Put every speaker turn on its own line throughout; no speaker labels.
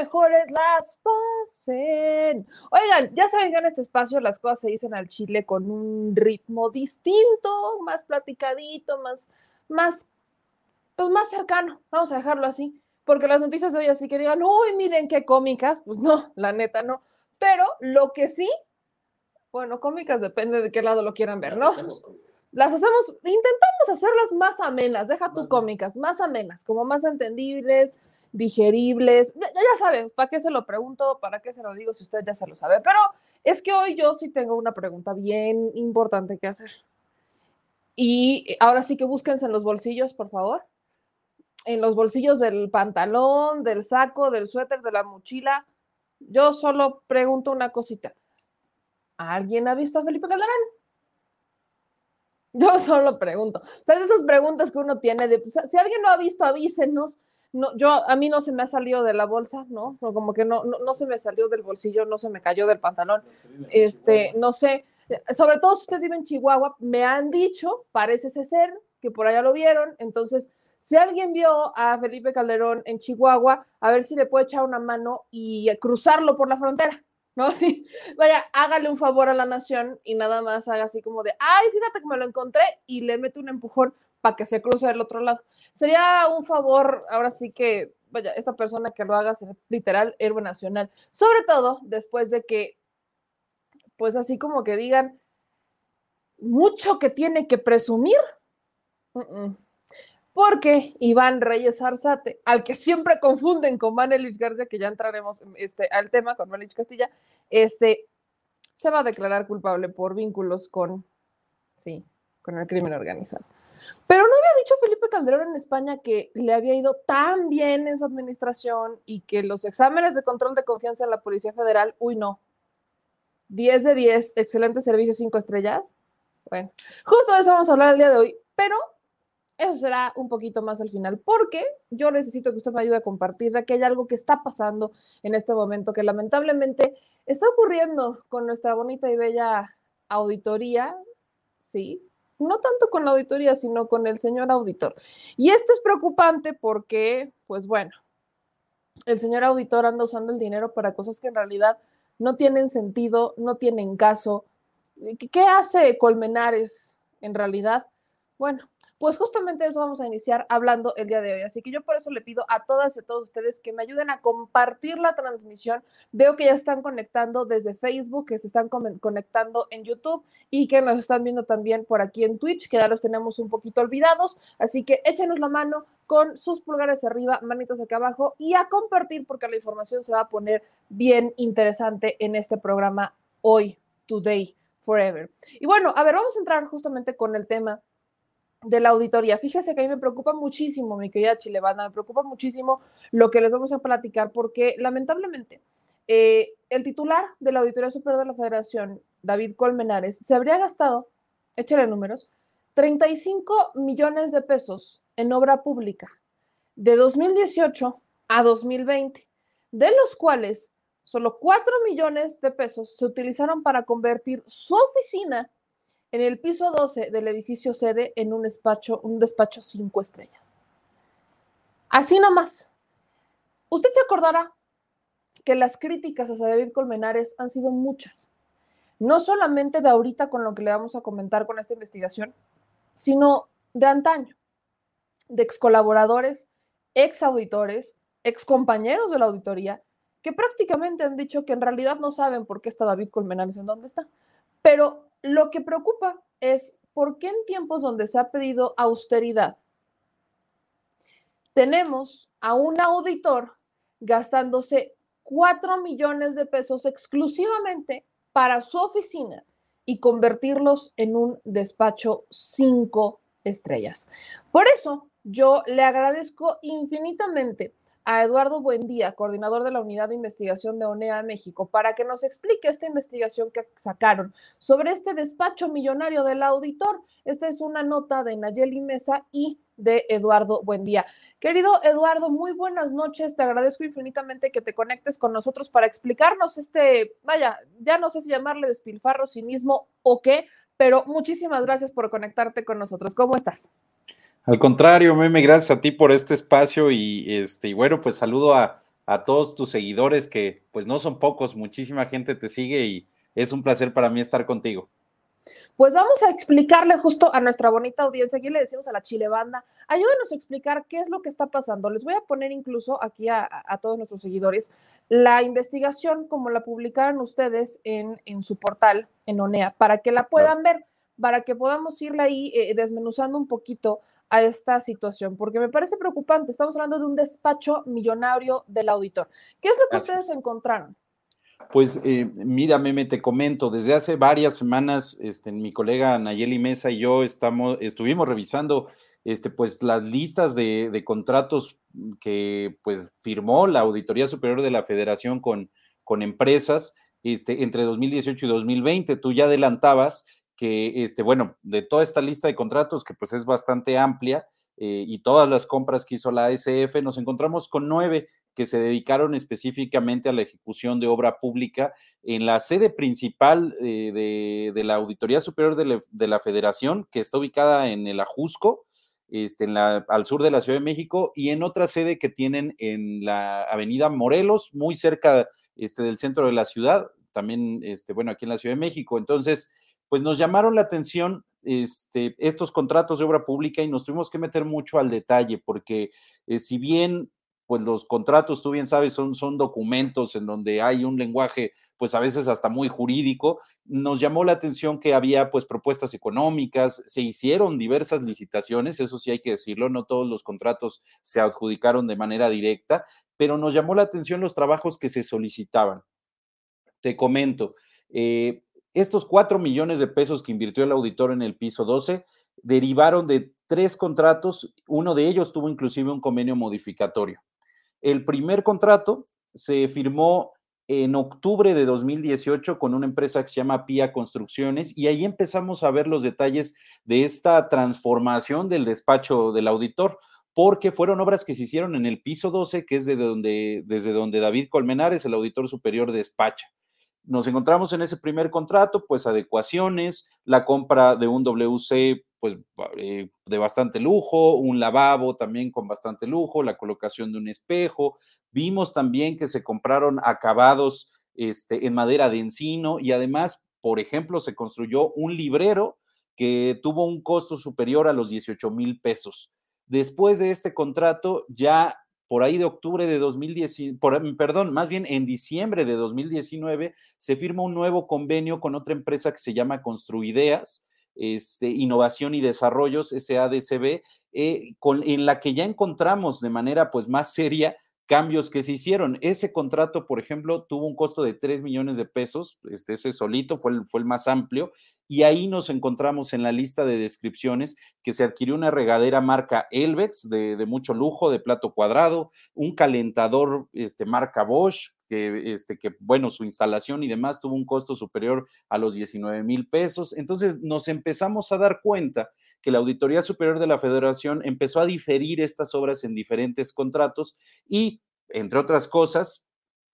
mejores las pasen. Oigan, ya saben que en este espacio las cosas se dicen al chile con un ritmo distinto, más platicadito, más, más, pues más cercano. Vamos a dejarlo así. Porque las noticias de hoy así que digan, uy, miren qué cómicas, pues no, la neta no. Pero lo que sí, bueno, cómicas depende de qué lado lo quieran ver, ¿no? las hacemos, intentamos hacerlas más amenas, deja tú cómicas, más amenas, como más entendibles, digeribles. Ya, ya saben, ¿para qué se lo pregunto? ¿Para qué se lo digo si usted ya se lo sabe? Pero es que hoy yo sí tengo una pregunta bien importante que hacer. Y ahora sí que búsquense en los bolsillos, por favor. En los bolsillos del pantalón, del saco, del suéter, de la mochila. Yo solo pregunto una cosita. ¿Alguien ha visto a Felipe Calderón? Yo solo pregunto. O sea, esas preguntas que uno tiene si alguien lo ha visto, avísenos. No, yo, a mí no se me ha salido de la bolsa, ¿no? Como que no, no, se me salió del bolsillo, no se me cayó del pantalón. Este, no sé. Sobre todo si usted vive en Chihuahua, me han dicho, parece ser, que por allá lo vieron. Entonces, si alguien vio a Felipe Calderón en Chihuahua, a ver si le puede echar una mano y cruzarlo por la frontera. ¿no? Sí, vaya, hágale un favor a la nación y nada más haga así como de, ay, fíjate que me lo encontré y le mete un empujón para que se cruce del otro lado. Sería un favor, ahora sí que, vaya, esta persona que lo haga ser literal héroe nacional, sobre todo después de que, pues así como que digan, mucho que tiene que presumir porque Iván Reyes Arzate, al que siempre confunden con Manelich García, que ya entraremos este, al tema con Manelich Castilla, este, se va a declarar culpable por vínculos con, sí, con el crimen organizado. Pero no había dicho Felipe Calderón en España que le había ido tan bien en su administración y que los exámenes de control de confianza en la Policía Federal, uy, no. 10 de 10, excelente servicio, 5 estrellas. Bueno, justo de eso vamos a hablar el día de hoy, pero eso será un poquito más al final, porque yo necesito que usted me ayude a compartir que hay algo que está pasando en este momento que lamentablemente está ocurriendo con nuestra bonita y bella auditoría, sí, no tanto con la auditoría, sino con el señor auditor. Y esto es preocupante porque, pues bueno, el señor auditor anda usando el dinero para cosas que en realidad no tienen sentido, no tienen caso. ¿Qué hace Colmenares en realidad? Bueno, pues justamente eso vamos a iniciar hablando el día de hoy. Así que yo por eso le pido a todas y a todos ustedes que me ayuden a compartir la transmisión. Veo que ya están conectando desde Facebook, que se están conectando en YouTube y que nos están viendo también por aquí en Twitch, que ya los tenemos un poquito olvidados. Así que échenos la mano con sus pulgares arriba, manitos acá abajo y a compartir porque la información se va a poner bien interesante en este programa hoy, today, forever. Y bueno, a ver, vamos a entrar justamente con el tema de la auditoría. Fíjese que a mí me preocupa muchísimo, mi querida Chilevana, me preocupa muchísimo lo que les vamos a platicar, porque lamentablemente eh, el titular de la Auditoría Superior de la Federación, David Colmenares, se habría gastado, échale números, 35 millones de pesos en obra pública de 2018 a 2020, de los cuales solo 4 millones de pesos se utilizaron para convertir su oficina en el piso 12 del edificio sede en un despacho, un despacho cinco estrellas. Así nomás. Usted se acordará que las críticas hacia David Colmenares han sido muchas. No solamente de ahorita con lo que le vamos a comentar con esta investigación, sino de antaño, de ex colaboradores, ex auditores, ex compañeros de la auditoría, que prácticamente han dicho que en realidad no saben por qué está David Colmenares en dónde está. Pero lo que preocupa es por qué en tiempos donde se ha pedido austeridad, tenemos a un auditor gastándose 4 millones de pesos exclusivamente para su oficina y convertirlos en un despacho 5 estrellas. Por eso yo le agradezco infinitamente a Eduardo Buendía, coordinador de la Unidad de Investigación de ONEA México, para que nos explique esta investigación que sacaron sobre este despacho millonario del auditor. Esta es una nota de Nayeli Mesa y de Eduardo Buendía. Querido Eduardo, muy buenas noches. Te agradezco infinitamente que te conectes con nosotros para explicarnos este, vaya, ya no sé si llamarle despilfarro, cinismo o qué, pero muchísimas gracias por conectarte con nosotros. ¿Cómo estás?
Al contrario, Meme, gracias a ti por este espacio y este, y bueno, pues saludo a, a todos tus seguidores, que pues no son pocos, muchísima gente te sigue y es un placer para mí estar contigo.
Pues vamos a explicarle justo a nuestra bonita audiencia, aquí le decimos a la Chile Banda, ayúdenos a explicar qué es lo que está pasando. Les voy a poner incluso aquí a, todos nuestros seguidores la investigación como la publicaron ustedes en, en su portal, en ONEA, para que la puedan ver, para que podamos irle ahí eh, desmenuzando un poquito a esta situación, porque me parece preocupante. Estamos hablando de un despacho millonario del auditor. ¿Qué es lo que ustedes encontraron?
Pues eh, mira, Meme, te comento, desde hace varias semanas, este, mi colega Nayeli Mesa y yo estamos, estuvimos revisando este, pues, las listas de, contratos que pues, firmó la Auditoría Superior de la Federación con, con empresas este, entre 2018 y 2020. Tú ya adelantabas que, este, bueno, de toda esta lista de contratos, que pues es bastante amplia, eh, y todas las compras que hizo la ASF, nos encontramos con nueve que se dedicaron específicamente a la ejecución de obra pública en la sede principal eh, de, la Auditoría Superior de, la Federación, que está ubicada en el Ajusco, este, en la, al sur de la Ciudad de México, y en otra sede que tienen en la Avenida Morelos, muy cerca este, del centro de la ciudad, también, este, bueno, aquí en la Ciudad de México. Entonces, pues nos llamaron la atención este, estos contratos de obra pública y nos tuvimos que meter mucho al detalle, porque eh, si bien, pues los contratos, tú bien sabes, son, son documentos en donde hay un lenguaje, pues a veces hasta muy jurídico, nos llamó la atención que había pues propuestas económicas, se hicieron diversas licitaciones, eso sí hay que decirlo, no todos los contratos se adjudicaron de manera directa, pero nos llamó la atención los trabajos que se solicitaban. Te comento, eh, estos cuatro millones de pesos que invirtió el auditor en el piso 12 derivaron de tres contratos, uno de ellos tuvo inclusive un convenio modificatorio. El primer contrato se firmó en octubre de 2018 con una empresa que se llama PIA Construcciones y ahí empezamos a ver los detalles de esta transformación del despacho del auditor, porque fueron obras que se hicieron en el piso 12, que es de donde, desde donde David Colmenares, el auditor superior, despacha nos encontramos en ese primer contrato, pues adecuaciones, la compra de un WC, pues eh, de bastante lujo, un lavabo también con bastante lujo, la colocación de un espejo. Vimos también que se compraron acabados este, en madera de encino y además, por ejemplo, se construyó un librero que tuvo un costo superior a los 18 mil pesos. Después de este contrato, ya por ahí de octubre de 2019, perdón, más bien en diciembre de 2019, se firma un nuevo convenio con otra empresa que se llama Construideas, este, Innovación y Desarrollos, SADCB, eh, con, en la que ya encontramos de manera pues más seria cambios que se hicieron. Ese contrato, por ejemplo, tuvo un costo de 3 millones de pesos, este, ese solito fue el, fue el más amplio, y ahí nos encontramos en la lista de descripciones que se adquirió una regadera marca Elvex de, de mucho lujo, de plato cuadrado, un calentador este, marca Bosch, que, este, que, bueno, su instalación y demás tuvo un costo superior a los 19 mil pesos. Entonces nos empezamos a dar cuenta que la Auditoría Superior de la Federación empezó a diferir estas obras en diferentes contratos y, entre otras cosas,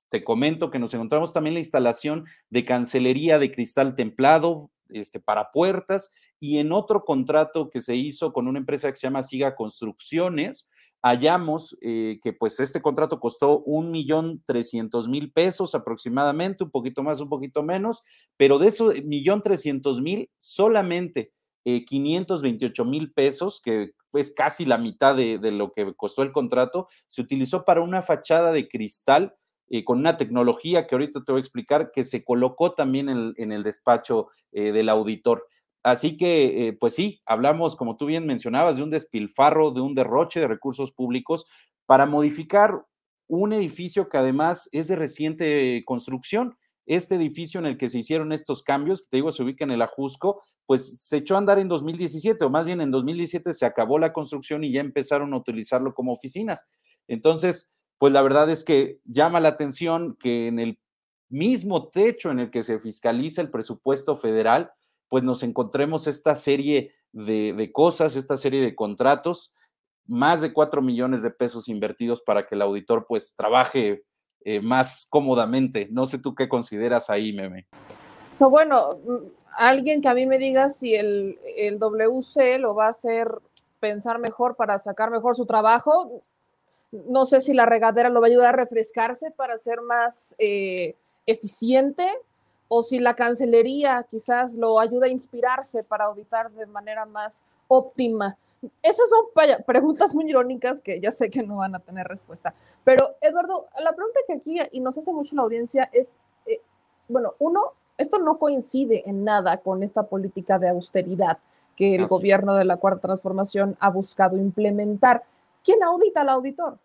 te comento que nos encontramos también la instalación de cancelería de cristal templado este, para puertas y en otro contrato que se hizo con una empresa que se llama Siga Construcciones, hallamos eh, que pues este contrato costó un millón trescientos mil pesos aproximadamente, un poquito más, un poquito menos, pero de esos millón trescientos mil, solamente 528 eh, mil pesos, que es casi la mitad de, lo que costó el contrato, se utilizó para una fachada de cristal eh, con una tecnología que ahorita te voy a explicar, que se colocó también en, el despacho eh, del auditor. Así que, pues sí, hablamos, como tú bien mencionabas, de un despilfarro, de un derroche de recursos públicos para modificar un edificio que además es de reciente construcción este edificio en el que se hicieron estos cambios, que te digo, se ubica en el Ajusco, pues se echó a andar en 2017, o más bien en 2017 se acabó la construcción y ya empezaron a utilizarlo como oficinas. Entonces, pues la verdad es que llama la atención que en el mismo techo en el que se fiscaliza el presupuesto federal, pues nos encontremos esta serie de, cosas, esta serie de contratos, más de cuatro millones de pesos invertidos para que el auditor pues trabaje eh, más cómodamente. No sé tú qué consideras ahí, Meme.
No, bueno, alguien que a mí me diga si el, WC lo va a hacer pensar mejor para sacar mejor su trabajo, no sé si la regadera lo va a ayudar a refrescarse para ser más eh, eficiente o si la Cancillería quizás lo ayuda a inspirarse para auditar de manera más óptima. Esas son preguntas muy irónicas que ya sé que no van a tener respuesta. Pero, Eduardo, la pregunta que aquí y nos hace mucho la audiencia es, eh, bueno, uno, esto no coincide en nada con esta política de austeridad que el gobierno de la Cuarta Transformación ha buscado implementar. ¿Quién audita al auditor?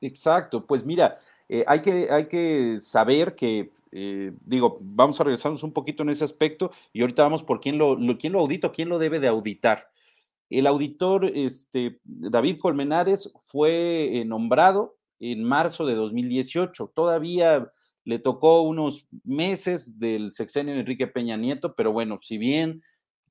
Exacto, pues mira, eh, hay, que, hay que saber que eh, digo, vamos a regresarnos un poquito en ese aspecto y ahorita vamos por quién lo, quién lo audita, quién lo debe de auditar. El auditor este, David Colmenares fue eh, nombrado en marzo de 2018. Todavía le tocó unos meses del sexenio de Enrique Peña Nieto, pero bueno, si bien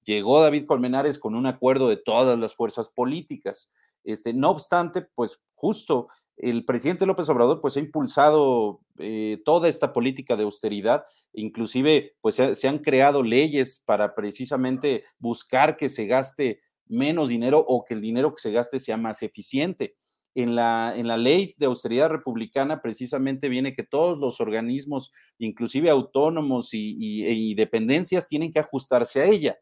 llegó David Colmenares con un acuerdo de todas las fuerzas políticas, este, no obstante, pues justo el presidente López Obrador pues ha impulsado eh, toda esta política de austeridad, inclusive pues se, han creado leyes para precisamente buscar que se gaste menos dinero o que el dinero que se gaste sea más eficiente. En la, en la ley de austeridad republicana precisamente viene que todos los organismos, inclusive autónomos y dependencias, tienen que ajustarse a ella.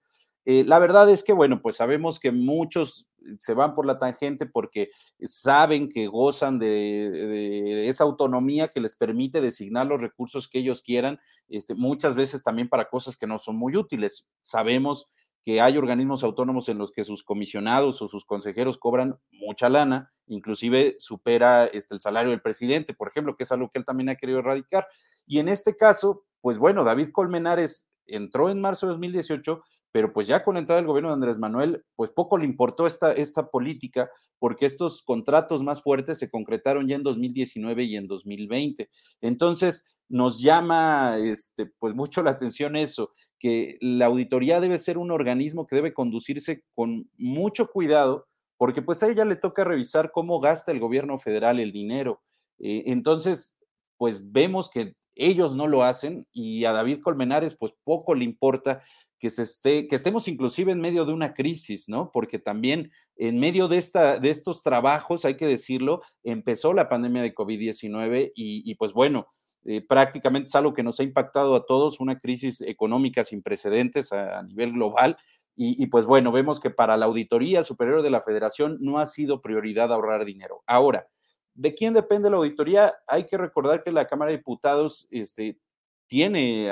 Eh, la verdad es que, bueno, pues sabemos que muchos se van por la tangente porque saben que gozan de, esa autonomía que les permite designar los recursos que ellos quieran, este, muchas veces también para cosas que no son muy útiles. Sabemos que hay organismos autónomos en los que sus comisionados o sus consejeros cobran mucha lana, inclusive supera este, el salario del presidente, por ejemplo, que es algo que él también ha querido erradicar. Y en este caso, pues bueno, David Colmenares entró en marzo de 2018 pero pues ya con la entrada del gobierno de Andrés Manuel, pues poco le importó esta, esta política, porque estos contratos más fuertes se concretaron ya en 2019 y en 2020. Entonces, nos llama este, pues mucho la atención eso, que la auditoría debe ser un organismo que debe conducirse con mucho cuidado, porque pues a ella le toca revisar cómo gasta el gobierno federal el dinero. Eh, entonces, pues vemos que ellos no lo hacen y a David Colmenares pues poco le importa que, se esté, que estemos inclusive en medio de una crisis, ¿no? Porque también en medio de, esta, de estos trabajos, hay que decirlo, empezó la pandemia de COVID-19 y, pues bueno, eh, prácticamente es algo que nos ha impactado a todos, una crisis económica sin precedentes a, nivel global. Y, y, pues bueno, vemos que para la Auditoría Superior de la Federación no ha sido prioridad ahorrar dinero. Ahora, ¿de quién depende la auditoría? Hay que recordar que la Cámara de Diputados este, tiene,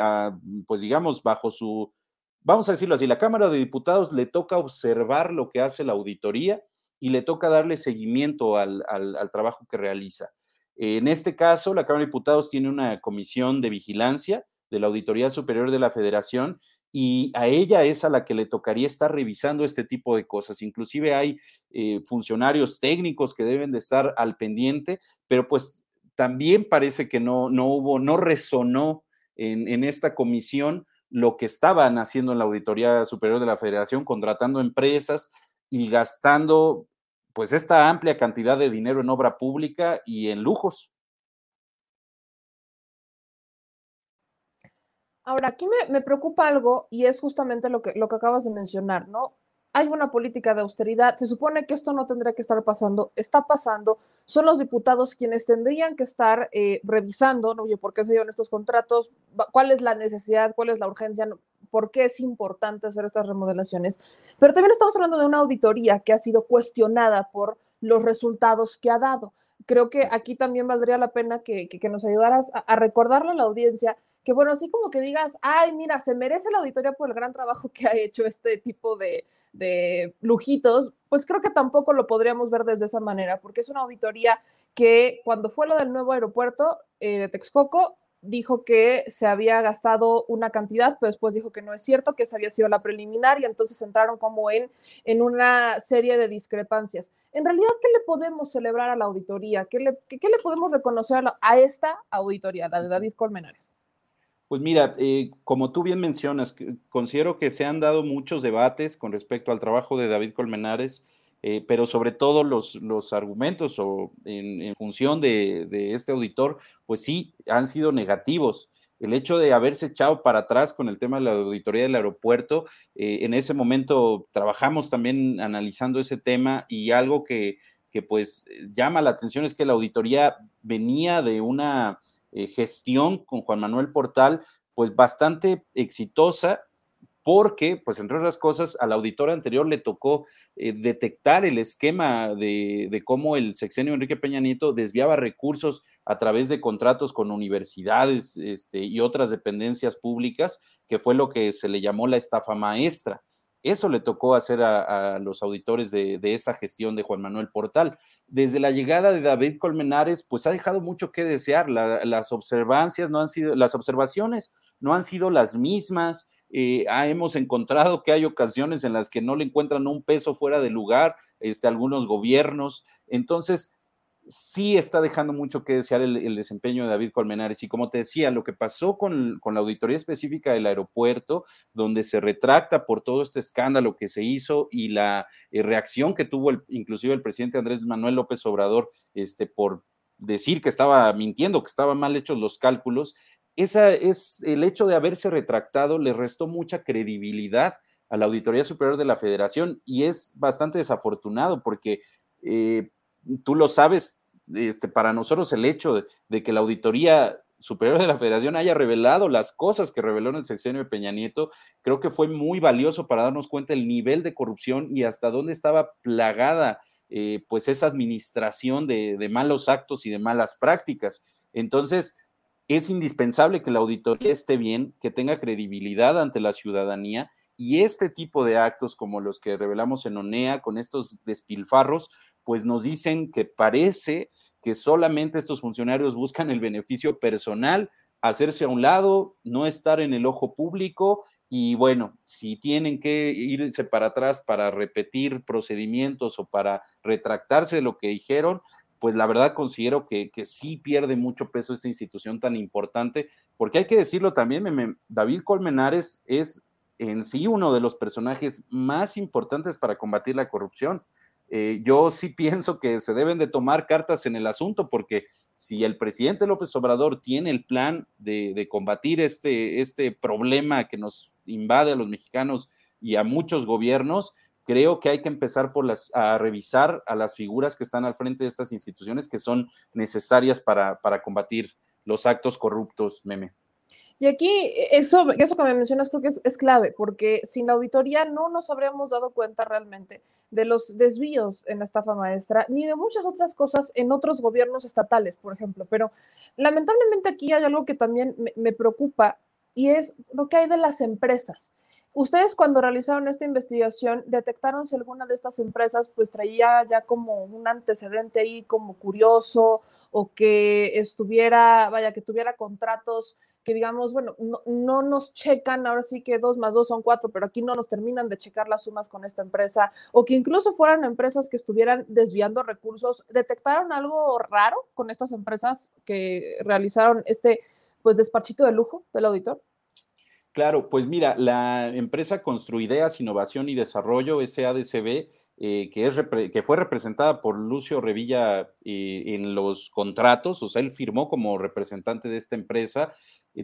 pues digamos, bajo su vamos a decirlo así, la Cámara de Diputados le toca observar lo que hace la auditoría y le toca darle seguimiento al, trabajo que realiza. En este caso, la Cámara de Diputados tiene una comisión de vigilancia de la Auditoría Superior de la Federación y a ella es a la que le tocaría estar revisando este tipo de cosas. Inclusive hay eh, funcionarios técnicos que deben de estar al pendiente, pero pues también parece que no, no hubo, no resonó en, en esta comisión lo que estaban haciendo en la Auditoría Superior de la Federación, contratando empresas y gastando pues esta amplia cantidad de dinero en obra pública y en lujos.
Ahora, aquí me, me, preocupa algo y es justamente lo que, lo que acabas de mencionar, ¿no? Hay una política de austeridad, se supone que esto no tendría que estar pasando, está pasando, son los diputados quienes tendrían que estar eh, revisando, ¿no? Oye, ¿por qué se dieron estos contratos? ¿Cuál es la necesidad? ¿Cuál es la urgencia? ¿Por qué es importante hacer estas remodelaciones? Pero también estamos hablando de una auditoría que ha sido cuestionada por los resultados que ha dado. Creo que aquí también valdría la pena que, que, nos ayudaras a, a recordarle a la audiencia que, bueno, así como que digas, ay, mira, se merece la auditoría por el gran trabajo que ha hecho este tipo de, de lujitos, pues creo que tampoco lo podríamos ver desde esa manera, porque es una auditoría que cuando fue lo del nuevo aeropuerto eh, de Texcoco, dijo que se había gastado una cantidad, pero después dijo que no es cierto, que esa había sido la preliminar y entonces entraron como en, en una serie de discrepancias. En realidad, ¿qué le podemos celebrar a la auditoría? ¿Qué le, qué, le podemos reconocer a, a esta auditoría, la de David Colmenares?
Pues mira, eh, como tú bien mencionas, considero que se han dado muchos debates con respecto al trabajo de David Colmenares, eh, pero sobre todo los, los argumentos o en, función de, este auditor, pues sí, han sido negativos. El hecho de haberse echado para atrás con el tema de la auditoría del aeropuerto, eh, en ese momento trabajamos también analizando ese tema y algo que que pues llama la atención es que la auditoría venía de una eh, gestión con Juan Manuel Portal pues bastante exitosa porque, pues entre otras cosas, al auditor anterior le tocó eh, detectar el esquema de, cómo el sexenio Enrique Peña Nieto desviaba recursos a través de contratos con universidades este, y otras dependencias públicas, que fue lo que se le llamó la estafa maestra. Eso le tocó hacer a, los auditores de, esa gestión de Juan Manuel Portal. Desde la llegada de David Colmenares, pues ha dejado mucho que desear. las observancias no han sido, las observaciones no han sido las mismas. Eh, hemos encontrado que hay ocasiones en las que no le encuentran un peso fuera de lugar, este, algunos gobiernos. Entonces, sí está dejando mucho que desear el, desempeño de David Colmenares. Y como te decía, lo que pasó con, la auditoría específica del aeropuerto, donde se retracta por todo este escándalo que se hizo y la eh, reacción que tuvo inclusive el presidente Andrés Manuel López Obrador este, por decir que estaba mintiendo, que estaban mal hechos los cálculos, esa es el hecho de haberse retractado le restó mucha credibilidad a la Auditoría Superior de la Federación y es bastante desafortunado porque eh, tú lo sabes, este, para nosotros el hecho de, que la Auditoría Superior de la Federación haya revelado las cosas que reveló en el sexenio de Peña Nieto, creo que fue muy valioso para darnos cuenta el nivel de corrupción y hasta dónde estaba plagada eh, pues esa administración de, de malos actos y de malas prácticas. Entonces, es indispensable que la auditoría esté bien, que tenga credibilidad ante la ciudadanía y este tipo de actos como los que revelamos en ONEA con estos despilfarros, pues nos dicen que parece que solamente estos funcionarios buscan el beneficio personal, hacerse a un lado, no estar en el ojo público y bueno, si tienen que irse para atrás para repetir procedimientos o para retractarse de lo que dijeron, pues la verdad considero que, sí pierde mucho peso esta institución tan importante, porque hay que decirlo también, David Colmenares es en sí uno de los personajes más importantes para combatir la corrupción. Eh, yo sí pienso que se deben de tomar cartas en el asunto, porque si el presidente López Obrador tiene el plan de, de combatir este, este problema que nos invade a los mexicanos y a muchos gobiernos, creo que hay que empezar por las, a revisar a las figuras que están al frente de estas instituciones que son necesarias para, para combatir los actos corruptos, meme.
Y aquí, eso, eso que me mencionas creo que es, es, clave, porque sin la auditoría no nos habríamos dado cuenta realmente de los desvíos en la estafa maestra, ni de muchas otras cosas en otros gobiernos estatales, por ejemplo. Pero lamentablemente aquí hay algo que también me, me preocupa y es lo que hay de las empresas. Ustedes cuando realizaron esta investigación, ¿detectaron si alguna de estas empresas pues traía ya como un antecedente ahí como curioso o que estuviera, vaya, que tuviera contratos que digamos, bueno, no, nos checan, ahora sí que dos más dos son cuatro, pero aquí no nos terminan de checar las sumas con esta empresa, o que incluso fueran empresas que estuvieran desviando recursos, ¿detectaron algo raro con estas empresas que realizaron este pues despachito de lujo del auditor?
Claro, pues mira, la empresa Construideas Innovación y Desarrollo, SADCB, eh, que, es, que fue representada por Lucio Revilla eh, en los contratos, o sea, él firmó como representante de esta empresa.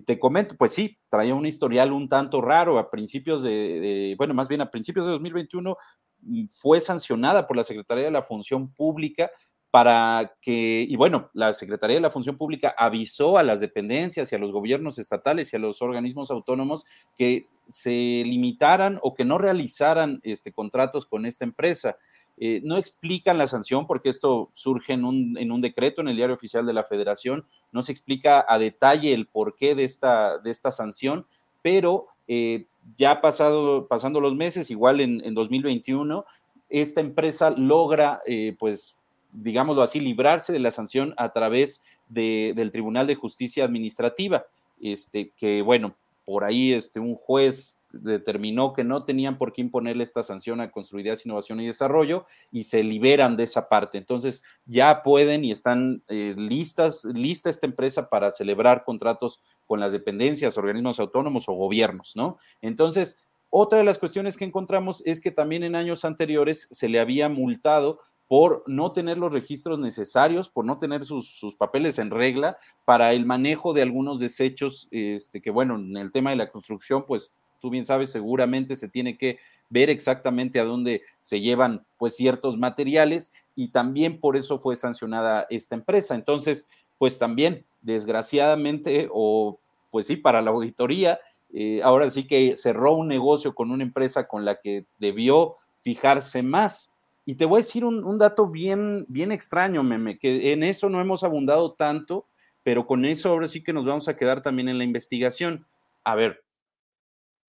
Te comento, pues sí, traía un historial un tanto raro a principios de, bueno, más bien a principios de 2021 mm, fue sancionada por la Secretaría de la Función Pública para que, y bueno, la Secretaría de la Función Pública avisó a las dependencias y a los gobiernos estatales y a los organismos autónomos que se limitaran o que no realizaran este, contratos con esta empresa. Eh, no explican la sanción porque esto surge en un, decreto en el diario oficial de la federación, no se explica a detalle el porqué de esta, de esta sanción, pero eh, ya pasado, pasando los meses, igual en, en 2021, esta empresa logra eh, pues digámoslo así, librarse de la sanción a través del Tribunal de Justicia Administrativa, este, que bueno, por ahí este, un juez determinó que no tenían por qué imponerle esta sanción a Construidas, Innovación y Desarrollo y se liberan de esa parte. Entonces ya pueden y están eh, listas, lista esta empresa para celebrar contratos con las dependencias, organismos autónomos o gobiernos, ¿no? Entonces, otra de las cuestiones que encontramos es que también en años anteriores se le había multado por no tener los registros necesarios, por no tener sus, papeles en regla para el manejo de algunos desechos, este, que bueno, en el tema de la construcción, pues tú bien sabes, seguramente se tiene que ver exactamente a dónde se llevan pues ciertos materiales y también por eso fue sancionada esta empresa. Entonces, pues también, desgraciadamente, o pues sí, para la auditoría, eh, ahora sí que cerró un negocio con una empresa con la que debió fijarse más. Y te voy a decir un, dato bien, bien extraño, meme, que en eso no hemos abundado tanto, pero con eso ahora sí que nos vamos a quedar también en la investigación. A ver,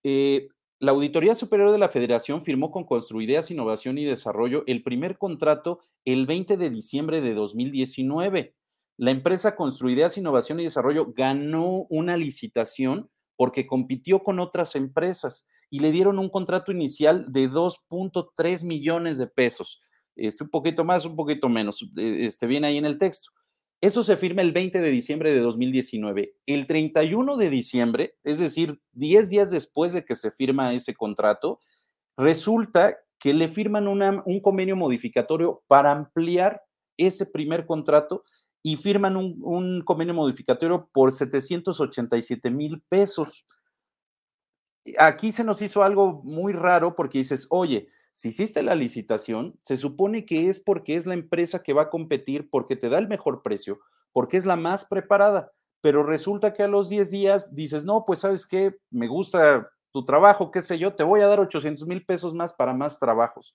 eh, la Auditoría Superior de la Federación firmó con Construideas Innovación y Desarrollo el primer contrato el 20 de diciembre de 2019. La empresa Construideas Innovación y Desarrollo ganó una licitación porque compitió con otras empresas y le dieron un contrato inicial de 2.3 millones de pesos. Este, un poquito más, un poquito menos, eh, este, viene ahí en el texto. Eso se firma el 20 de diciembre de 2019. El 31 de diciembre, es decir, 10 días después de que se firma ese contrato, resulta que le firman un convenio modificatorio para ampliar ese primer contrato y firman un, convenio modificatorio por 787 mil pesos. Aquí se nos hizo algo muy raro porque dices, oye, si hiciste la licitación, se supone que es porque es la empresa que va a competir, porque te da el mejor precio, porque es la más preparada, pero resulta que a los 10 días dices, no, pues sabes qué, me gusta tu trabajo, qué sé yo, te voy a dar 800 mil pesos más para más trabajos.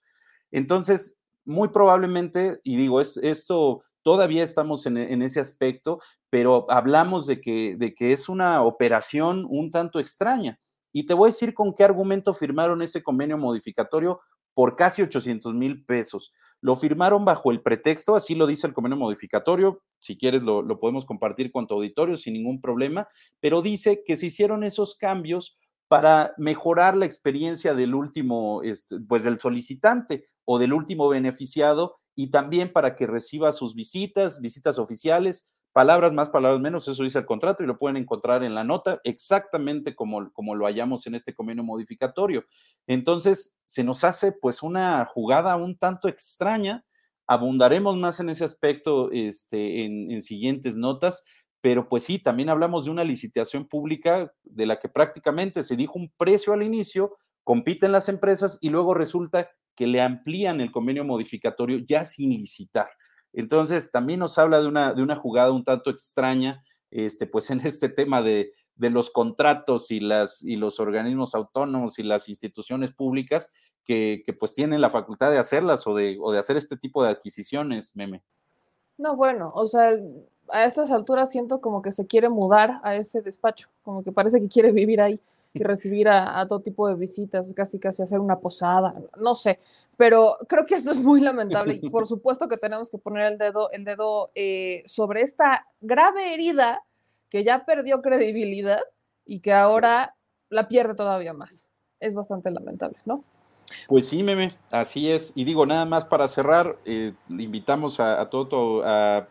Entonces, muy probablemente, y digo, es, esto todavía estamos en, ese aspecto, pero hablamos de que, de que es una operación un tanto extraña. Y te voy a decir con qué argumento firmaron ese convenio modificatorio por casi 800 mil pesos. Lo firmaron bajo el pretexto, así lo dice el convenio modificatorio, si quieres lo, lo, podemos compartir con tu auditorio sin ningún problema, pero dice que se hicieron esos cambios para mejorar la experiencia del último, este, pues del solicitante o del último beneficiado y también para que reciba sus visitas, visitas oficiales, palabras más, palabras menos, eso dice el contrato y lo pueden encontrar en la nota, exactamente como, como lo hallamos en este convenio modificatorio. Entonces, se nos hace pues una jugada un tanto extraña, abundaremos más en ese aspecto este, en, en siguientes notas, pero pues sí, también hablamos de una licitación pública de la que prácticamente se dijo un precio al inicio, compiten las empresas y luego resulta que le amplían el convenio modificatorio ya sin licitar. Entonces, también nos habla de una, de una jugada un tanto extraña, este, pues en este tema de, de los contratos y, las, y los organismos autónomos y las instituciones públicas que, que, pues tienen la facultad de hacerlas o de, o de hacer este tipo de adquisiciones, meme.
No, bueno, o sea, a estas alturas siento como que se quiere mudar a ese despacho, como que parece que quiere vivir ahí y recibir a, todo tipo de visitas, casi casi hacer una posada, no sé, pero creo que esto es muy lamentable y por supuesto que tenemos que poner el dedo, el dedo eh, sobre esta grave herida que ya perdió credibilidad y que ahora la pierde todavía más. Es bastante lamentable, ¿no?
Pues sí, meme, así es. Y digo, nada más para cerrar, eh, invitamos a, a todo, a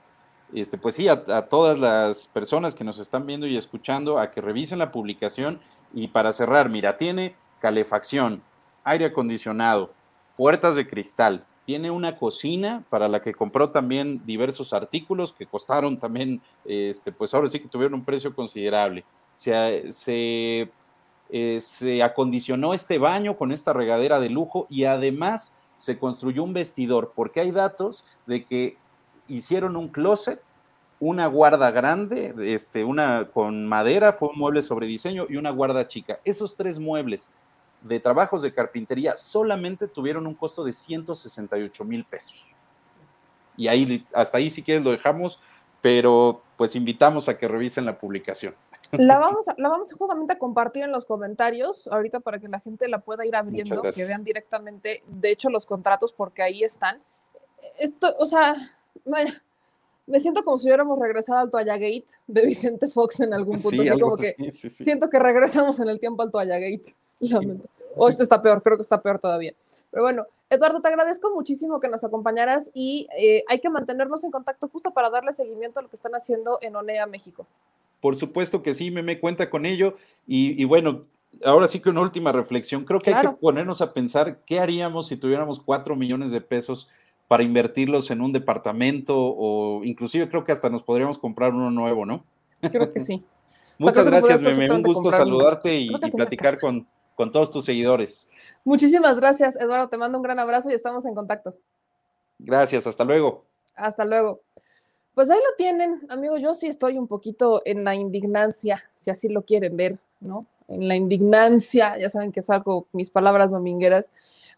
este, pues sí, a, todas las personas que nos están viendo y escuchando a que revisen la publicación y para cerrar, mira, tiene calefacción, aire acondicionado, puertas de cristal, tiene una cocina para la que compró también diversos artículos que costaron también, este, pues ahora sí que tuvieron un precio considerable. Se, se, eh, se acondicionó este baño con esta regadera de lujo y además se construyó un vestidor, porque hay datos de que hicieron un closet, una guarda grande, este, una con madera, fue un mueble sobre diseño y una guarda chica. Esos tres muebles de trabajos de carpintería solamente tuvieron un costo de 168 mil pesos. Y ahí, hasta ahí si quieres lo dejamos, pero pues invitamos a que revisen la publicación.
La vamos, a, la vamos justamente a compartir en los comentarios ahorita para que la gente la pueda ir abriendo, que vean directamente, de hecho, los contratos, porque ahí están. Esto, o sea, me siento como si hubiéramos regresado al Toalla Gate de Vicente Fox en algún punto. como que siento que regresamos en el tiempo al Toalla Gate. O este está peor, creo que está peor todavía. Pero bueno, Eduardo, te agradezco muchísimo que nos acompañaras y eh, hay que mantenernos en contacto justo para darle seguimiento a lo que están haciendo en ONEA México.
Por supuesto que sí, me, me cuenta con ello. Y, y, bueno, ahora sí que una última reflexión. Creo que hay que ponernos a pensar qué haríamos si tuviéramos cuatro millones de pesos para invertirlos en un departamento o inclusive creo que hasta nos podríamos comprar uno nuevo, ¿no?
Creo que sí.
Muchas gracias, Meme. Un gusto saludarte y, platicar con, con todos tus seguidores.
Muchísimas gracias, Eduardo. Te mando un gran abrazo y estamos en contacto.
Gracias, hasta luego.
Hasta luego. Pues ahí lo tienen, amigos. Yo sí estoy un poquito en la indignancia, si así lo quieren ver, ¿no? En la indignancia, ya saben que salgo mis palabras domingueras,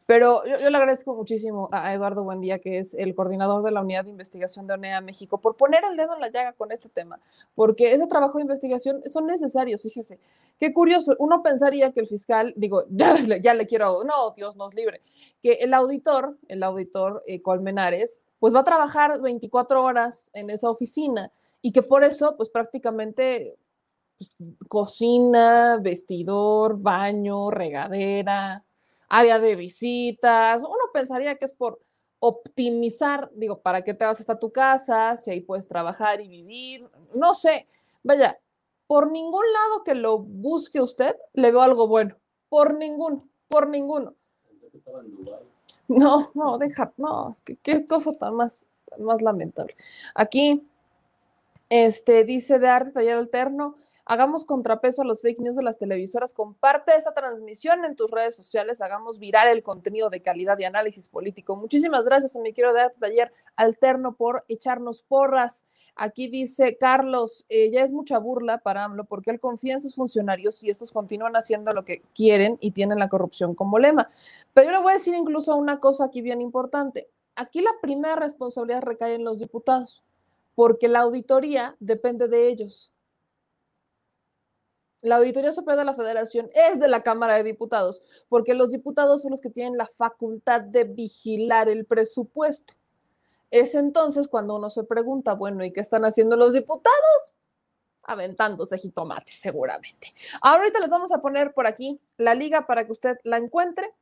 pero yo, le agradezco muchísimo a Eduardo Buendía, que es el coordinador de la unidad de investigación de ONEA México, por poner el dedo en la llaga con este tema, porque ese trabajo de investigación son necesarios, fíjese. Qué curioso, uno pensaría que el fiscal, digo, ya, le quiero, no, Dios nos libre, que el auditor, el auditor eh, Colmenares, pues va a trabajar 24 horas en esa oficina y que por eso, pues prácticamente pues, cocina, vestidor, baño, regadera, área de visitas. Uno pensaría que es por optimizar, digo, para que te vas hasta tu casa, si ahí puedes trabajar y vivir, no sé. Vaya, por ningún lado que lo busque usted, le veo algo bueno. Por ninguno, por ninguno. Pensé que estaba en no, no, deja, no, qué, cosa tan más, más lamentable. Aquí, este, dice de arte taller alterno, hagamos contrapeso a los fake news de las televisoras, comparte esta transmisión en tus redes sociales, hagamos viral el contenido de calidad y análisis político. Muchísimas gracias a mi quiero de taller alterno por echarnos porras. Aquí dice Carlos, eh, ya es mucha burla para AMLO porque él confía en sus funcionarios y estos continúan haciendo lo que quieren y tienen la corrupción como lema. Pero yo le voy a decir incluso una cosa aquí bien importante. Aquí la primera responsabilidad recae en los diputados porque la auditoría depende de ellos la Auditoría Superior de la Federación es de la Cámara de Diputados, porque los diputados son los que tienen la facultad de vigilar el presupuesto. Es entonces cuando uno se pregunta, bueno, ¿y qué están haciendo los diputados? Aventándose jitomates, seguramente. Ahorita les vamos a poner por aquí la liga para que usted la encuentre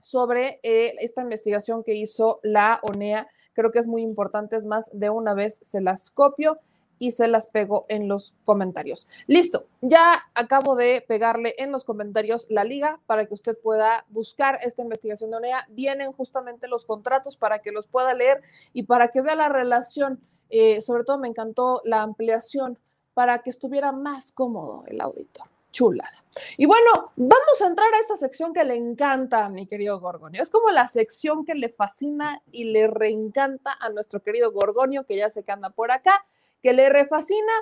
sobre eh, esta investigación que hizo la ONEA. Creo que es muy importante, es más, de una vez se las copio y se las pego en los comentarios. Listo, ya acabo de pegarle en los comentarios la liga para que usted pueda buscar esta investigación de ONEA. Vienen justamente los contratos para que los pueda leer y para que vea la relación. Eh, sobre todo me encantó la ampliación para que estuviera más cómodo el auditor chulada. Y bueno, vamos a entrar a esa sección que le encanta a mi querido Gorgonio. Es como la sección que le fascina y le reencanta a nuestro querido Gorgonio, que ya se que anda por acá que le refascina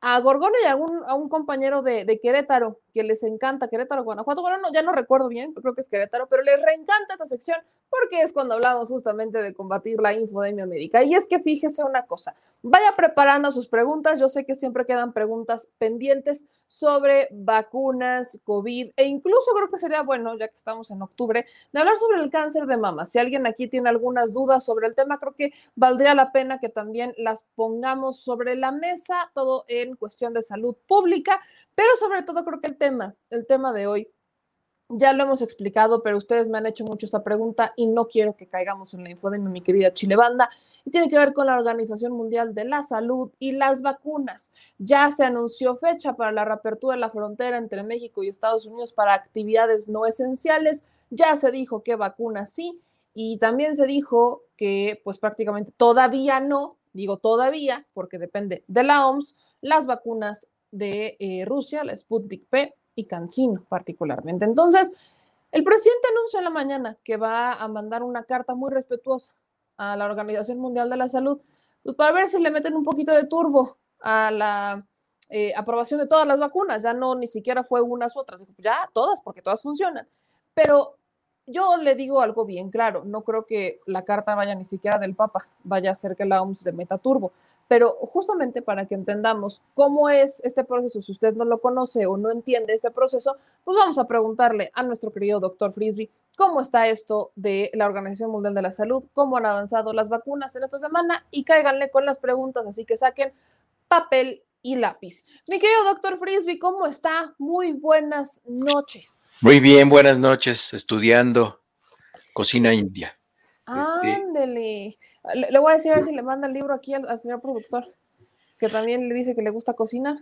a Gorgono y a un, a un compañero de, de, Querétaro, que les encanta Querétaro, Guanajuato, bueno, no, ya no recuerdo bien, creo que es Querétaro, pero les reencanta esta sección porque es cuando hablamos justamente de combatir la infodemia América. Y es que fíjese una cosa, vaya preparando sus preguntas, yo sé que siempre quedan preguntas pendientes sobre vacunas, COVID, e incluso creo que sería bueno, ya que estamos en octubre, de hablar sobre el cáncer de mama. Si alguien aquí tiene algunas dudas sobre el tema, creo que valdría la pena que también las pongamos sobre la mesa, todo en cuestión de salud pública, pero sobre todo creo que el tema, el tema de hoy, ya lo hemos explicado, pero ustedes me han hecho mucho esta pregunta y no quiero que caigamos en la infodemia, mi querida Chile Banda. Y tiene que ver con la Organización Mundial de la Salud y las vacunas. Ya se anunció fecha para la reapertura de la frontera entre México y Estados Unidos para actividades no esenciales. Ya se dijo que vacunas sí y también se dijo que pues prácticamente todavía no, digo todavía porque depende de la OMS, las vacunas de eh, Rusia, la Sputnik P y Cancino particularmente. Entonces, el presidente anunció en la mañana que va a mandar una carta muy respetuosa a la Organización Mundial de la Salud, pues para ver si le meten un poquito de turbo a la eh, aprobación de todas las vacunas. Ya no ni siquiera fue unas u otras, ya todas, porque todas funcionan. Pero yo le digo algo bien claro, no creo que la carta vaya ni siquiera del Papa, vaya a ser que la OMS le meta turbo, pero justamente para que entendamos cómo es este proceso, si usted no lo conoce o no entiende este proceso, pues vamos a preguntarle a nuestro querido doctor Frisby cómo está esto de la Organización Mundial de la Salud, cómo han avanzado las vacunas en esta semana y cáiganle con las preguntas, así que saquen papel y lápiz. Mi querido doctor Frisby, ¿cómo está? Muy buenas noches.
Muy bien, buenas noches, estudiando cocina india.
Este Le, voy a decir a ver si le manda el libro aquí al, señor productor, que también le dice que le gusta cocinar.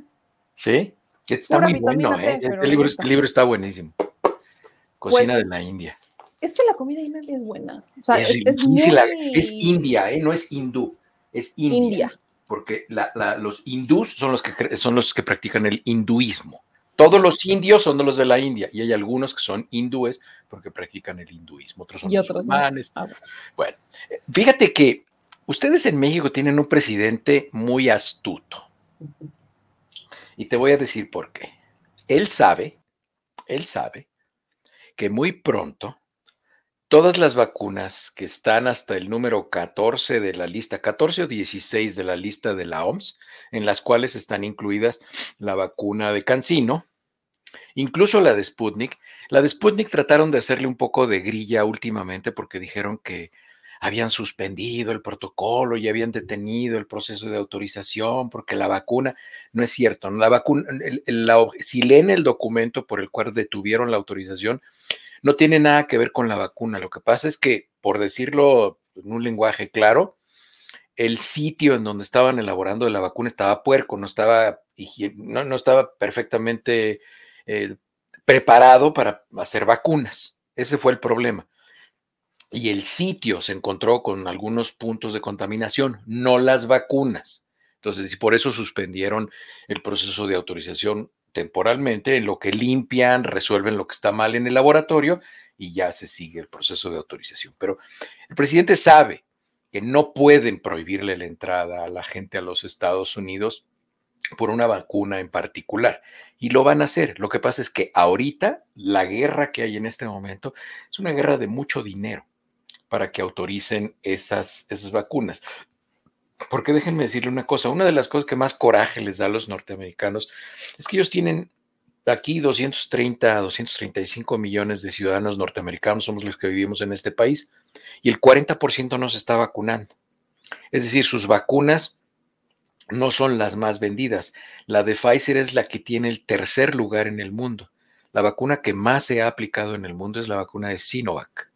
Sí, está muy bueno, ¿eh? el, libro, está buenísimo. Cocina pues de la India.
Es que la comida india es buena. O sea,
es, es, India, ¿eh? no es hindú, es India. India porque los hindús son los que son los que practican el hinduismo. Todos los indios son de los de la India y hay algunos que son hindúes porque practican el hinduismo, otros son musulmanes. Ah, pues. Bueno, fíjate que ustedes en México tienen un presidente muy astuto. Y te voy a decir por qué. Él sabe, él sabe que muy pronto todas las vacunas que están hasta el número 14 de la lista, 14 o 16 de la lista de la OMS, en las cuales están incluidas la vacuna de Cancino, incluso la de Sputnik. La de Sputnik trataron de hacerle un poco de grilla últimamente porque dijeron que habían suspendido el protocolo y habían detenido el proceso de autorización porque la vacuna, no es cierto, la vacuna, si leen el documento por el cual detuvieron la autorización, no tiene nada que ver con la vacuna. Lo que pasa es que, por decirlo en un lenguaje claro, el sitio en donde estaban elaborando la vacuna estaba puerco, no estaba, no, no estaba perfectamente eh, preparado para hacer vacunas. Ese fue el problema. Y el sitio se encontró con algunos puntos de contaminación, no las vacunas. Entonces, por eso suspendieron el proceso de autorización temporalmente, en lo que limpian, resuelven lo que está mal en el laboratorio y ya se sigue el proceso de autorización. Pero el presidente sabe que no pueden prohibirle la entrada a la gente a los Estados Unidos por una vacuna en particular. Y lo van a hacer. Lo que pasa es que ahorita la guerra que hay en este momento es una guerra de mucho dinero para que autoricen esas, esas vacunas. Porque déjenme decirle una cosa, una de las cosas que más coraje les da a los norteamericanos es que ellos tienen aquí 230, 235 millones de ciudadanos norteamericanos, somos los que vivimos en este país, y el 40% no se está vacunando. Es decir, sus vacunas no son las más vendidas. La de Pfizer es la que tiene el tercer lugar en el mundo. La vacuna que más se ha aplicado en el mundo es la vacuna de Sinovac.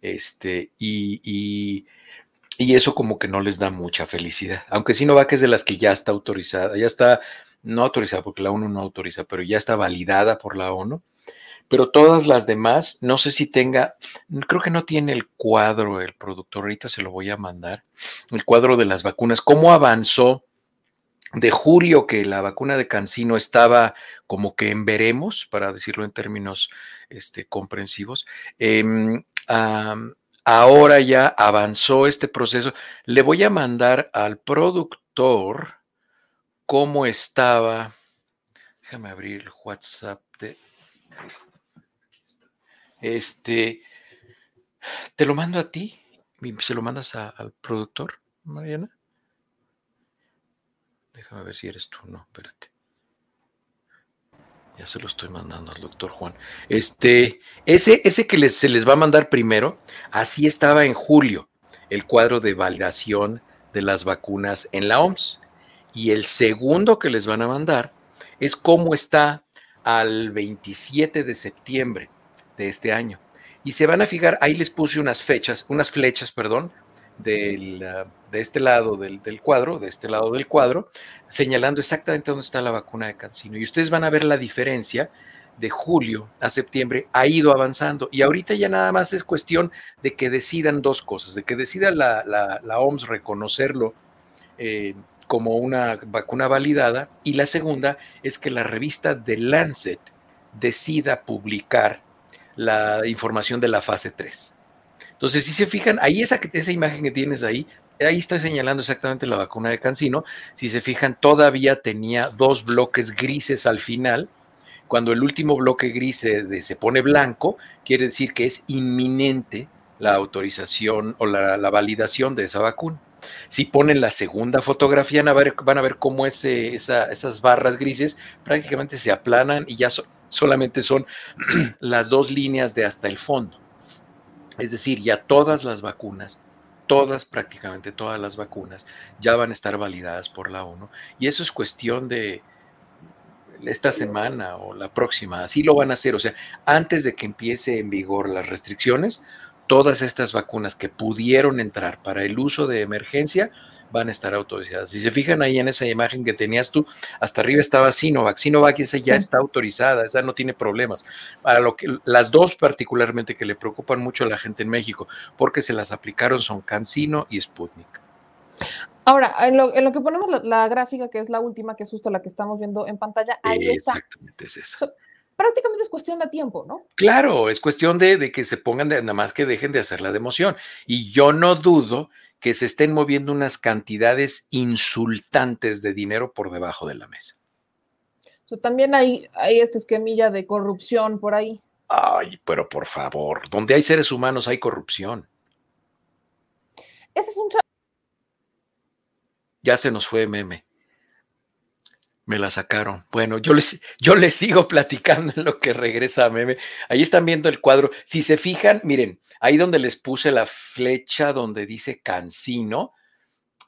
Este, y y eso como que no les da mucha felicidad. Aunque Sinovac es de las que ya está autorizada, ya está, no autorizada porque la ONU no autoriza, pero ya está validada por la ONU. Pero todas las demás, no sé si tenga, creo que no tiene el cuadro el productor, ahorita se lo voy a mandar, el cuadro de las vacunas, cómo avanzó de julio que la vacuna de Cancino estaba como que en veremos, para decirlo en términos este, comprensivos, em, ahora ya avanzó este proceso. Le voy a mandar al productor cómo estaba. Déjame abrir el WhatsApp de. Este. Te lo mando a ti. ¿Se lo mandas al productor, Mariana? Déjame ver si eres tú. No, espérate. Ya se lo estoy mandando al doctor Juan. Este, ese, ese que se les va a mandar primero, así estaba en julio, el cuadro de validación de las vacunas en la OMS. Y el segundo que les van a mandar es cómo está al 27 de septiembre de este año. Y se van a fijar, ahí les puse unas fechas, unas flechas, perdón, del, ah, de este lado del, cuadro, de este lado del cuadro, señalando exactamente dónde está la vacuna de Cancino. Y ustedes van a ver la diferencia de julio a septiembre ha ido avanzando y ahorita ya nada más es cuestión de que decidan dos cosas, de que decida la, la, OMS reconocerlo eh, como una vacuna validada y la segunda es que la revista The Lancet decida publicar la información de la fase 3. Entonces, si se fijan, ahí esa, esa imagen que tienes ahí, ahí está señalando exactamente la vacuna de Cancino. Si se fijan, todavía tenía dos bloques grises al final. Cuando el último bloque gris se, se pone blanco, quiere decir que es inminente la autorización o la, validación de esa vacuna. Si ponen la segunda fotografía, van a ver, cómo ese, esas barras grises prácticamente se aplanan y ya solamente son las dos líneas de hasta el fondo. Es decir, ya todas las vacunas, todas, prácticamente todas las vacunas, ya van a estar validadas por la ONU. Y eso es cuestión de esta semana o la próxima. Así lo van a hacer. O sea, antes de que empiece en vigor las restricciones, todas estas vacunas que pudieron entrar para el uso de emergencia van a estar autorizadas. Si se fijan ahí en esa imagen que tenías tú, hasta arriba estaba Sinovac. Sinovac esa ya está autorizada, esa no tiene problemas. Para lo que las dos particularmente que le preocupan mucho a la gente en México, porque se las aplicaron son CanSino y Sputnik.
Ahora, en lo, que ponemos la, gráfica, que es la última, que es justo la que estamos viendo en pantalla, ahí está.
Exactamente, es eso.
Prácticamente es cuestión de tiempo, ¿no?
Claro, es cuestión de, que se pongan, de, nada más que dejen de hacer la de emoción. Y yo no dudo que se estén moviendo unas cantidades insultantes de dinero por debajo de la mesa.
también hay, hay esta esquemilla de corrupción por ahí.
Ay, pero por favor, donde hay seres humanos hay corrupción.
Ese es un
ya se nos fue meme. Me la sacaron. Bueno, yo les, yo les sigo platicando en lo que regresa a meme. Ahí están viendo el cuadro. Si se fijan, miren, ahí donde les puse la flecha donde dice Cancino,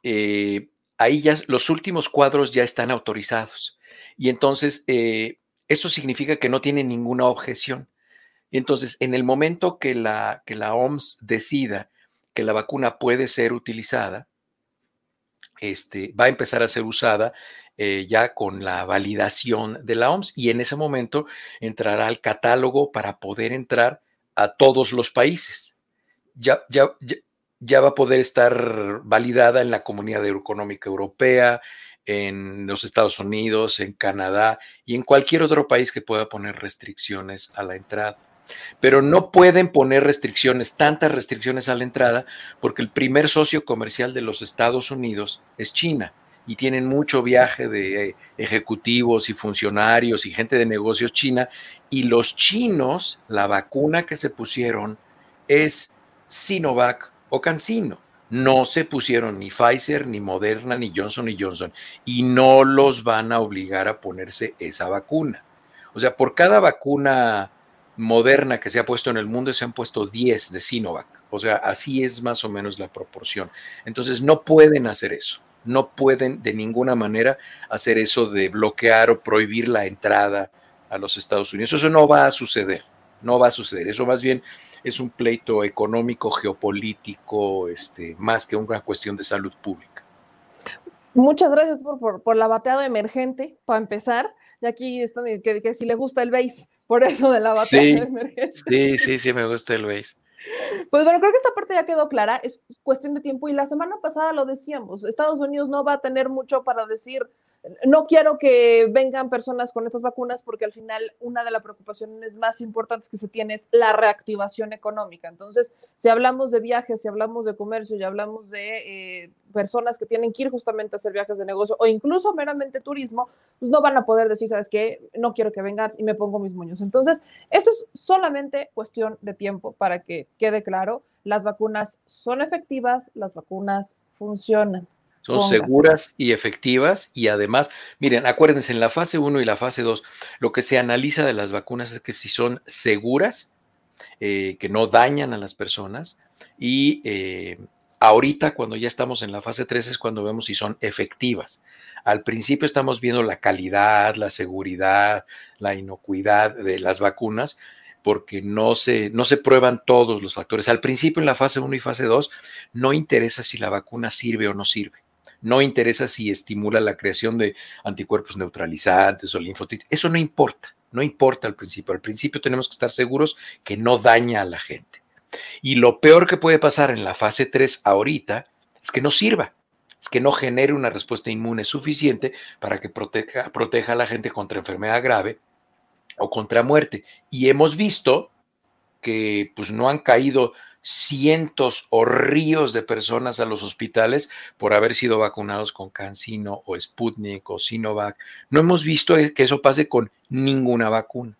eh, ahí ya los últimos cuadros ya están autorizados. Y entonces, eh, eso significa que no tiene ninguna objeción. Entonces, en el momento que la, que la OMS decida que la vacuna puede ser utilizada, este, va a empezar a ser usada eh, ya con la validación de la OMS y en ese momento entrará al catálogo para poder entrar a todos los países. Ya, ya, ya, va a poder estar validada en la Comunidad Económica Europea, en los Estados Unidos, en Canadá y en cualquier otro país que pueda poner restricciones a la entrada pero no pueden poner restricciones, tantas restricciones a la entrada, porque el primer socio comercial de los Estados Unidos es China y tienen mucho viaje de eh, ejecutivos y funcionarios y gente de negocios china, y los chinos, la vacuna que se pusieron es Sinovac o CanSino. No se pusieron ni Pfizer, ni Moderna, ni Johnson y Johnson, y no los van a obligar a ponerse esa vacuna. O sea, por cada vacuna moderna que se ha puesto en el mundo se han puesto 10 de Sinovac. O sea, así es más o menos la proporción. Entonces, no pueden hacer eso. No pueden de ninguna manera hacer eso de bloquear o prohibir la entrada a los Estados Unidos. Eso no va a suceder. No va a suceder. Eso más bien es un pleito económico, geopolítico, este, más que una cuestión de salud pública.
Muchas gracias por, la bateada emergente, para empezar. Y aquí están que, que si le gusta el base por eso de la batalla
sí, Sí, sí, sí, me gusta el base.
Pues bueno, creo que esta parte ya quedó clara, es cuestión de tiempo y la semana pasada lo decíamos, Estados Unidos no va a tener mucho para decir no quiero que vengan personas con estas vacunas porque al final una de las preocupaciones más importantes que se tiene es la reactivación económica. Entonces, si hablamos de viajes, si hablamos de comercio, y hablamos de eh, personas que tienen que ir justamente a hacer viajes de negocio o incluso meramente turismo, pues no van a poder decir, ¿sabes qué? No quiero que vengas y me pongo mis moños. Entonces, esto es solamente cuestión de tiempo para que quede claro, las vacunas son efectivas, las vacunas funcionan.
Son seguras y efectivas y además, miren, acuérdense, en la fase 1 y la fase 2, lo que se analiza de las vacunas es que si son seguras, eh, que no dañan a las personas y eh, ahorita cuando ya estamos en la fase 3 es cuando vemos si son efectivas. Al principio estamos viendo la calidad, la seguridad, la inocuidad de las vacunas, porque no se, no se prueban todos los factores. Al principio, en la fase 1 y fase 2, no interesa si la vacuna sirve o no sirve. No interesa si estimula la creación de anticuerpos neutralizantes o linfocitos. Eso no importa, no importa al principio. Al principio tenemos que estar seguros que no daña a la gente. Y lo peor que puede pasar en la fase 3 ahorita es que no sirva, es que no genere una respuesta inmune suficiente para que proteja, proteja a la gente contra enfermedad grave o contra muerte. Y hemos visto que pues no han caído cientos o ríos de personas a los hospitales por haber sido vacunados con CanSino o Sputnik o Sinovac. No hemos visto que eso pase con ninguna vacuna.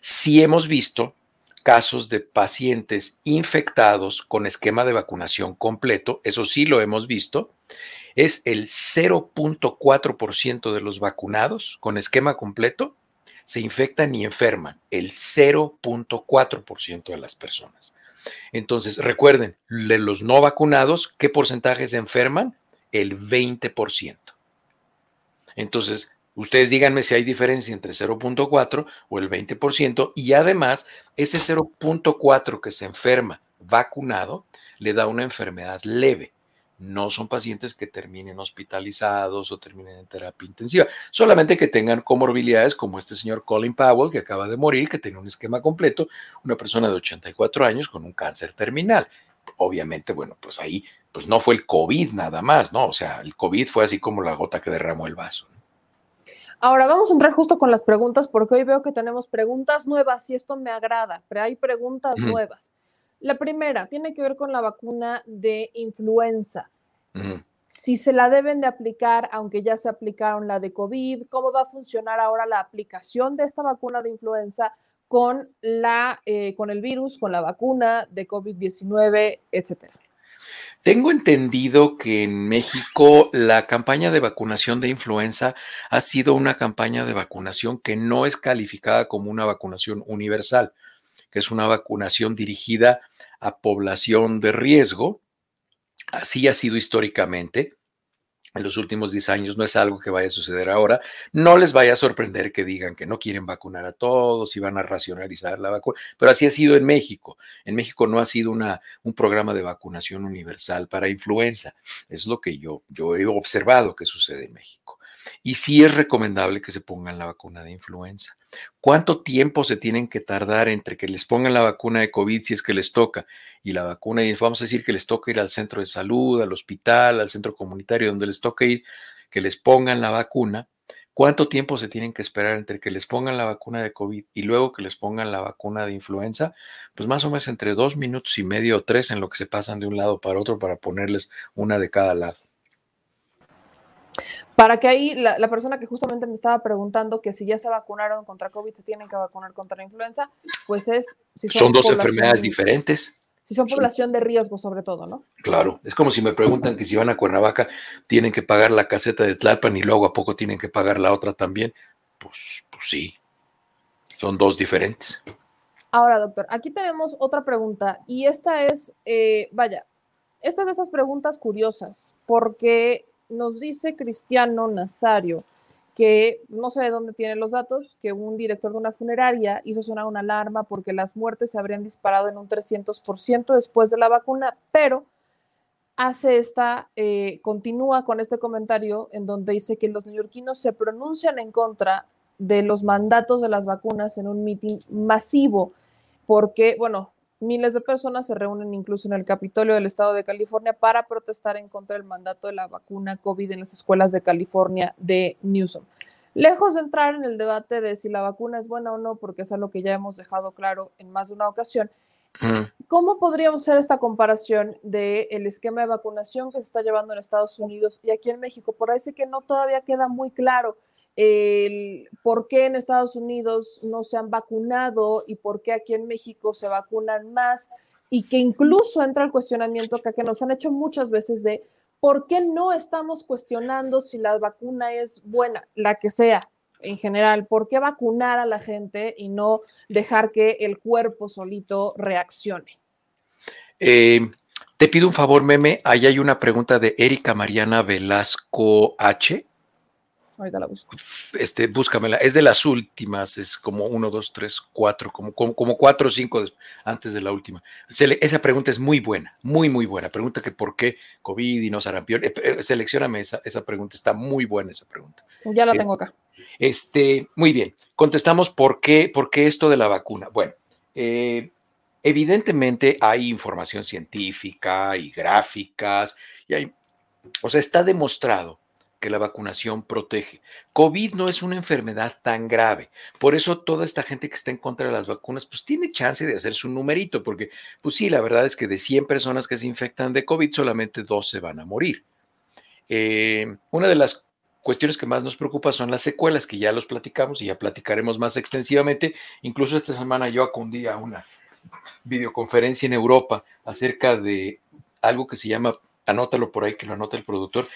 Sí hemos visto casos de pacientes infectados con esquema de vacunación completo, eso sí lo hemos visto, es el 0.4% de los vacunados con esquema completo se infectan y enferman, el 0.4% de las personas. Entonces, recuerden, de los no vacunados, ¿qué porcentaje se enferman? El 20%. Entonces, ustedes díganme si hay diferencia entre 0.4 o el 20% y además ese 0.4 que se enferma vacunado le da una enfermedad leve no son pacientes que terminen hospitalizados o terminen en terapia intensiva, solamente que tengan comorbilidades como este señor Colin Powell, que acaba de morir, que tiene un esquema completo, una persona de 84 años con un cáncer terminal. Obviamente, bueno, pues ahí pues no fue el COVID nada más, ¿no? O sea, el COVID fue así como la gota que derramó el vaso.
Ahora vamos a entrar justo con las preguntas porque hoy veo que tenemos preguntas nuevas y esto me agrada, pero hay preguntas nuevas. La primera tiene que ver con la vacuna de influenza. Si se la deben de aplicar, aunque ya se aplicaron la de COVID, ¿cómo va a funcionar ahora la aplicación de esta vacuna de influenza con, la, eh, con el virus, con la vacuna de COVID-19, etcétera?
Tengo entendido que en México la campaña de vacunación de influenza ha sido una campaña de vacunación que no es calificada como una vacunación universal, que es una vacunación dirigida a población de riesgo. Así ha sido históricamente en los últimos 10 años, no es algo que vaya a suceder ahora. No les vaya a sorprender que digan que no quieren vacunar a todos y van a racionalizar la vacuna, pero así ha sido en México. En México no ha sido una, un programa de vacunación universal para influenza. Es lo que yo, yo he observado que sucede en México. Y sí es recomendable que se pongan la vacuna de influenza. ¿Cuánto tiempo se tienen que tardar entre que les pongan la vacuna de COVID si es que les toca y la vacuna, y vamos a decir que les toca ir al centro de salud, al hospital, al centro comunitario donde les toca ir, que les pongan la vacuna? ¿Cuánto tiempo se tienen que esperar entre que les pongan la vacuna de COVID y luego que les pongan la vacuna de influenza? Pues más o menos entre dos minutos y medio o tres en lo que se pasan de un lado para otro para ponerles una de cada lado.
Para que ahí la, persona que justamente me estaba preguntando que si ya se vacunaron contra COVID, se tienen que vacunar contra la influenza, pues es...
son, dos enfermedades diferentes.
Si son población de riesgo sobre todo, ¿no?
Claro, es como si me preguntan que si van a Cuernavaca tienen que pagar la caseta de Tlalpan y luego a poco tienen que pagar la otra también. Pues, pues sí, son dos diferentes.
Ahora, doctor, aquí tenemos otra pregunta y esta es, eh, vaya, esta es de esas preguntas curiosas, porque nos dice Cristiano Nazario que no sé de dónde tiene los datos, que un director de una funeraria hizo sonar una alarma porque las muertes se habrían disparado en un 300% después de la vacuna, pero hace esta, eh, continúa con este comentario en donde dice que los neoyorquinos se pronuncian en contra de los mandatos de las vacunas en un mitin masivo, porque, bueno, Miles de personas se reúnen incluso en el Capitolio del Estado de California para protestar en contra del mandato de la vacuna COVID en las escuelas de California de Newsom. Lejos de entrar en el debate de si la vacuna es buena o no, porque es algo que ya hemos dejado claro en más de una ocasión, ¿cómo podríamos hacer esta comparación del el esquema de vacunación que se está llevando en Estados Unidos y aquí en México? Parece que no todavía queda muy claro el por qué en Estados Unidos no se han vacunado y por qué aquí en México se vacunan más y que incluso entra el cuestionamiento que, que nos han hecho muchas veces de por qué no estamos cuestionando si la vacuna es buena, la que sea en general, por qué vacunar a la gente y no dejar que el cuerpo solito reaccione.
Eh, te pido un favor, Meme, ahí hay una pregunta de Erika Mariana Velasco H
Ahorita la busco.
Este, búscamela. Es de las últimas, es como uno, dos, tres, cuatro, como, como, como cuatro o cinco antes de la última. esa pregunta es muy buena, muy, muy buena. Pregunta que por qué COVID y no sarampión. Eh, eh, seleccioname esa, esa pregunta, está muy buena esa pregunta.
Ya la tengo acá.
Este, muy bien. Contestamos por qué, por qué esto de la vacuna. Bueno, eh, evidentemente hay información científica y gráficas y hay, o sea, está demostrado que la vacunación protege. COVID no es una enfermedad tan grave. Por eso toda esta gente que está en contra de las vacunas, pues tiene chance de hacer su numerito, porque pues sí, la verdad es que de 100 personas que se infectan de COVID, solamente dos se van a morir. Eh, una de las cuestiones que más nos preocupa son las secuelas, que ya los platicamos y ya platicaremos más extensivamente. Incluso esta semana yo acudí a una videoconferencia en Europa acerca de algo que se llama, anótalo por ahí que lo anota el productor,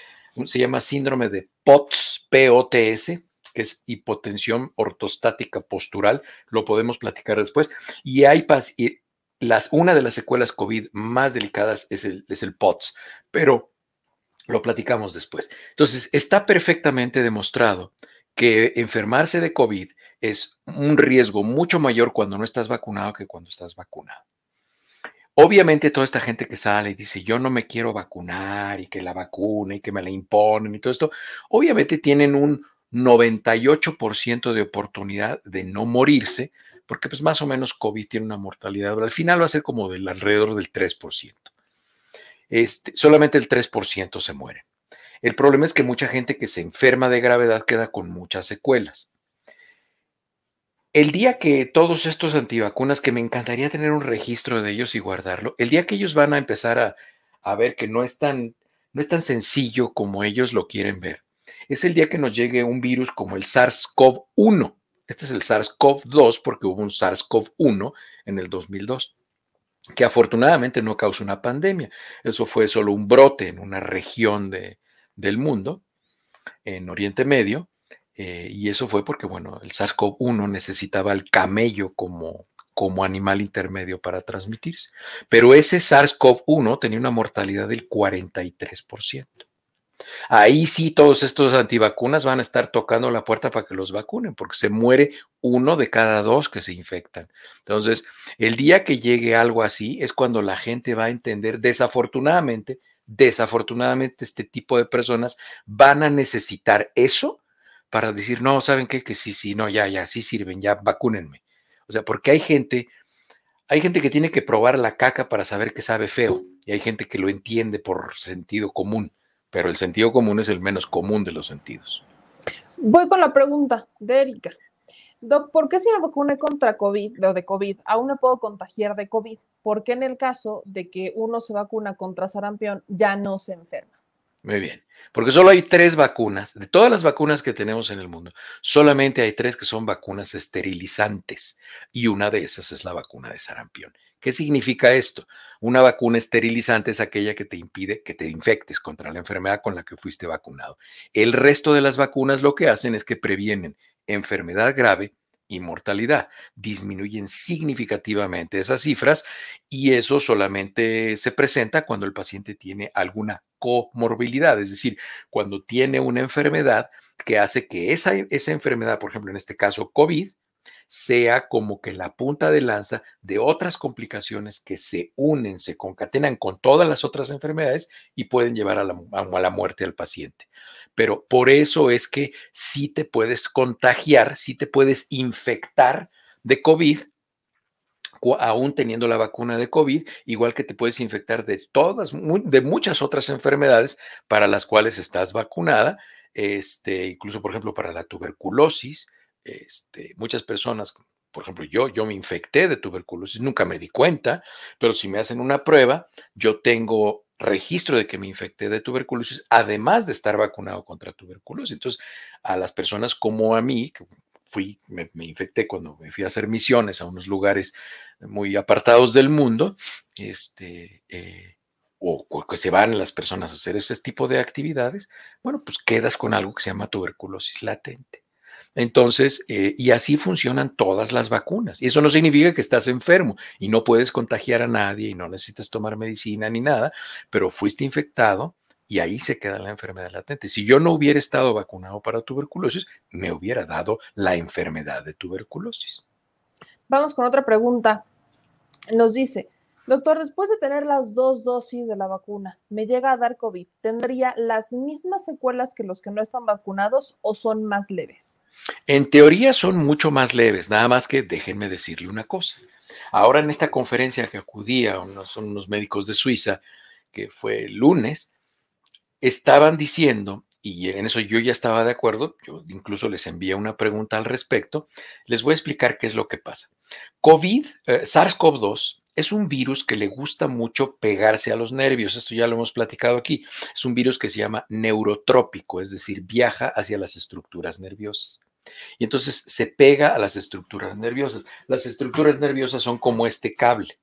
se llama síndrome de POTS, POTS, que es hipotensión ortostática postural, lo podemos platicar después, y hay las, una de las secuelas COVID más delicadas es el, es el POTS, pero lo platicamos después. Entonces, está perfectamente demostrado que enfermarse de COVID es un riesgo mucho mayor cuando no estás vacunado que cuando estás vacunado. Obviamente toda esta gente que sale y dice, yo no me quiero vacunar y que la vacuna y que me la imponen y todo esto, obviamente tienen un 98% de oportunidad de no morirse, porque pues más o menos COVID tiene una mortalidad, al final va a ser como del alrededor del 3%. este, solamente el 3% se muere. El problema es que mucha gente que se enferma de gravedad queda con muchas secuelas. El día que todos estos antivacunas, que me encantaría tener un registro de ellos y guardarlo, el día que ellos van a empezar a, a ver que no es, tan, no es tan sencillo como ellos lo quieren ver, es el día que nos llegue un virus como el SARS-CoV-1. Este es el SARS-CoV-2 porque hubo un SARS-CoV-1 en el 2002 que afortunadamente no causó una pandemia. Eso fue solo un brote en una región de, del mundo, en Oriente Medio, eh, y eso fue porque, bueno, el SARS-CoV-1 necesitaba el camello como, como animal intermedio para transmitirse. Pero ese SARS-CoV-1 tenía una mortalidad del 43%. Ahí sí todos estos antivacunas van a estar tocando la puerta para que los vacunen, porque se muere uno de cada dos que se infectan. Entonces, el día que llegue algo así es cuando la gente va a entender, desafortunadamente, desafortunadamente este tipo de personas van a necesitar eso para decir, no, ¿saben qué? Que sí, sí, no, ya, ya, sí sirven, ya vacúnenme. O sea, porque hay gente, hay gente que tiene que probar la caca para saber que sabe feo y hay gente que lo entiende por sentido común pero el sentido común es el menos común de los sentidos.
Voy con la pregunta de Erika. ¿por qué si me vacuné contra COVID o de COVID, aún me puedo contagiar de COVID? ¿Por qué en el caso de que uno se vacuna contra sarampión ya no se enferma?
Muy bien, porque solo hay tres vacunas. De todas las vacunas que tenemos en el mundo, solamente hay tres que son vacunas esterilizantes y una de esas es la vacuna de sarampión. ¿Qué significa esto? Una vacuna esterilizante es aquella que te impide que te infectes contra la enfermedad con la que fuiste vacunado. El resto de las vacunas lo que hacen es que previenen enfermedad grave y mortalidad. Disminuyen significativamente esas cifras y eso solamente se presenta cuando el paciente tiene alguna comorbilidad, es decir, cuando tiene una enfermedad que hace que esa, esa enfermedad, por ejemplo, en este caso COVID, sea como que la punta de lanza de otras complicaciones que se unen, se concatenan con todas las otras enfermedades y pueden llevar a la, muerte al paciente. Pero por eso es que sí te puedes contagiar, sí te puedes infectar de COVID aún teniendo la vacuna de COVID, igual que te puedes infectar de todas, de muchas otras enfermedades para las cuales estás vacunada, este, incluso por ejemplo para la tuberculosis, este, muchas personas, por ejemplo, yo, yo me infecté de tuberculosis, nunca me di cuenta, pero si me hacen una prueba, yo tengo registro de que me infecté de tuberculosis, además de estar vacunado contra tuberculosis. Entonces, a las personas como a mí, que fui, me, infecté cuando me fui a hacer misiones a unos lugares muy apartados del mundo, este, eh, o que se van las personas a hacer ese tipo de actividades, bueno, pues quedas con algo que se llama tuberculosis latente. Entonces, eh, y así funcionan todas las vacunas. Y eso no significa que estás enfermo y no puedes contagiar a nadie y no necesitas tomar medicina ni nada, pero fuiste infectado y ahí se queda la enfermedad latente. Si yo no hubiera estado vacunado para tuberculosis, me hubiera dado la enfermedad de tuberculosis.
Vamos con otra pregunta. Nos dice, Doctor, después de tener las dos dosis de la vacuna, me llega a dar COVID, ¿tendría las mismas secuelas que los que no están vacunados o son más leves?
En teoría son mucho más leves, nada más que déjenme decirle una cosa. Ahora en esta conferencia que acudía, son unos médicos de Suiza, que fue el lunes, estaban diciendo, y en eso yo ya estaba de acuerdo, yo incluso les envié una pregunta al respecto, les voy a explicar qué es lo que pasa. COVID, eh, SARS-CoV-2 es un virus que le gusta mucho pegarse a los nervios. Esto ya lo hemos platicado aquí. Es un virus que se llama neurotrópico, es decir, viaja hacia las estructuras nerviosas. Y entonces se pega a las estructuras nerviosas. Las estructuras nerviosas son como este cable.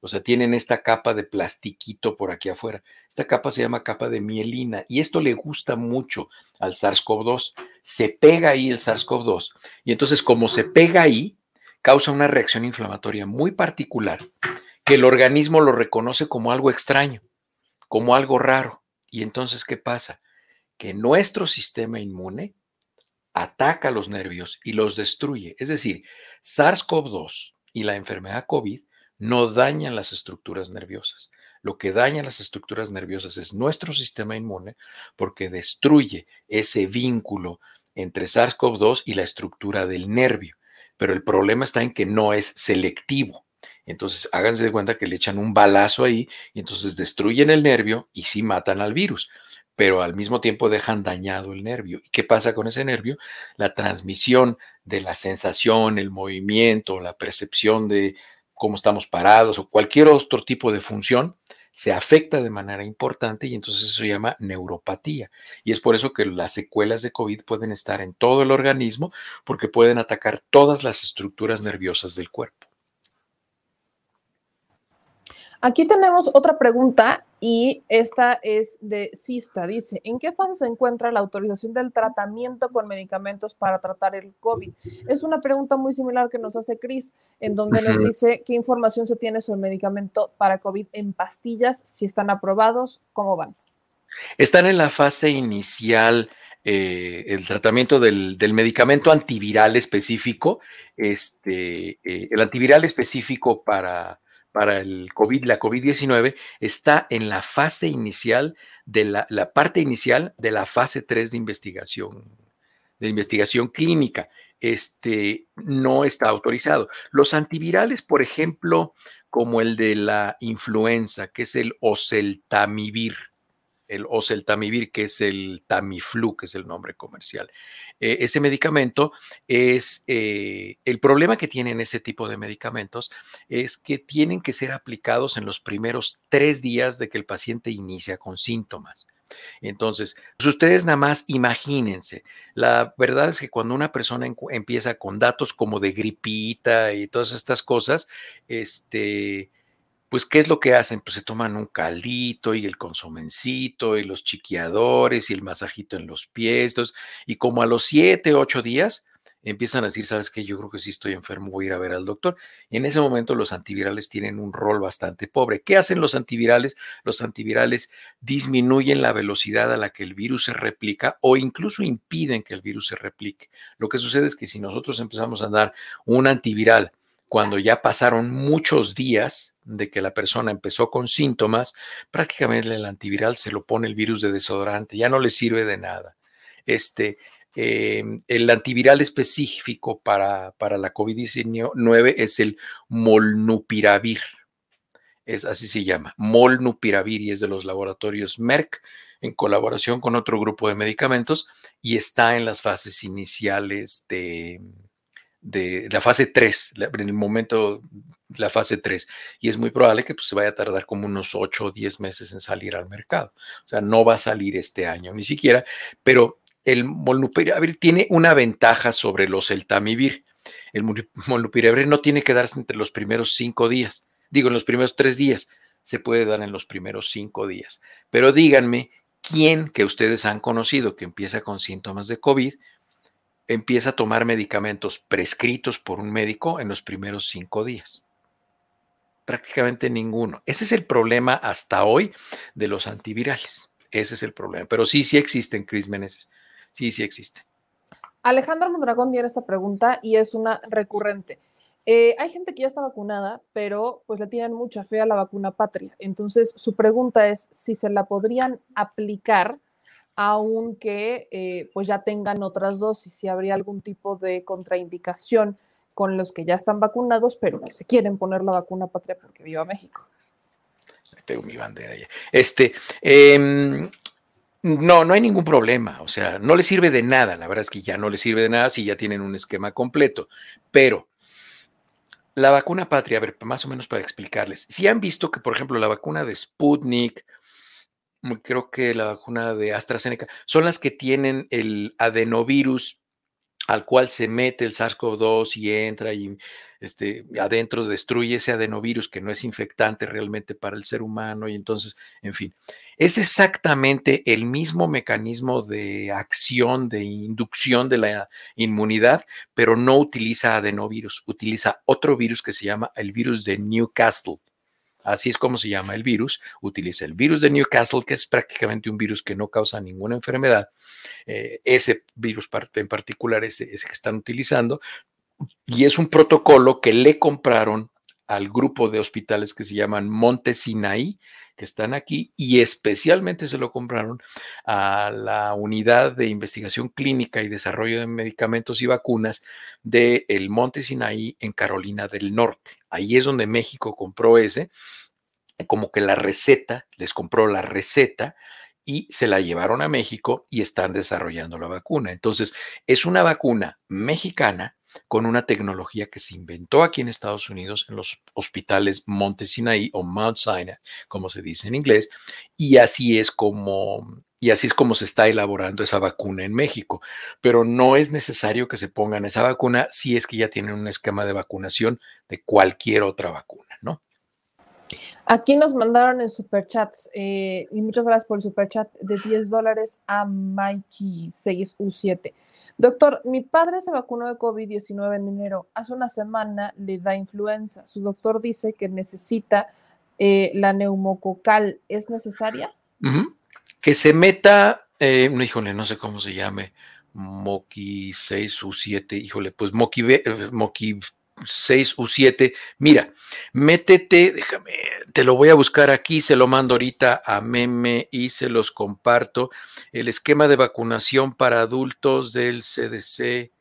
O sea, tienen esta capa de plastiquito por aquí afuera. Esta capa se llama capa de mielina y esto le gusta mucho al SARS-CoV-2. Se pega ahí el SARS-CoV-2 y entonces como se pega ahí, causa una reacción inflamatoria muy particular que el organismo lo reconoce como algo extraño, como algo raro. Y entonces, ¿qué pasa? Que nuestro sistema inmune ataca los nervios y los destruye. Es decir, SARS-CoV-2 y la enfermedad COVID no dañan las estructuras nerviosas. Lo que daña las estructuras nerviosas es nuestro sistema inmune porque destruye ese vínculo entre SARS-CoV-2 y la estructura del nervio pero el problema está en que no es selectivo. Entonces, háganse de cuenta que le echan un balazo ahí y entonces destruyen el nervio y sí matan al virus, pero al mismo tiempo dejan dañado el nervio. ¿Y qué pasa con ese nervio? La transmisión de la sensación, el movimiento, la percepción de cómo estamos parados o cualquier otro tipo de función se afecta de manera importante y entonces eso se llama neuropatía. Y es por eso que las secuelas de COVID pueden estar en todo el organismo porque pueden atacar todas las estructuras nerviosas del cuerpo.
Aquí tenemos otra pregunta y esta es de Sista. Dice, ¿en qué fase se encuentra la autorización del tratamiento con medicamentos para tratar el COVID? Es una pregunta muy similar que nos hace Cris, en donde nos dice qué información se tiene sobre el medicamento para COVID en pastillas, si están aprobados, cómo van.
Están en la fase inicial. Eh, el tratamiento del, medicamento antiviral específico, este, eh, el antiviral específico para, para el COVID, la COVID-19 está en la fase inicial de la, parte inicial de la fase 3 de investigación, de investigación clínica. Este no está autorizado. Los antivirales, por ejemplo, como el de la influenza, que es el oseltamivir, el oseltamivir, que es el Tamiflu, que es el nombre comercial. Eh, ese medicamento es, eh, el problema que tienen ese tipo de medicamentos es que tienen que ser aplicados en los primeros tres días de que el paciente inicia con síntomas. Entonces, pues ustedes nada más imagínense, la verdad es que cuando una persona empieza con datos como de gripita y todas estas cosas, este, pues, ¿qué es lo que hacen? Pues se toman un caldito y el consomencito y los chiquiadores y el masajito en los pies. y como a los siete, ocho días, empiezan a decir, ¿sabes qué? Yo creo que sí estoy enfermo, voy a ir a ver al doctor. Y en ese momento los antivirales tienen un rol bastante pobre. ¿Qué hacen los antivirales? Los antivirales disminuyen la velocidad a la que el virus se replica o incluso impiden que el virus se replique. Lo que sucede es que si nosotros empezamos a dar un antiviral cuando ya pasaron muchos días, de que la persona empezó con síntomas, prácticamente el antiviral se lo pone el virus de desodorante, ya no le sirve de nada. Este, em, el antiviral específico para, para la COVID-19 es el molnupiravir. Es así se llama, molnupiravir y es de los laboratorios Merck en colaboración con otro grupo de medicamentos y está en las fases iniciales de, de la fase 3, en el momento la fase 3, y es muy probable que pues, se vaya a tardar como unos 8 o 10 meses en salir al mercado. O sea, no va a salir este año ni siquiera, pero el molnupiravir tiene una ventaja sobre los eltamivir. El molnupiravir no tiene que darse entre los primeros 5 días, digo, en los primeros 3 días, se puede dar en los primeros 5 días. Pero díganme, ¿quién que ustedes han conocido que empieza con síntomas de COVID empieza a tomar medicamentos prescritos por un médico en los primeros cinco días. Prácticamente ninguno. Ese es el problema hasta hoy de los antivirales. Ese es el problema. Pero sí, sí existen, Cris Meneses. Sí, sí existen.
Alejandro Mondragón tiene esta pregunta y es una recurrente. Eh, hay gente que ya está vacunada, pero pues le tienen mucha fe a la vacuna patria. Entonces, su pregunta es si se la podrían aplicar aunque eh, pues ya tengan otras dosis, si habría algún tipo de contraindicación con los que ya están vacunados, pero que se quieren poner la vacuna patria porque viva México.
Tengo mi bandera ya. Este, em, no, no hay ningún problema, o sea, no le sirve de nada, la verdad es que ya no le sirve de nada si ya tienen un esquema completo, pero la vacuna patria, a ver, más o menos para explicarles, si han visto que, por ejemplo, la vacuna de Sputnik, creo que la vacuna de AstraZeneca, son las que tienen el adenovirus al cual se mete el SARS-CoV-2 y entra y este, adentro destruye ese adenovirus que no es infectante realmente para el ser humano y entonces, en fin, es exactamente el mismo mecanismo de acción, de inducción de la inmunidad, pero no utiliza adenovirus, utiliza otro virus que se llama el virus de Newcastle así es como se llama el virus, utiliza el virus de Newcastle, que es prácticamente un virus que no causa ninguna enfermedad, eh, ese virus en particular, ese, ese que están utilizando, y es un protocolo que le compraron al grupo de hospitales que se llaman Monte Sinaí, que están aquí y especialmente se lo compraron a la unidad de investigación clínica y desarrollo de medicamentos y vacunas del el Monte Sinaí en Carolina del Norte. Ahí es donde México compró ese, como que la receta, les compró la receta y se la llevaron a México y están desarrollando la vacuna. Entonces, es una vacuna mexicana con una tecnología que se inventó aquí en Estados Unidos en los hospitales Monte Sinai o Mount Sinai, como se dice en inglés, y así es como y así es como se está elaborando esa vacuna en México. Pero no es necesario que se pongan esa vacuna si es que ya tienen un esquema de vacunación de cualquier otra vacuna, ¿no?
Aquí nos mandaron en superchats, eh, y muchas gracias por el superchat de 10 dólares a Mikey 6U7. Doctor, mi padre se vacunó de COVID-19 en enero. Hace una semana le da influenza. Su doctor dice que necesita eh, la neumococal. ¿Es necesaria?
Que se meta, eh, híjole, no sé cómo se llame, Moki 6U7, híjole, pues Moki, Moki 6 u 7. Mira, métete, déjame, te lo voy a buscar aquí, se lo mando ahorita a Meme y se los comparto. El esquema de vacunación para adultos del CDC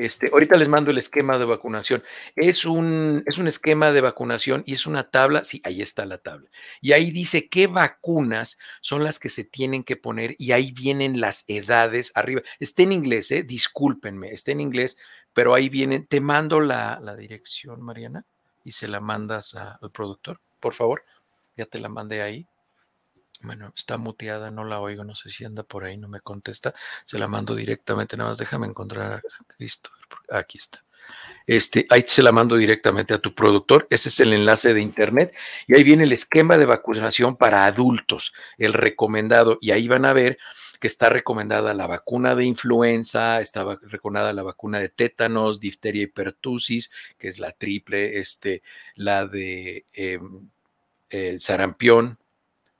Este, ahorita les mando el esquema de vacunación. Es un, es un esquema de vacunación y es una tabla. Sí, ahí está la tabla. Y ahí dice qué vacunas son las que se tienen que poner y ahí vienen las edades arriba. Está en inglés, ¿eh? discúlpenme, está en inglés, pero ahí vienen. Te mando la, la dirección, Mariana, y se la mandas al productor, por favor. Ya te la mandé ahí. Bueno, está muteada, no la oigo, no sé si anda por ahí, no me contesta. Se la mando directamente, nada más déjame encontrar a Cristo. Aquí está. Este, ahí se la mando directamente a tu productor. Ese es el enlace de internet. Y ahí viene el esquema de vacunación para adultos, el recomendado. Y ahí van a ver que está recomendada la vacuna de influenza, está recomendada la vacuna de tétanos, difteria y pertusis, que es la triple, este, la de em, sarampión,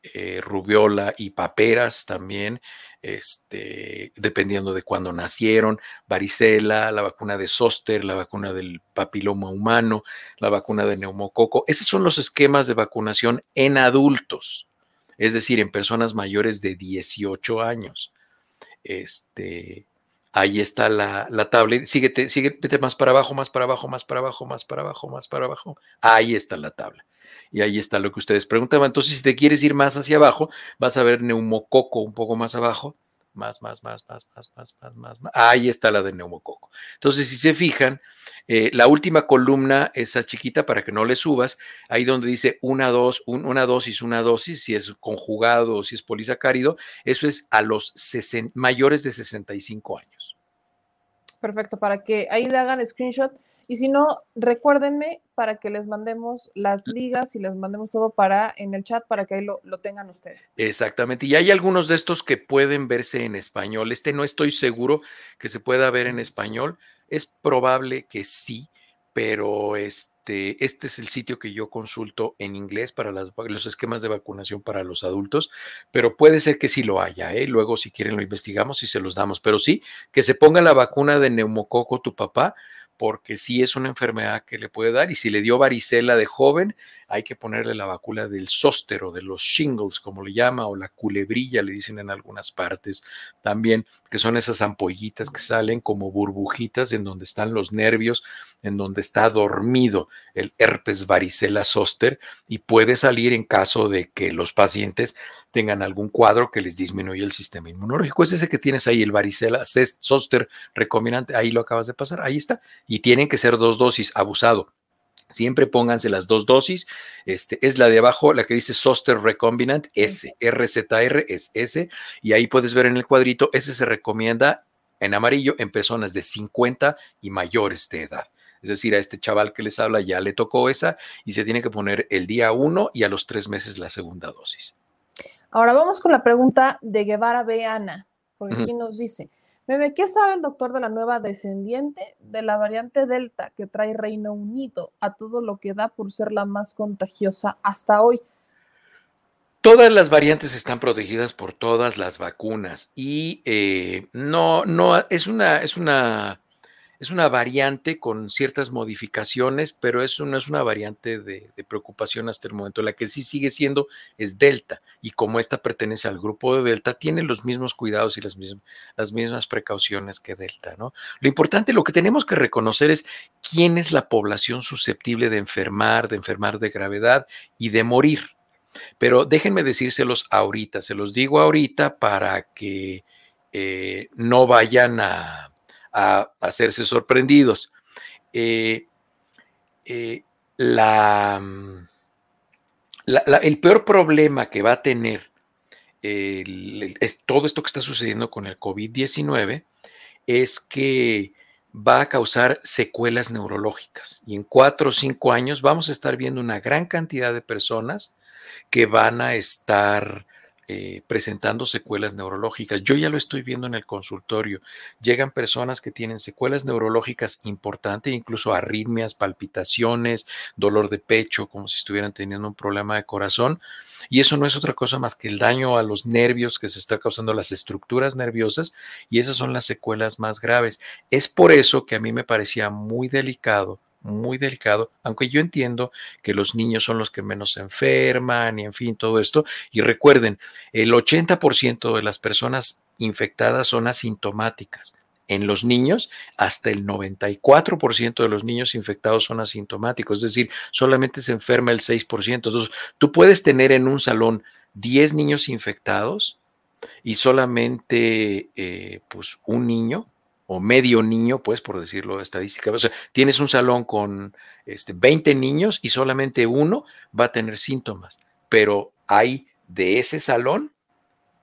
eh, rubiola y paperas también, este, dependiendo de cuándo nacieron, varicela, la vacuna de zóster, la vacuna del papiloma humano, la vacuna de neumococo. Esos son los esquemas de vacunación en adultos, es decir, en personas mayores de 18 años. Este, ahí está la, la tabla. Síguete, síguete más para abajo, más para abajo, más para abajo, más para abajo, más para abajo. Ahí está la tabla. Y ahí está lo que ustedes preguntaban. Entonces, si te quieres ir más hacia abajo, vas a ver neumococo un poco más abajo. Más, más, más, más, más, más, más, más. más. Ahí está la de neumococo. Entonces, si se fijan, eh, la última columna, esa chiquita, para que no le subas, ahí donde dice una, dos, una dosis, una dosis, si es conjugado o si es polisacárido, eso es a los mayores de 65 años.
Perfecto, para que ahí le hagan screenshot y si no, recuérdenme para que les mandemos las ligas y les mandemos todo para en el chat para que ahí lo, tengan ustedes.
Exactamente. Y hay algunos de estos que pueden verse en español. Este no estoy seguro que se pueda ver en español. Es probable que sí, pero este, este es el sitio que yo consulto en inglés para las, los esquemas de vacunación para los adultos, pero puede ser que sí lo haya, ¿eh? luego si quieren lo investigamos y se los damos, pero sí, que se ponga la vacuna de neumococo tu papá, porque sí es una enfermedad que le puede dar y si le dio varicela de joven, hay que ponerle la vacuna del zóstero, de los shingles, como le llama, o la culebrilla, le dicen en algunas partes también, que son esas ampollitas que salen como burbujitas en donde están los nervios, en donde está dormido el herpes varicela zóster y puede salir en caso de que los pacientes tengan algún cuadro que les disminuya el sistema inmunológico. Es ese que tienes ahí, el varicela zoster recombinante, ahí lo acabas de pasar, ahí está. Y tienen que ser dos dosis, abusado. Siempre pónganse las dos dosis. Este es la de abajo, la que dice Zoster Recombinant S, RZR es S, y ahí puedes ver en el cuadrito, ese se recomienda en amarillo en personas de 50 y mayores de edad. Es decir, a este chaval que les habla ya le tocó esa y se tiene que poner el día uno y a los tres meses la segunda dosis.
Ahora vamos con la pregunta de Guevara B. Ana, porque aquí nos dice, Meme, ¿qué sabe el doctor de la nueva descendiente de la variante Delta que trae Reino Unido a todo lo que da por ser la más contagiosa hasta hoy?
Todas las variantes están protegidas por todas las vacunas y eh, no, no, es una, es una es una variante con ciertas modificaciones, pero eso no es una variante de, preocupación hasta el momento. La que sí sigue siendo es Delta, y como esta pertenece al grupo de Delta, tiene los mismos cuidados y las mismas, las mismas precauciones que Delta, ¿no? Lo importante, lo que tenemos que reconocer es quién es la población susceptible de enfermar, de enfermar de gravedad y de morir. Pero déjenme decírselos ahorita, se los digo ahorita para que eh, no vayan a a hacerse sorprendidos. Eh, eh, mm, el peor problema que va a tener es todo esto que está sucediendo con el COVID-19 es que va a causar secuelas neurológicas y en cuatro o cinco años vamos a estar viendo una gran cantidad de personas que van a estar eh, presentando secuelas neurológicas. Yo ya lo estoy viendo en el consultorio. Llegan personas que tienen secuelas neurológicas importantes, incluso arritmias, palpitaciones, dolor de pecho, como si estuvieran teniendo un problema de corazón. Y eso no es otra cosa más que el daño a los nervios que se está causando las estructuras nerviosas y esas son las secuelas más graves. Es por eso que a mí me parecía muy delicado muy delicado, aunque yo entiendo que los niños son los que menos se enferman y en fin, todo esto. Y recuerden, el 80% de las personas infectadas son asintomáticas. En los niños, hasta el 94% de los niños infectados son asintomáticos, es decir, solamente se enferma el 6%. Entonces, tú puedes tener en un salón 10 niños infectados y solamente eh, pues un niño o medio niño, pues por decirlo estadística. O sea, tienes un salón con este, 20 niños y solamente uno va a tener síntomas, pero hay de ese salón,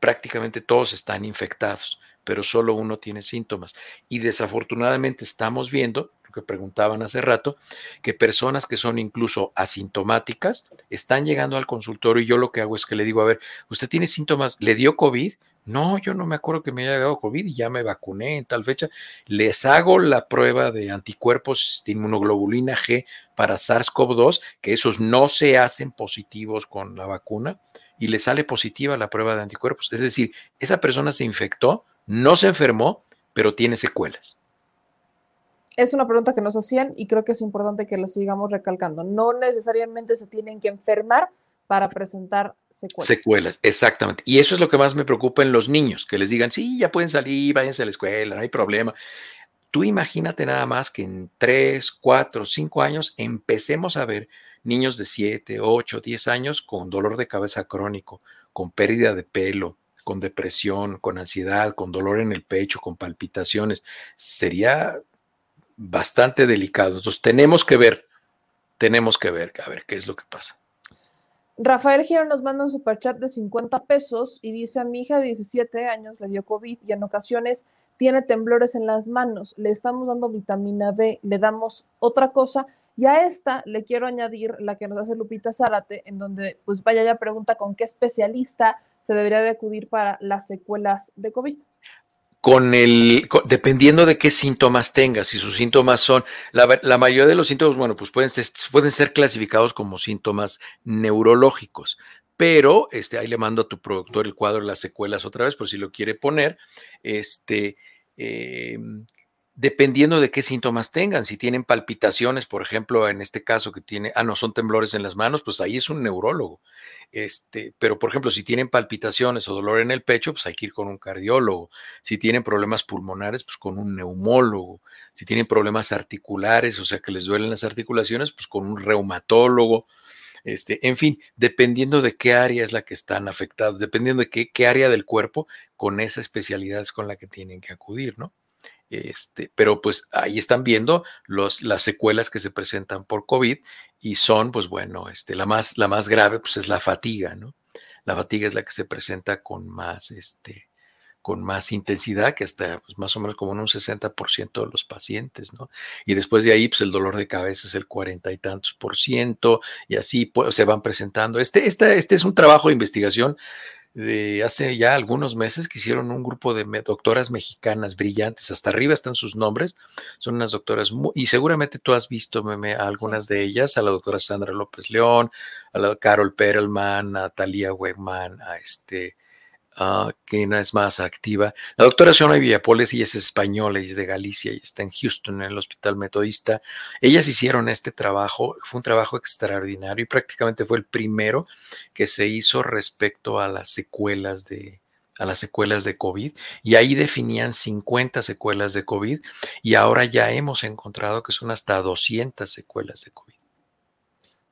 prácticamente todos están infectados, pero solo uno tiene síntomas. Y desafortunadamente estamos viendo, lo que preguntaban hace rato, que personas que son incluso asintomáticas están llegando al consultorio y yo lo que hago es que le digo, a ver, usted tiene síntomas, le dio COVID, no, yo no me acuerdo que me haya dado COVID y ya me vacuné en tal fecha. Les hago la prueba de anticuerpos de inmunoglobulina G para SARS-CoV-2, que esos no se hacen positivos con la vacuna y le sale positiva la prueba de anticuerpos. Es decir, esa persona se infectó, no se enfermó, pero tiene secuelas.
Es una pregunta que nos hacían y creo que es importante que la sigamos recalcando. No necesariamente se tienen que enfermar para presentar secuelas.
Secuelas, exactamente. Y eso es lo que más me preocupa en los niños, que les digan, sí, ya pueden salir, váyanse a la escuela, no hay problema. Tú imagínate nada más que en tres, cuatro, cinco años empecemos a ver niños de siete, ocho, diez años con dolor de cabeza crónico, con pérdida de pelo, con depresión, con ansiedad, con dolor en el pecho, con palpitaciones. Sería bastante delicado. Entonces tenemos que ver, tenemos que ver, a ver qué es lo que pasa.
Rafael Giro nos manda un superchat de 50 pesos y dice a mi hija de 17 años le dio COVID y en ocasiones tiene temblores en las manos. Le estamos dando vitamina B, le damos otra cosa y a esta le quiero añadir la que nos hace Lupita Zárate, en donde pues vaya ya pregunta con qué especialista se debería de acudir para las secuelas de COVID
con el, dependiendo de qué síntomas tenga, si sus síntomas son, la, mayoría de los síntomas, bueno, pues pueden ser, pueden ser clasificados como síntomas neurológicos, pero este, ahí le mando a tu productor el cuadro de las secuelas otra vez, por si lo quiere poner, este, em, dependiendo de qué síntomas tengan. Si tienen palpitaciones, por ejemplo, en este caso que tiene, ah, no, son temblores en las manos, pues ahí es un neurólogo. Este, pero, por ejemplo, si tienen palpitaciones o dolor en el pecho, pues hay que ir con un cardiólogo. Si tienen problemas pulmonares, pues con un neumólogo. Si tienen problemas articulares, o sea, que les duelen las articulaciones, pues con un reumatólogo. Este, en fin, dependiendo de qué área es la que están afectadas, dependiendo de qué, qué área del cuerpo, con esa especialidad es con la que tienen que acudir, ¿no? Este, pero pues ahí están viendo los, las secuelas que se presentan por COVID y son, pues bueno, este, la, más, la más grave pues es la fatiga, ¿no? La fatiga es la que se presenta con más, este, con más intensidad, que hasta pues, más o menos como en un 60% de los pacientes, ¿no? Y después de ahí, pues el dolor de cabeza es el cuarenta y tantos por ciento, y así pues, se van presentando. Este, este, este es un trabajo de investigación de hace ya algunos meses que hicieron un grupo de doctoras mexicanas brillantes, hasta arriba están sus nombres, son unas doctoras y seguramente tú has visto meme, a algunas de ellas, a la doctora Sandra López León, a la Carol Perelman, a Talia Wegman, a este, uh, ¿quién es más activa? La doctora Shona Villapoles, ella es española y es de Galicia y está en Houston, en el Hospital Metodista. Ellas hicieron este trabajo, fue un trabajo extraordinario y prácticamente fue el primero que se hizo respecto a las secuelas de, a las secuelas de COVID y ahí definían 50 secuelas de COVID y ahora ya hemos encontrado que son hasta 200 secuelas de COVID.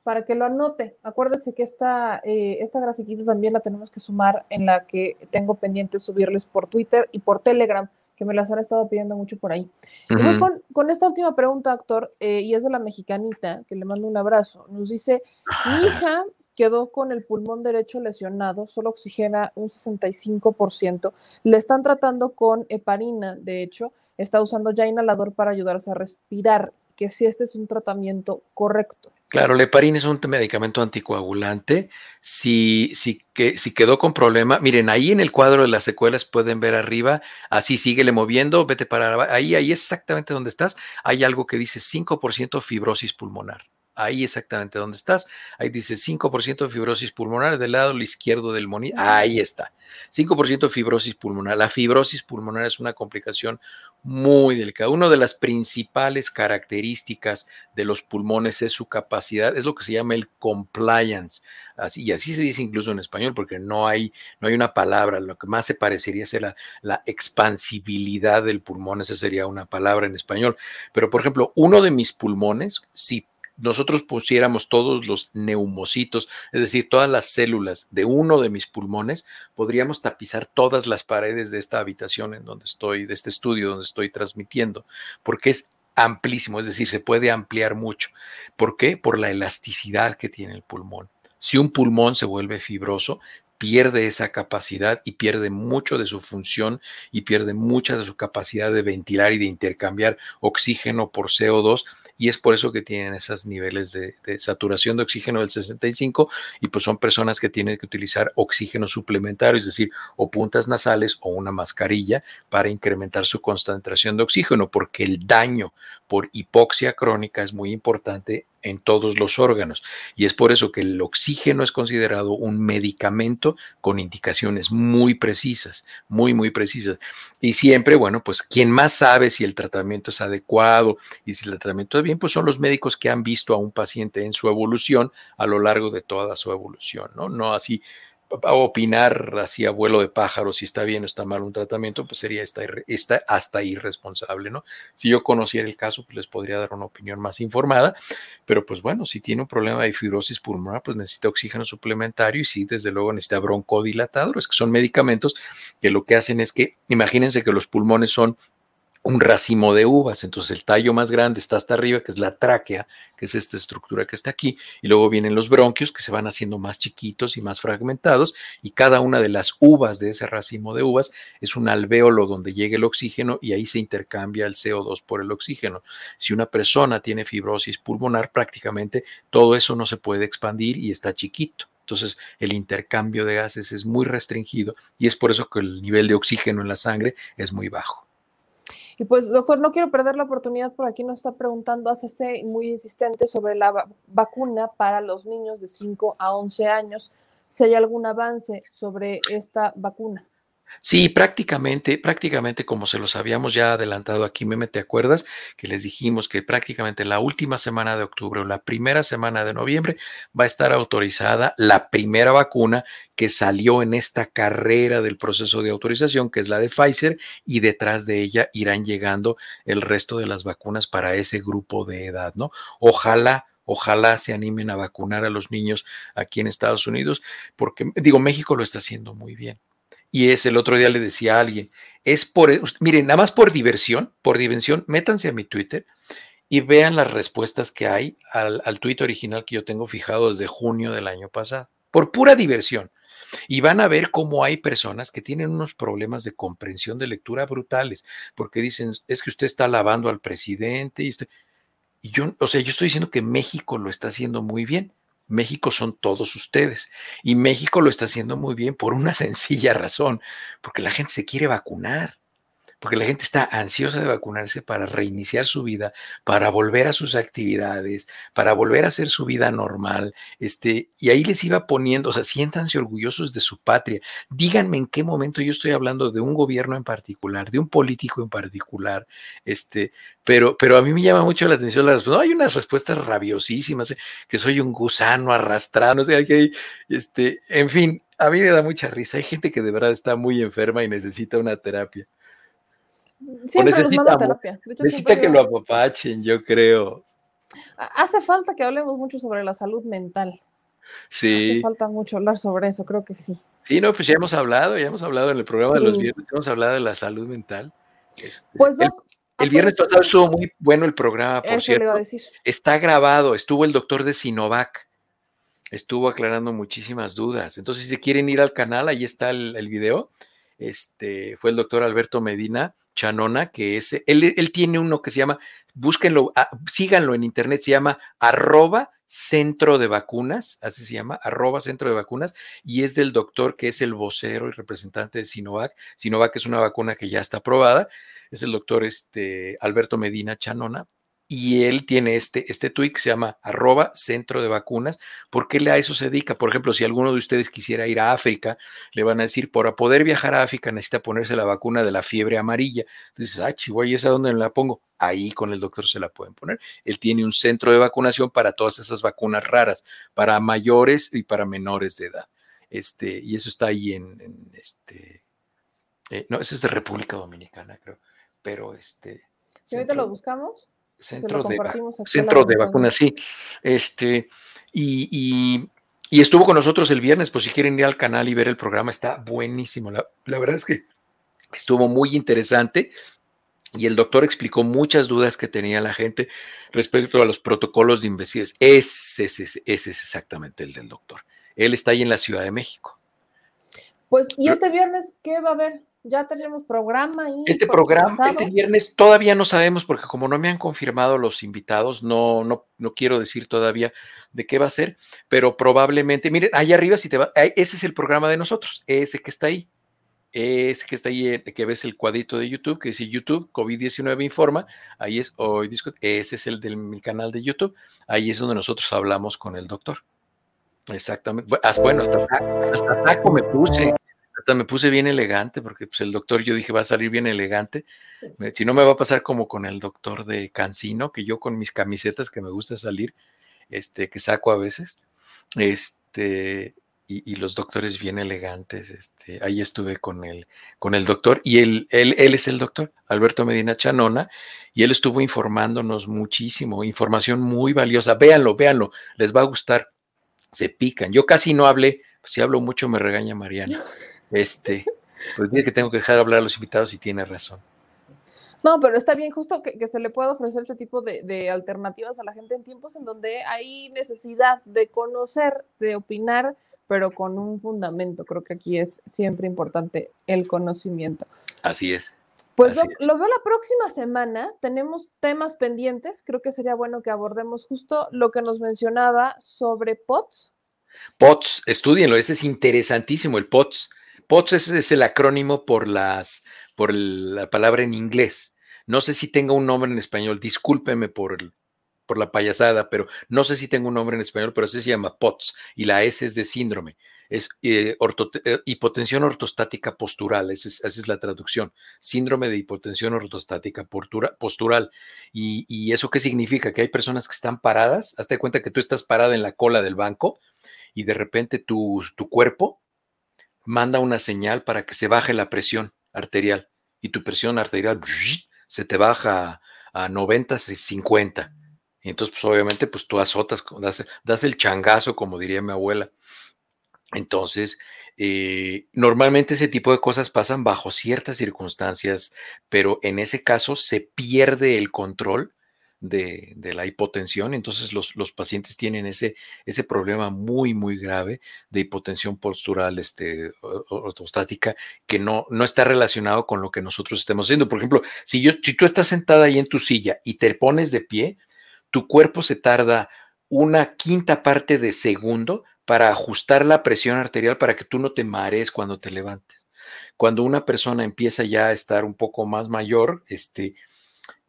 Para que lo anote, acuérdese que esta, eh, esta grafiquita también la tenemos que sumar en la que tengo pendiente subirles por Twitter y por Telegram, que me las han estado pidiendo mucho por ahí. y con, con, esta última pregunta, actor, eh, y es de la mexicanita, que le mando un abrazo. Nos dice, mi hija quedó con el pulmón derecho lesionado, solo oxigena un 65%. Le están tratando con heparina, de hecho, está usando ya inhalador para ayudarse a respirar, que si este es un tratamiento correcto.
Claro, la heparina es un medicamento anticoagulante. Si, si, que, si quedó con problema, miren, ahí en el cuadro de las secuelas pueden ver arriba, así síguele moviendo, vete para ahí, ahí es exactamente donde estás. Hay algo que dice 5% fibrosis pulmonar ahí exactamente donde estás. Ahí dice 5% de fibrosis pulmonar del lado izquierdo del monitor. Ahí está. 5% de fibrosis pulmonar. La fibrosis pulmonar es una complicación muy delicada. Una de las principales características de los pulmones es su capacidad, es lo que se llama el compliance. Así, y así se dice incluso en español, porque no hay, no hay una palabra. Lo que más se parecería es la, la expansibilidad del pulmón. Esa sería una palabra en español. Pero, por ejemplo, uno de mis pulmones, si nosotros pusiéramos todos los neumocitos, es decir, todas las células de uno de mis pulmones, podríamos tapizar todas las paredes de esta habitación en donde estoy, de este estudio donde estoy transmitiendo, porque es amplísimo, es decir, se puede ampliar mucho. ¿Por qué? Por la elasticidad que tiene el pulmón. Si un pulmón se vuelve fibroso, pierde esa capacidad y pierde mucho de su función y pierde mucha de su capacidad de ventilar y de intercambiar oxígeno por CO2 y es por eso que tienen esos niveles de, saturación de oxígeno del 65 y pues son personas que tienen que utilizar oxígeno suplementario, es decir, o puntas nasales o una mascarilla para incrementar su concentración de oxígeno, porque el daño por hipoxia crónica es muy importante en todos los órganos. Y es por eso que el oxígeno es considerado un medicamento con indicaciones muy precisas, muy, muy precisas. Y siempre, bueno, pues quien más sabe si el tratamiento es adecuado y si el tratamiento es bien, pues son los médicos que han visto a un paciente en su evolución a lo largo de toda su evolución, ¿no? No así opinar así a vuelo de pájaro si está bien o está mal un tratamiento, pues sería esta, esta, hasta irresponsable, ¿no? Si yo conociera el caso, pues les podría dar una opinión más informada, pero pues bueno, si tiene un problema de fibrosis pulmonar, pues necesita oxígeno suplementario y sí, desde luego necesita broncodilatadores, que son medicamentos que lo que hacen es que, imagínense que los pulmones son un racimo de uvas. Entonces el tallo más grande está hasta arriba, que es la tráquea, que es esta estructura que está aquí, y luego vienen los bronquios que se van haciendo más chiquitos y más fragmentados, y cada una de las uvas de ese racimo de uvas es un alvéolo donde llega el oxígeno y ahí se intercambia el CO2 por el oxígeno. Si una persona tiene fibrosis pulmonar, prácticamente todo eso no se puede expandir y está chiquito. Entonces, el intercambio de gases es muy restringido y es por eso que el nivel de oxígeno en la sangre es muy bajo.
Y pues, doctor, no quiero perder la oportunidad, por aquí nos está preguntando ACC muy insistente sobre la vacuna para los niños de 5 a 11 años, si hay algún avance sobre esta vacuna.
Sí, prácticamente, prácticamente como se los habíamos ya adelantado aquí, Meme, ¿te acuerdas? Que les dijimos que prácticamente la última semana de octubre o la primera semana de noviembre va a estar autorizada la primera vacuna que salió en esta carrera del proceso de autorización, que es la de Pfizer, y detrás de ella irán llegando el resto de las vacunas para ese grupo de edad, ¿no? Ojalá ojalá se animen a vacunar a los niños aquí en Estados Unidos, porque digo, México lo está haciendo muy bien. Y es el otro día le decía a alguien, es por, miren, nada más por diversión, por diversión, métanse a mi Twitter y vean las respuestas que hay al, al tweet original que yo tengo fijado desde junio del año pasado, por pura diversión. Y van a ver cómo hay personas que tienen unos problemas de comprensión de lectura brutales, porque dicen, es que usted está alabando al presidente y usted... Y yo, o sea, yo estoy diciendo que México lo está haciendo muy bien. México son todos ustedes. Y México lo está haciendo muy bien por una sencilla razón, porque la gente se quiere vacunar porque la gente está ansiosa de vacunarse para reiniciar su vida, para volver a sus actividades, para volver a hacer su vida normal, este, y ahí les iba poniendo, o sea, siéntanse orgullosos de su patria. Díganme en qué momento yo estoy hablando de un gobierno en particular, de un político en particular, este, pero, pero a mí me llama mucho la atención las no, hay unas respuestas rabiosísimas, eh, que soy un gusano arrastrado, no sé, este, en fin, a mí me da mucha risa. Hay gente que de verdad está muy enferma y necesita una terapia.
Siempre necesita, terapia.
necesita que lo apapachen, yo creo.
Hace falta que hablemos mucho sobre la salud mental.
Sí.
Hace falta mucho hablar sobre eso, creo que sí.
Sí, no, pues ya hemos hablado, ya hemos hablado en el programa de los viernes, hemos hablado de la salud mental.
Este, pues
el, viernes pasado estuvo muy bueno el programa, por cierto. Está grabado, estuvo el doctor de Sinovac estuvo aclarando muchísimas dudas. Entonces, si quieren ir al canal, ahí está el, video. Este fue el doctor Alberto Medina Chanona, que es, él, él tiene uno que se llama, búsquenlo, ah, síganlo en internet, se llama arroba centro de vacunas, así se llama, arroba centro de vacunas, y es del doctor que es el vocero y representante de Sinovac. Sinovac es una vacuna que ya está aprobada, es el doctor este, Alberto Medina Chanona, y él tiene este, este tweet que se llama arroba centro de vacunas. ¿Por qué a eso se dedica? Por ejemplo, si alguno de ustedes quisiera ir a África, le van a decir, para poder viajar a África necesita ponerse la vacuna de la fiebre amarilla. Entonces, ah, Chihuahua, ¿y esa dónde la pongo? Ahí con el doctor se la pueden poner. Él tiene un centro de vacunación para todas esas vacunas raras, para mayores y para menores de edad. Este, y eso está ahí en, este, eh, no, ese es de República Dominicana, creo, pero este.
Si ahorita lo buscamos.
Centro, de, centro de vacunas, sí. Este, y, estuvo con nosotros el viernes, pues si quieren ir al canal y ver el programa, está buenísimo. La, verdad es que estuvo muy interesante y el doctor explicó muchas dudas que tenía la gente respecto a los protocolos de investigación. Ese, ese, ese es exactamente el del doctor. Él está ahí en la Ciudad de México.
Pues, ¿y este viernes qué va a haber? Ya tenemos programa. y
este programa, este viernes, todavía no sabemos, porque como no me han confirmado los invitados, no, no, no quiero decir todavía de qué va a ser, pero probablemente, miren, ahí arriba, si te va, ese es el programa de nosotros, ese que está ahí. Ese que está ahí, eh, que ves el cuadrito de YouTube, que dice YouTube, COVID-19 Informa, ahí es hoy ese es el del mi canal de YouTube, ahí es donde nosotros hablamos con el doctor. Exactamente. Bueno, hasta, hasta saco me puse hasta me puse bien elegante porque pues, el doctor yo dije va a salir bien elegante. Si no me va a pasar como con el doctor de Cancino, que yo con mis camisetas que me gusta salir, este, que saco a veces, este, y, los doctores bien elegantes, este, ahí estuve con el, con el doctor, y él, él, él es el doctor, Alberto Medina Chanona, y él estuvo informándonos muchísimo, información muy valiosa. Véanlo, véanlo, les va a gustar. Se pican. Yo casi no hablé, si hablo mucho me regaña Mariana. Este, pues dice que tengo que dejar hablar a los invitados y tiene razón.
No, pero está bien justo que, se le pueda ofrecer este tipo de, alternativas a la gente en tiempos en donde hay necesidad de conocer, de opinar, pero con un fundamento. Creo que aquí es siempre importante el conocimiento.
Así es.
Pues lo, veo la próxima semana. Tenemos temas pendientes. Creo que sería bueno que abordemos justo lo que nos mencionaba sobre POTS.
POTS, estudienlo, ese es interesantísimo, el POTS. POTS es, el acrónimo por, las, por la palabra en inglés. No sé si tenga un nombre en español, discúlpeme por, por la payasada, pero no sé si tengo un nombre en español, pero ese se llama POTS y la S es de síndrome. Es eh, eh, hipotensión ortostática postural, esa es, la traducción. Síndrome de hipotensión ortostática postural. Y, eso qué significa? Que hay personas que están paradas, hazte cuenta que tú estás parada en la cola del banco y de repente tu cuerpo manda una señal para que se baje la presión arterial y tu presión arterial se te baja a 90, 50. Y entonces, pues obviamente, pues tú azotas, das, el changazo, como diría mi abuela. Entonces, eh, normalmente ese tipo de cosas pasan bajo ciertas circunstancias, pero en ese caso se pierde el control de, la hipotensión. Entonces los, pacientes tienen ese, ese problema muy, muy grave de hipotensión postural este, ortostática que no, no está relacionado con lo que nosotros estemos haciendo. Por ejemplo, si, yo, si tú estás sentada ahí en tu silla y te pones de pie, tu cuerpo se tarda una quinta parte de segundo para ajustar la presión arterial para que tú no te marees cuando te levantes. Cuando una persona empieza ya a estar un poco más mayor, este,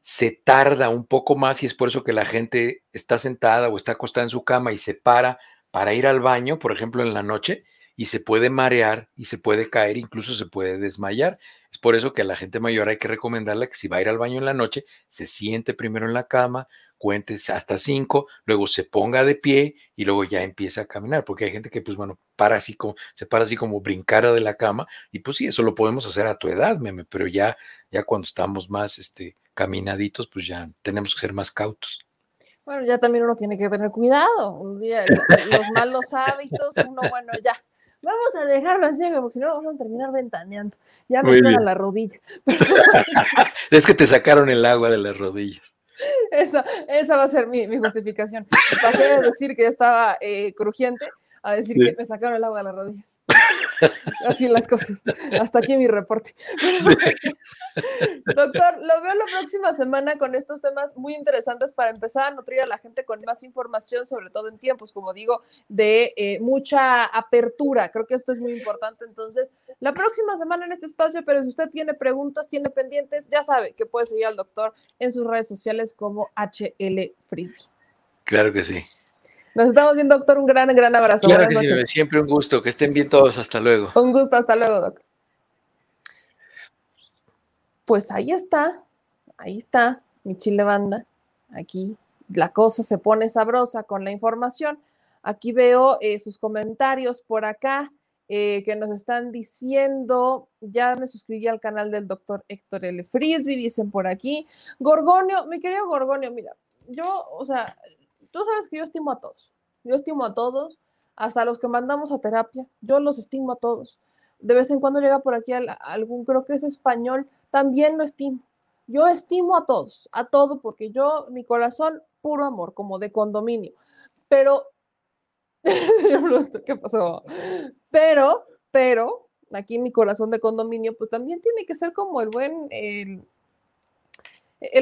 se tarda un poco más y es por eso que la gente está sentada o está acostada en su cama y se para para ir al baño, por ejemplo, en la noche, y se puede marear y se puede caer, incluso se puede desmayar. Es por eso que a la gente mayor hay que recomendarle que si va a ir al baño en la noche, se siente primero en la cama, cuente hasta cinco, luego se ponga de pie y luego ya empieza a caminar, porque hay gente que, pues bueno, para así como, se para así como brincara de la cama, y pues sí, eso lo podemos hacer a tu edad, meme, pero ya, ya cuando estamos más, este, caminaditos, pues ya tenemos que ser más cautos.
Bueno, ya también uno tiene que tener cuidado. Un día los malos hábitos, uno, bueno, ya, Vamos a dejarlo así, porque si no vamos a terminar ventaneando. Ya me suena la rodilla.
es que te sacaron el agua de las rodillas.
Esa, esa va a ser mi, mi justificación. Pasé de decir que ya estaba eh, crujiente a decir que me sacaron el agua de las rodillas. Así las cosas. Hasta aquí mi reporte. Doctor, lo veo la próxima semana con estos temas muy interesantes para empezar a nutrir a la gente con más información, sobre todo en tiempos, como digo, de eh, mucha apertura. Creo que esto es muy importante. Entonces, la próxima semana en este espacio, pero si usted tiene preguntas, tiene pendientes, ya sabe que puede seguir al doctor en sus redes sociales como HL Frisbee.
Claro que sí.
Nos estamos viendo, doctor. Un gran, gran abrazo.
Claro que sí, siempre un gusto. Que estén bien todos. Hasta luego.
Un gusto. Hasta luego, doctor. Pues ahí está. Ahí está mi chile banda. Aquí la cosa se pone sabrosa con la información. Aquí veo eh, sus comentarios por acá eh, que nos están diciendo. Ya me suscribí al canal del doctor Héctor L. Frisby, dicen por aquí. Gorgonio, mi querido Gorgonio, mira, yo, o sea, Tú sabes que yo estimo a todos. Yo estimo a todos, hasta los que mandamos a terapia. Yo los estimo a todos. De vez en cuando llega por aquí algún, creo que es español, también lo estimo. Yo estimo a todos, a todo, porque yo, mi corazón, puro amor, como de condominio. Pero, ¿qué pasó? Pero, pero, aquí mi corazón de condominio, pues también tiene que ser como el buen, el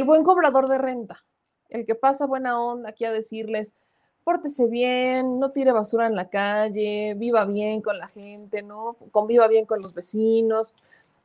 buen cobrador de renta el que pasa buena onda aquí a decirles, pórtese bien, no tire basura en la calle, viva bien con la gente, ¿no? Conviva bien con los vecinos.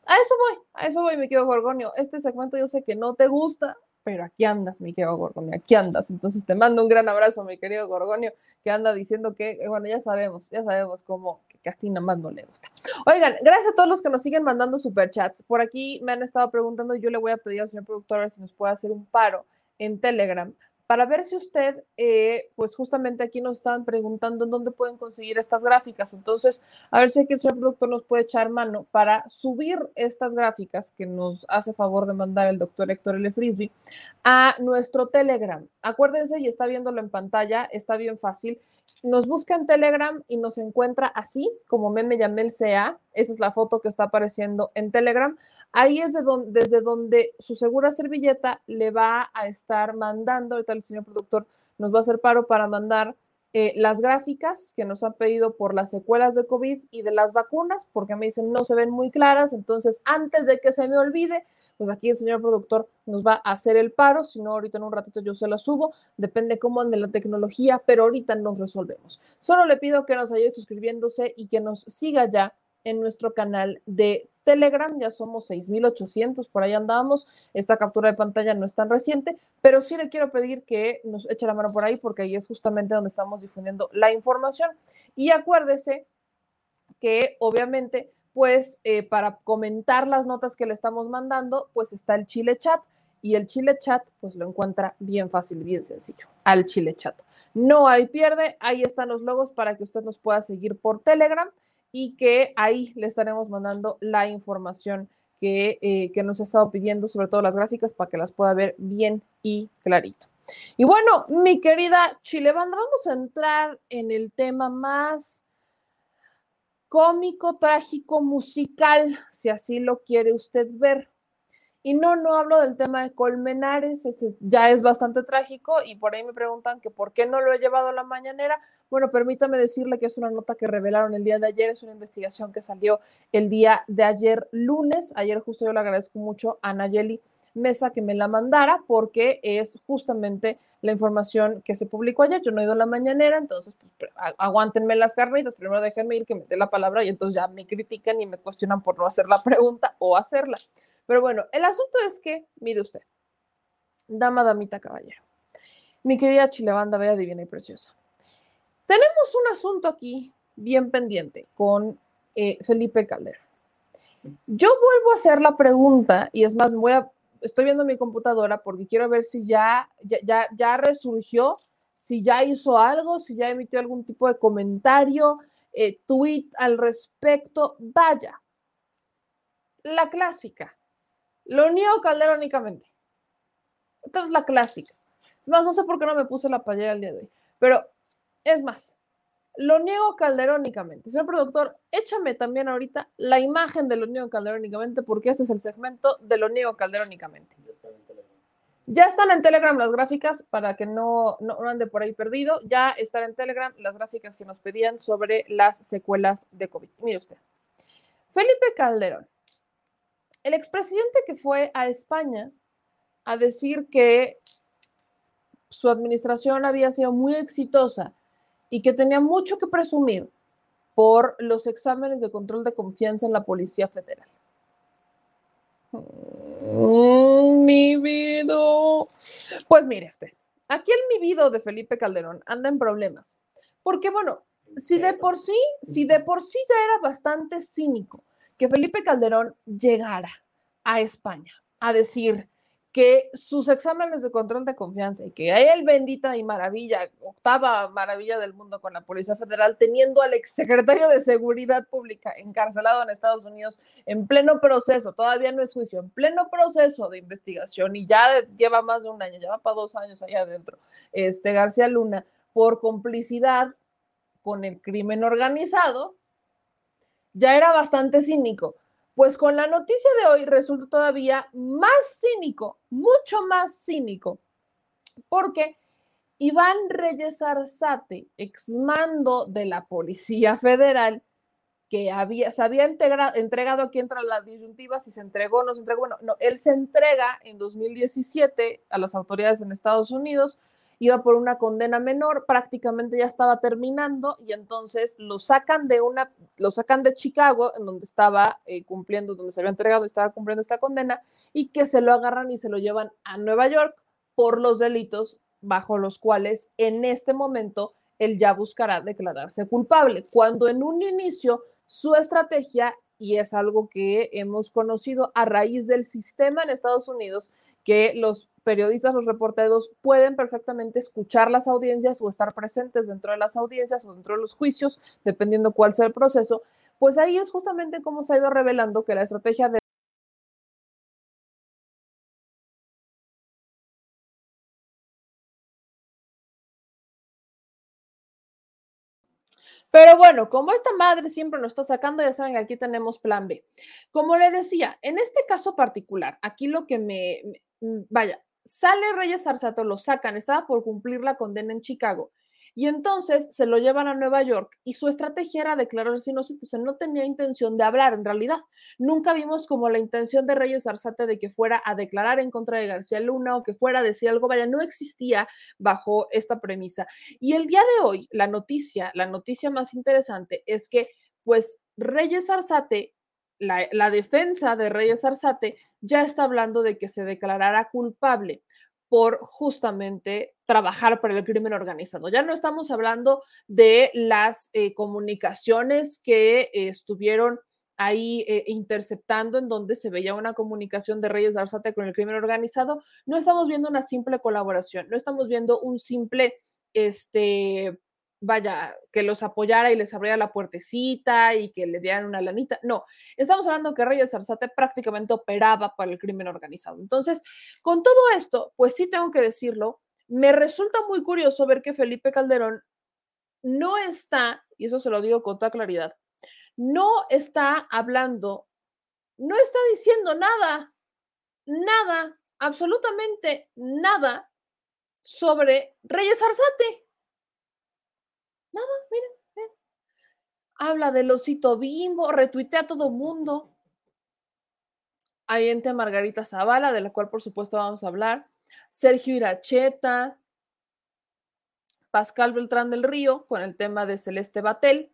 A eso voy, a eso voy, mi querido Gorgonio. Este segmento yo sé que no te gusta, pero aquí andas, mi querido Gorgonio, aquí andas. Entonces te mando un gran abrazo, mi querido Gorgonio, que anda diciendo que, eh, bueno, ya sabemos, ya sabemos cómo que Castina más no le gusta. Oigan, gracias a todos los que nos siguen mandando superchats. Por aquí me han estado preguntando, yo le voy a pedir al señor productor si nos puede hacer un paro en Telegram para ver si usted, eh, pues justamente aquí nos están preguntando en dónde pueden conseguir estas gráficas. Entonces, a ver si aquí el señor nos puede echar mano para subir estas gráficas que nos hace favor de mandar el doctor Héctor L. Frisby a nuestro Telegram. Acuérdense y está viéndolo en pantalla, está bien fácil. Nos busca en Telegram y nos encuentra así, como meme Yamel sea. Esa es la foto que está apareciendo en Telegram. Ahí es de donde, desde donde su segura servilleta le va a estar mandando, ahorita el señor productor nos va a hacer paro para mandar eh, las gráficas que nos han pedido por las secuelas de COVID y de las vacunas, porque me dicen no se ven muy claras, entonces antes de que se me olvide, pues aquí el señor productor nos va a hacer el paro, si no ahorita en un ratito yo se lo subo, depende cómo ande la tecnología, pero ahorita nos resolvemos. Solo le pido que nos ayude suscribiéndose y que nos siga ya en nuestro canal de Telegram, ya somos 6.800, por ahí andábamos. Esta captura de pantalla no es tan reciente, pero sí le quiero pedir que nos eche la mano por ahí porque ahí es justamente donde estamos difundiendo la información. Y acuérdese que obviamente, pues eh, para comentar las notas que le estamos mandando, pues está el Chile Chat y el Chile Chat, pues lo encuentra bien fácil, bien sencillo, al Chile Chat. No hay pierde, ahí están los logos para que usted nos pueda seguir por Telegram y que ahí le estaremos mandando la información que, eh, que, nos ha estado pidiendo, sobre todo las gráficas, para que las pueda ver bien y clarito. Y bueno, mi querida Chilebanda, vamos a entrar en el tema más cómico, trágico, musical, si así lo quiere usted ver. Y no, no hablo del tema de Colmenares, ese ya es bastante trágico y por ahí me preguntan que por qué no lo he llevado a la mañanera. Bueno, permítame decirle que es una nota que revelaron el día de ayer, es una investigación que salió el día de ayer lunes. Ayer justo yo le agradezco mucho a Nayeli Mesa que me la mandara porque es justamente la información que se publicó ayer. Yo no he ido a la mañanera, entonces pues, aguántenme las carnitas, primero déjenme ir que me dé la palabra y entonces ya me critican y me cuestionan por no hacer la pregunta o hacerla. Pero bueno, el asunto es que, mire usted, dama, damita, caballero, mi querida Chilebanda, bella, divina y preciosa. Tenemos un asunto aquí bien pendiente con eh, Felipe Caldera. Yo vuelvo a hacer la pregunta y es más, voy a, estoy viendo mi computadora porque quiero ver si ya, ya, ya, resurgió, si ya hizo algo, si ya emitió algún tipo de comentario, eh, tweet al respecto. Vaya, la clásica. Lo niego calderónicamente. Esta es la clásica. Es más, no sé por qué no me puse la payera el día de hoy, pero es más, lo niego calderónicamente. Señor productor, échame también ahorita la imagen de lo niego calderónicamente, porque este es el segmento de lo niego calderónicamente. Ya están en Telegram las gráficas para que no, no, ande por ahí perdido. Ya están en Telegram las gráficas que nos pedían sobre las secuelas de COVID. Mire usted. Felipe Calderón, el expresidente que fue a España a decir que su administración había sido muy exitosa y que tenía mucho que presumir por los exámenes de control de confianza en la Policía Federal. Mm, mi vida. Pues mire usted, aquí el mi vida de Felipe Calderón anda en problemas. Porque bueno, si de por sí, si de por sí ya era bastante cínico que Felipe Calderón llegara a España a decir, que sus exámenes de control de confianza y que él bendita y maravilla, octava maravilla del mundo con la Policía Federal, teniendo al exsecretario de Seguridad Pública encarcelado en Estados Unidos en pleno proceso, todavía no es juicio, en pleno proceso de investigación y ya lleva más de un año, ya va para dos años allá adentro, este García Luna, por complicidad con el crimen organizado, ya era bastante cínico. Pues con la noticia de hoy resulta todavía más cínico, mucho más cínico, porque Iván Reyes Arzate, exmando de la Policía Federal, que había, se había entregado aquí entre las disyuntivas, si se entregó o no se entregó. Bueno, no, él se entrega en 2017 a las autoridades en Estados Unidos iba por una condena menor, prácticamente ya estaba terminando y entonces lo sacan de una, lo sacan de Chicago, en donde estaba eh, cumpliendo, donde se había entregado y estaba cumpliendo esta condena, y que se lo agarran y se lo llevan a Nueva York por los delitos bajo los cuales en este momento él ya buscará declararse culpable, cuando en un inicio su estrategia y es algo que hemos conocido a raíz del sistema en Estados Unidos, que los periodistas, los reporteros pueden perfectamente escuchar las audiencias o estar presentes dentro de las audiencias o dentro de los juicios, dependiendo cuál sea el proceso, pues ahí es justamente como se ha ido revelando que la estrategia de Pero bueno, como esta madre siempre nos está sacando, ya saben, aquí tenemos plan B. Como le decía, en este caso particular, aquí lo que me, mm, vaya, sale Reyes Arzato, lo sacan, estaba por cumplir la condena en Chicago. Y entonces se lo llevan a Nueva York y su estrategia era declararse inocente. O sea, no tenía intención de hablar en realidad. Nunca vimos como la intención de Reyes Arzate de que fuera a declarar en contra de García Luna o que fuera a decir algo. Vaya, no existía bajo esta premisa. Y el día de hoy, la noticia, la noticia más interesante es que, pues, Reyes Arzate, la, defensa de Reyes Arzate ya está hablando de que se declarara culpable por justamente trabajar para el crimen organizado. Ya no estamos hablando de las eh, comunicaciones que estuvieron ahí eh, interceptando en donde se veía una comunicación de Reyes Arzate con el crimen organizado. No estamos viendo una simple colaboración, no estamos viendo un simple, este, vaya, que los apoyara y les abriera la puertecita y que le dieran una lanita. No, estamos hablando que Reyes Arzate prácticamente operaba para el crimen organizado. Entonces, con todo esto, pues sí tengo que decirlo, me resulta muy curioso ver que Felipe Calderón no está, y eso se lo digo con toda claridad, no está hablando, no está diciendo nada, nada, absolutamente nada sobre Reyes Arzate. Nada, miren, Habla del osito bimbo, retuitea a todo mundo. Hay ente Margarita Zavala, de la cual por supuesto vamos a hablar. Sergio Iracheta, Pascal Beltrán del Río, con el tema de Celeste Batel.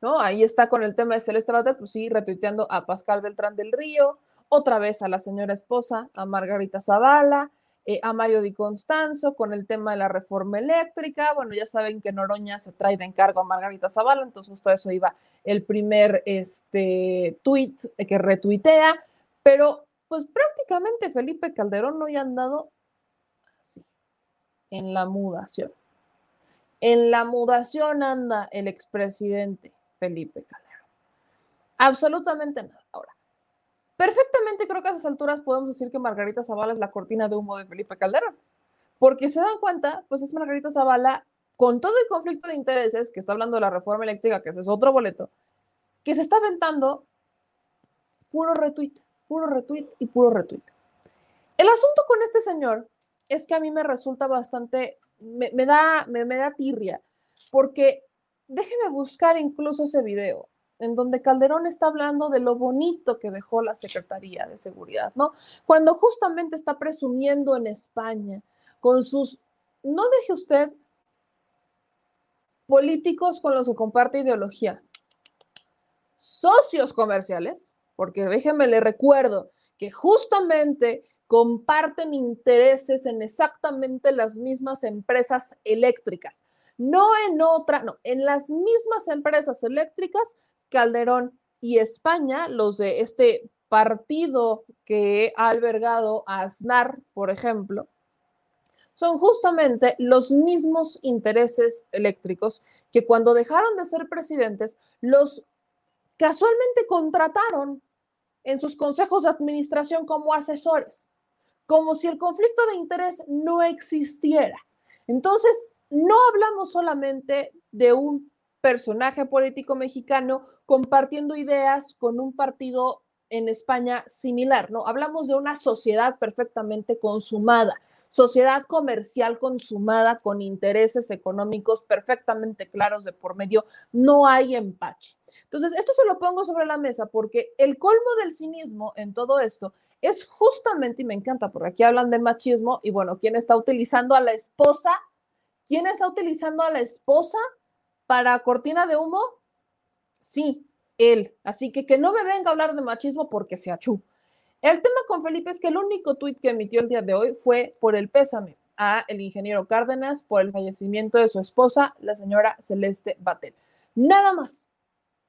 ¿No? Ahí está con el tema de Celeste Batel, pues sí, retuiteando a Pascal Beltrán del Río, otra vez a la señora esposa, a Margarita Zavala, eh, a Mario Di Constanzo con el tema de la reforma eléctrica. Bueno, ya saben que Noroña se trae de encargo a Margarita Zavala, entonces justo eso iba el primer este, tweet que retuitea, pero pues prácticamente Felipe Calderón no ha andado así, en la mudación. En la mudación anda el expresidente Felipe Calderón. Absolutamente nada. Ahora, Perfectamente creo que a esas alturas podemos decir que Margarita Zavala es la cortina de humo de Felipe Calderón, porque se dan cuenta, pues es Margarita Zavala con todo el conflicto de intereses, que está hablando de la reforma eléctrica, que ese es otro boleto, que se está aventando puro retweet, puro retweet y puro retweet. El asunto con este señor es que a mí me resulta bastante, me, da, me, me da tirria, porque déjeme buscar incluso ese video en donde Calderón está hablando de lo bonito que dejó la Secretaría de Seguridad, ¿no? Cuando justamente está presumiendo en España con sus, no deje usted políticos con los que comparte ideología, socios comerciales, porque déjeme le recuerdo que justamente comparten intereses en exactamente las mismas empresas eléctricas, no en otra, no, en las mismas empresas eléctricas Calderón y España, los de este partido que ha albergado a Aznar, por ejemplo, son justamente los mismos intereses eléctricos que cuando dejaron de ser presidentes, los casualmente contrataron en sus consejos de administración como asesores, como si el conflicto de interés no existiera. Entonces, no hablamos solamente de un personaje político mexicano compartiendo ideas con un partido en España similar, ¿no? Hablamos de una sociedad perfectamente consumada, sociedad comercial consumada con intereses económicos perfectamente claros de por medio, no hay empache. Entonces, esto se lo pongo sobre la mesa porque el colmo del cinismo en todo esto es justamente, y me encanta, porque aquí hablan de machismo, y bueno, ¿quién está utilizando a la esposa? ¿Quién está utilizando a la esposa para cortina de humo? Sí, él. Así que que no me venga a hablar de machismo porque se achú. El tema con Felipe es que el único tuit que emitió el día de hoy fue por el pésame a el ingeniero Cárdenas por el fallecimiento de su esposa, la señora Celeste Batel. Nada más.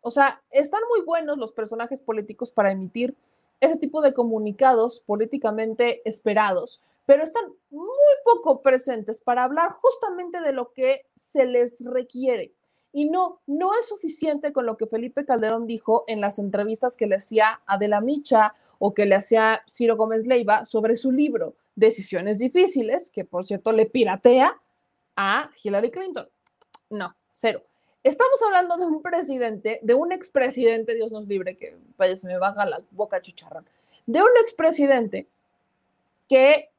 O sea, están muy buenos los personajes políticos para emitir ese tipo de comunicados políticamente esperados, pero están muy poco presentes para hablar justamente de lo que se les requiere. Y no, no es suficiente con lo que Felipe Calderón dijo en las entrevistas que le hacía Adela Micha o que le hacía Ciro Gómez Leiva sobre su libro Decisiones Difíciles, que por cierto le piratea a Hillary Clinton. No, cero. Estamos hablando de un presidente, de un expresidente, Dios nos libre, que vaya, se me baja la boca chicharrón, de un expresidente que,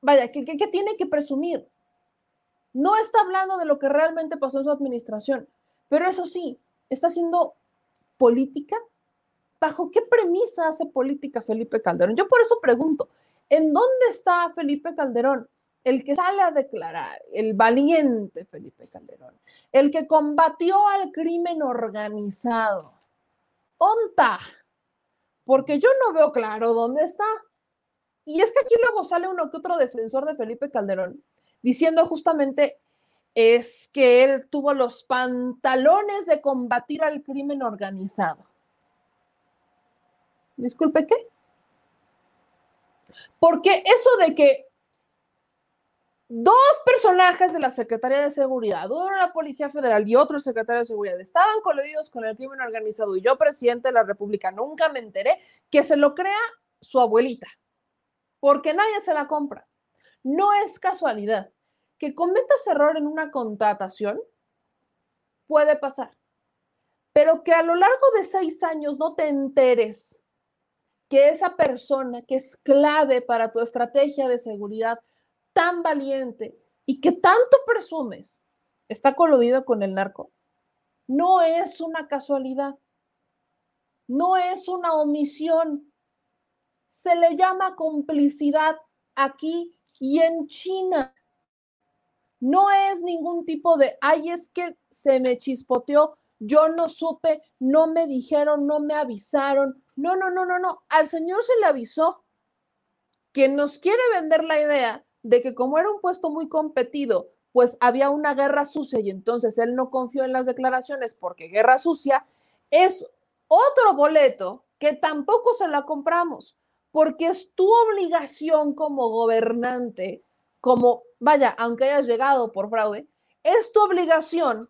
vaya, que, que tiene que presumir, no está hablando de lo que realmente pasó en su administración, pero eso sí, está haciendo política. ¿Bajo qué premisa hace política Felipe Calderón? Yo por eso pregunto, ¿en dónde está Felipe Calderón? El que sale a declarar, el valiente Felipe Calderón, el que combatió al crimen organizado. ¿Onta? Porque yo no veo claro dónde está. Y es que aquí luego sale uno que otro defensor de Felipe Calderón diciendo justamente es que él tuvo los pantalones de combatir al crimen organizado. Disculpe, ¿qué? Porque eso de que dos personajes de la Secretaría de Seguridad, uno de la Policía Federal y otro secretario de Seguridad, estaban coludidos con el crimen organizado y yo, presidente de la República, nunca me enteré que se lo crea su abuelita, porque nadie se la compra. No es casualidad. Que cometas error en una contratación puede pasar, pero que a lo largo de seis años no te enteres que esa persona que es clave para tu estrategia de seguridad tan valiente y que tanto presumes está coludido con el narco, no es una casualidad. no es una omisión, se le llama complicidad aquí y en China. No es ningún tipo de, ay, es que se me chispoteó, yo no supe, no me dijeron, no me avisaron. No, no, no, no, no. Al señor se le avisó que nos quiere vender la idea de que como era un puesto muy competido, pues había una guerra sucia y entonces él no confió en las declaraciones porque guerra sucia es otro boleto que tampoco se la compramos porque es tu obligación como gobernante, como, vaya, aunque hayas llegado por fraude, es tu obligación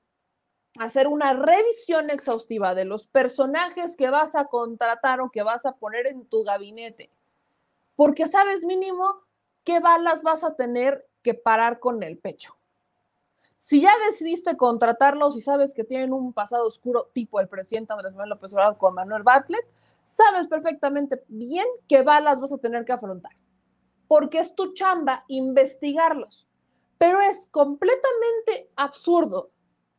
hacer una revisión exhaustiva de los personajes que vas a contratar o que vas a poner en tu gabinete, porque sabes mínimo qué balas vas a tener que parar con el pecho. Si ya decidiste contratarlos y sabes que tienen un pasado oscuro tipo el presidente Andrés Manuel López Obrador con Manuel Bartlett, sabes perfectamente bien qué balas vas a tener que afrontar, porque es tu chamba investigarlos. Pero es completamente absurdo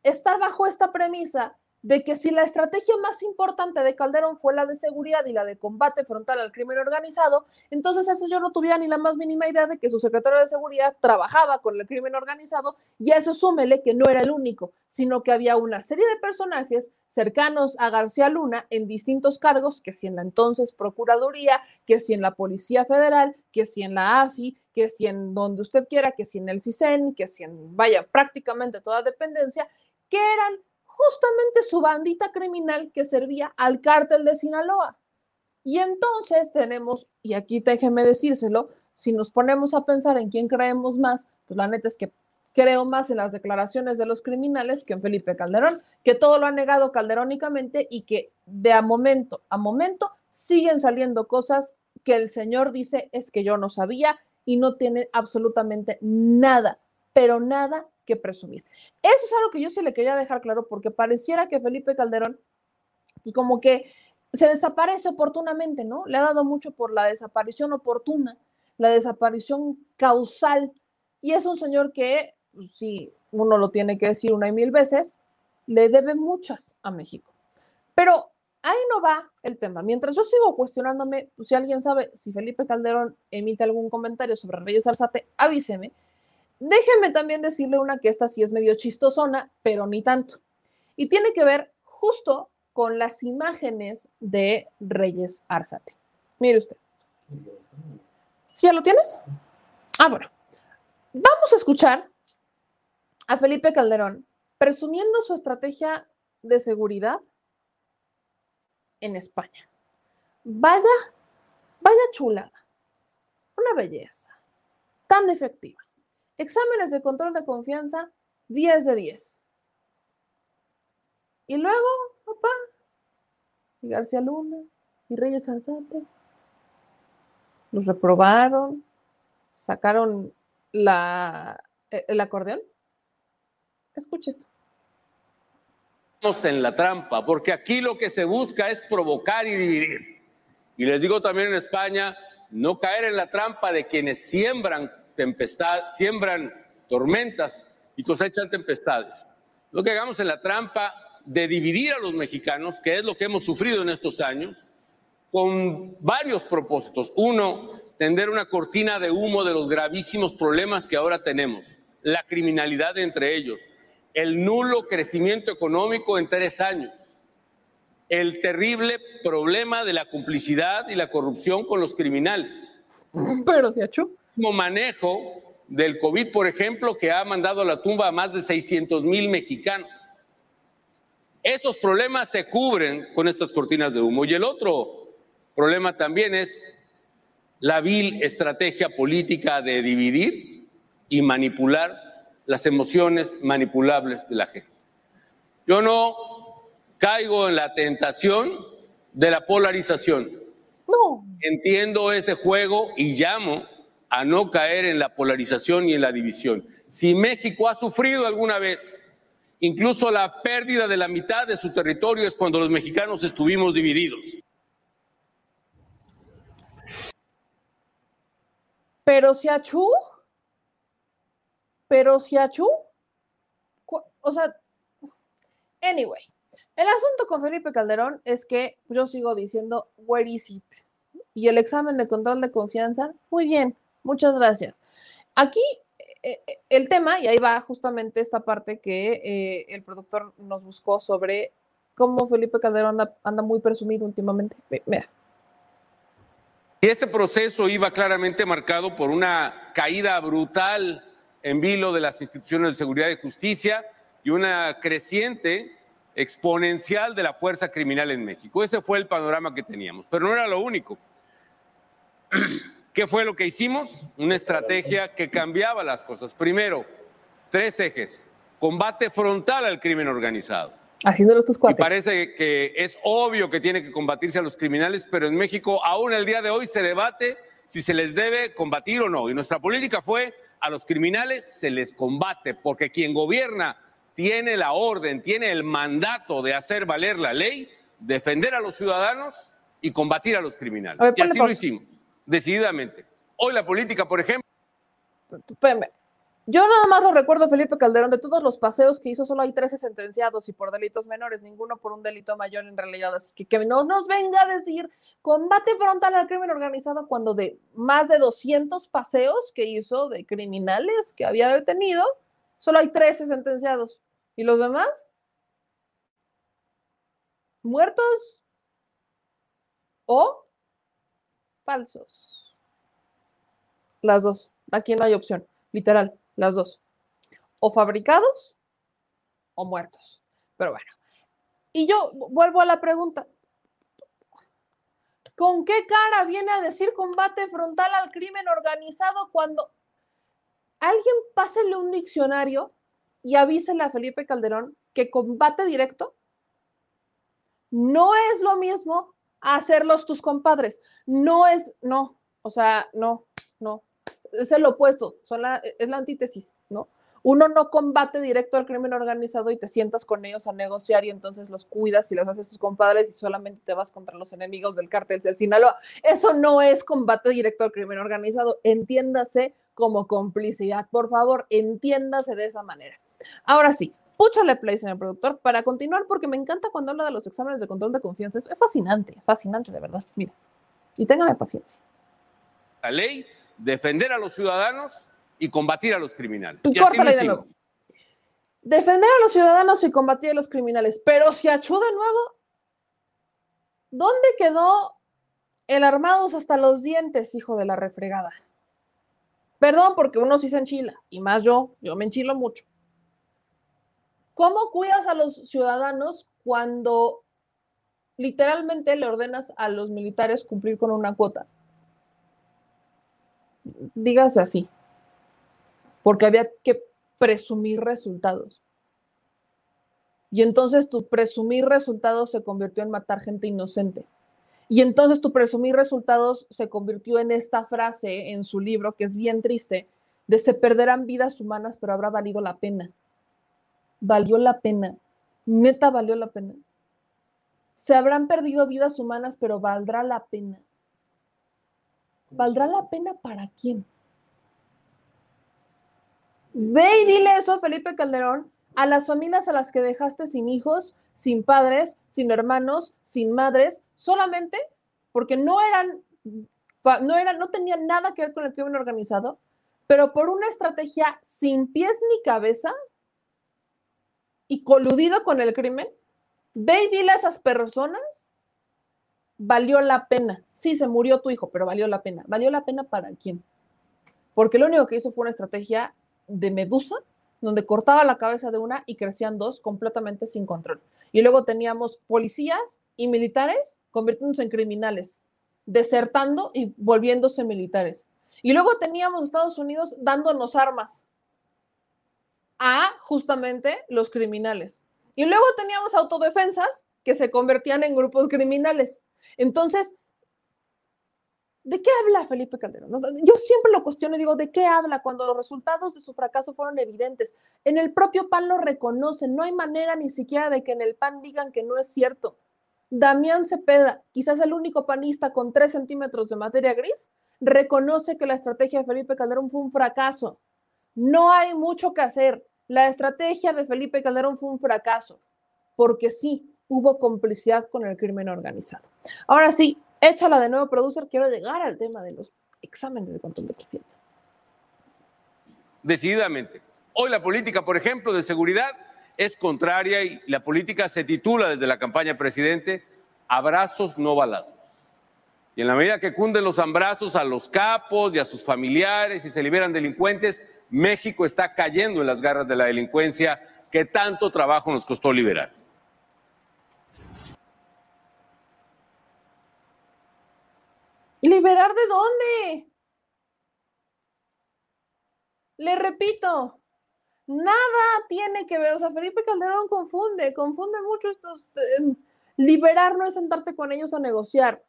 estar bajo esta premisa de que si la estrategia más importante de Calderón fue la de seguridad y la de combate frontal al crimen organizado, entonces eso yo no tuviera ni la más mínima idea de que su secretario de seguridad trabajaba con el crimen organizado y a eso súmele que no era el único, sino que había una serie de personajes cercanos a García Luna en distintos cargos, que si en la entonces Procuraduría, que si en la Policía Federal, que si en la AFI, que si en donde usted quiera, que si en el CISEN, que si en, vaya, prácticamente toda dependencia, que eran justamente su bandita criminal que servía al cártel de Sinaloa. Y entonces tenemos, y aquí déjeme decírselo, si nos ponemos a pensar en quién creemos más, pues la neta es que creo más en las declaraciones de los criminales que en Felipe Calderón, que todo lo ha negado calderónicamente y que de a momento a momento siguen saliendo cosas que el señor dice es que yo no sabía y no tiene absolutamente nada, pero nada que presumir. Eso es algo que yo sí le quería dejar claro porque pareciera que Felipe Calderón como que se desaparece oportunamente, ¿no? Le ha dado mucho por la desaparición oportuna, la desaparición causal. Y es un señor que, pues, si uno lo tiene que decir una y mil veces, le debe muchas a México. Pero ahí no va el tema. Mientras yo sigo cuestionándome, pues, si alguien sabe si Felipe Calderón emite algún comentario sobre Reyes Arzate, avíseme Déjenme también decirle una que esta sí es medio chistosona, pero ni tanto. Y tiene que ver justo con las imágenes de Reyes Arzate. Mire usted. ¿Sí ya lo tienes? Ah, bueno. Vamos a escuchar a Felipe Calderón presumiendo su estrategia de seguridad en España. Vaya, vaya chulada. Una belleza. Tan efectiva. Exámenes de control de confianza, 10 de 10. Y luego, papá, y García Luna, y Reyes Alzate, los reprobaron, sacaron la, e, el acordeón. Escucha esto.
Estamos en la trampa, porque aquí lo que se busca es provocar y dividir. Y les digo también en España, no caer en la trampa de quienes siembran tempestad, siembran tormentas y cosechan tempestades. Lo que hagamos en la trampa de dividir a los mexicanos, que es lo que hemos sufrido en estos años, con varios propósitos. Uno, tender una cortina de humo de los gravísimos problemas que ahora tenemos, la criminalidad entre ellos, el nulo crecimiento económico en tres años, el terrible problema de la complicidad y la corrupción con los criminales.
Pero se ha
manejo del COVID, por ejemplo, que ha mandado a la tumba a más de 600 mil mexicanos. Esos problemas se cubren con estas cortinas de humo. Y el otro problema también es la vil estrategia política de dividir y manipular las emociones manipulables de la gente. Yo no caigo en la tentación de la polarización.
No.
Entiendo ese juego y llamo a no caer en la polarización y en la división. Si México ha sufrido alguna vez incluso la pérdida de la mitad de su territorio es cuando los mexicanos estuvimos divididos.
Pero si achú, pero si achú, o sea, anyway, el asunto con Felipe Calderón es que yo sigo diciendo, where is it? Y el examen de control de confianza, muy bien, muchas gracias. Aquí eh, eh, el tema, y ahí va justamente esta parte que eh, el productor nos buscó sobre cómo Felipe Calderón anda, muy presumido últimamente. Vea.
Y ese proceso iba claramente marcado por una caída brutal en vilo de las instituciones de seguridad y justicia y una creciente exponencial de la fuerza criminal en México. Ese fue el panorama que teníamos, pero no era lo único. ¿Qué fue lo que hicimos? Una estrategia que cambiaba las cosas. Primero, tres ejes. Combate frontal al crimen organizado.
Haciendo los cuatro.
Y parece que es obvio que tiene que combatirse a los criminales, pero en México aún el día de hoy se debate si se les debe combatir o no. Y nuestra política fue a los criminales se les combate, porque quien gobierna tiene la orden, tiene el mandato de hacer valer la ley, defender a los ciudadanos y combatir a los criminales. y así lo hicimos, decididamente. Hoy la política, por ejemplo...
Yo nada más lo recuerdo, Felipe Calderón, de todos los paseos que hizo, solo hay 13 sentenciados y por delitos menores, ninguno por un delito mayor en realidad. Así que que no nos venga a decir combate frontal al crimen organizado cuando de más de 200 paseos que hizo de criminales que había detenido, solo hay 13 sentenciados. ¿Y los demás? ¿Muertos? ¿O falsos? Las dos. Aquí no hay opción, literal, las dos. O fabricados o muertos. Pero bueno. Y yo vuelvo a la pregunta. ¿Con qué cara viene a decir combate frontal al crimen organizado cuando alguien pásele un diccionario y avísele a Felipe Calderón que combate directo no es lo mismo hacerlos tus compadres. No es, no, o sea, no, no. Es el opuesto, son es la antítesis, ¿no? Uno no combate directo al crimen organizado y te sientas con ellos a negociar y entonces los cuidas y los haces tus compadres y solamente te vas contra los enemigos del cártel de Sinaloa. Eso no es combate directo al crimen organizado. Entiéndase como complicidad. Por favor, entiéndase de esa manera. Ahora sí, púchale play, señor productor, para continuar, porque me encanta cuando habla de los exámenes de control de confianza. Es, fascinante, fascinante, de verdad. Mira, y téngame paciencia.
La ley, defender a los ciudadanos y combatir a los criminales.
Y, así de nuevo. Defender a los ciudadanos y combatir a los criminales. Pero si achú de nuevo, ¿dónde quedó el armados hasta los dientes, hijo de la refregada? Perdón, porque uno sí se enchila, y más yo, yo me enchilo mucho. ¿Cómo cuidas a los ciudadanos cuando literalmente le ordenas a los militares cumplir con una cuota? Dígase así, porque había que presumir resultados. Y entonces tu presumir resultados se convirtió en matar gente inocente. Y entonces tu presumir resultados se convirtió en esta frase en su libro, que es bien triste, de se perderán vidas humanas, pero habrá valido la pena valió la pena, neta valió la pena. Se habrán perdido vidas humanas, pero valdrá la pena. ¿Valdrá la pena para quién? Ve y dile eso, Felipe Calderón, a las familias a las que dejaste sin hijos, sin padres, sin hermanos, sin madres, solamente porque no eran, no eran, no tenían nada que ver con el crimen organizado, pero por una estrategia sin pies ni cabeza, y coludido con el crimen, ve y dile a esas personas, valió la pena. Sí, se murió tu hijo, pero valió la pena. ¿Valió la pena para quién? Porque lo único que hizo fue una estrategia de medusa, donde cortaba la cabeza de una y crecían dos completamente sin control. Y luego teníamos policías y militares convirtiéndose en criminales, desertando y volviéndose militares. Y luego teníamos Estados Unidos dándonos armas a justamente los criminales. Y luego teníamos autodefensas que se convertían en grupos criminales. Entonces, ¿de qué habla Felipe Calderón? Yo siempre lo cuestiono y digo, ¿de qué habla cuando los resultados de su fracaso fueron evidentes? En el propio PAN lo reconocen, no hay manera ni siquiera de que en el PAN digan que no es cierto. Damián Cepeda, quizás el único panista con tres centímetros de materia gris, reconoce que la estrategia de Felipe Calderón fue un fracaso. No hay mucho que hacer. La estrategia de Felipe Calderón fue un fracaso. porque sí, hubo complicidad con el crimen organizado. Ahora sí, échala de nuevo, producer, quiero llegar al tema de los exámenes de control de confianza.
Decididamente. Hoy la política, por ejemplo, de seguridad es contraria y la política se titula desde la campaña presidente abrazos, no balazos. Y en la medida que cunden los abrazos a los capos y a sus familiares y se liberan delincuentes, México está cayendo en las garras de la delincuencia que tanto trabajo nos costó liberar.
¿Liberar de dónde? Le repito, nada tiene que ver, o sea, Felipe Calderón confunde, confunde mucho estos... Eh, liberar no es sentarte con ellos a negociar.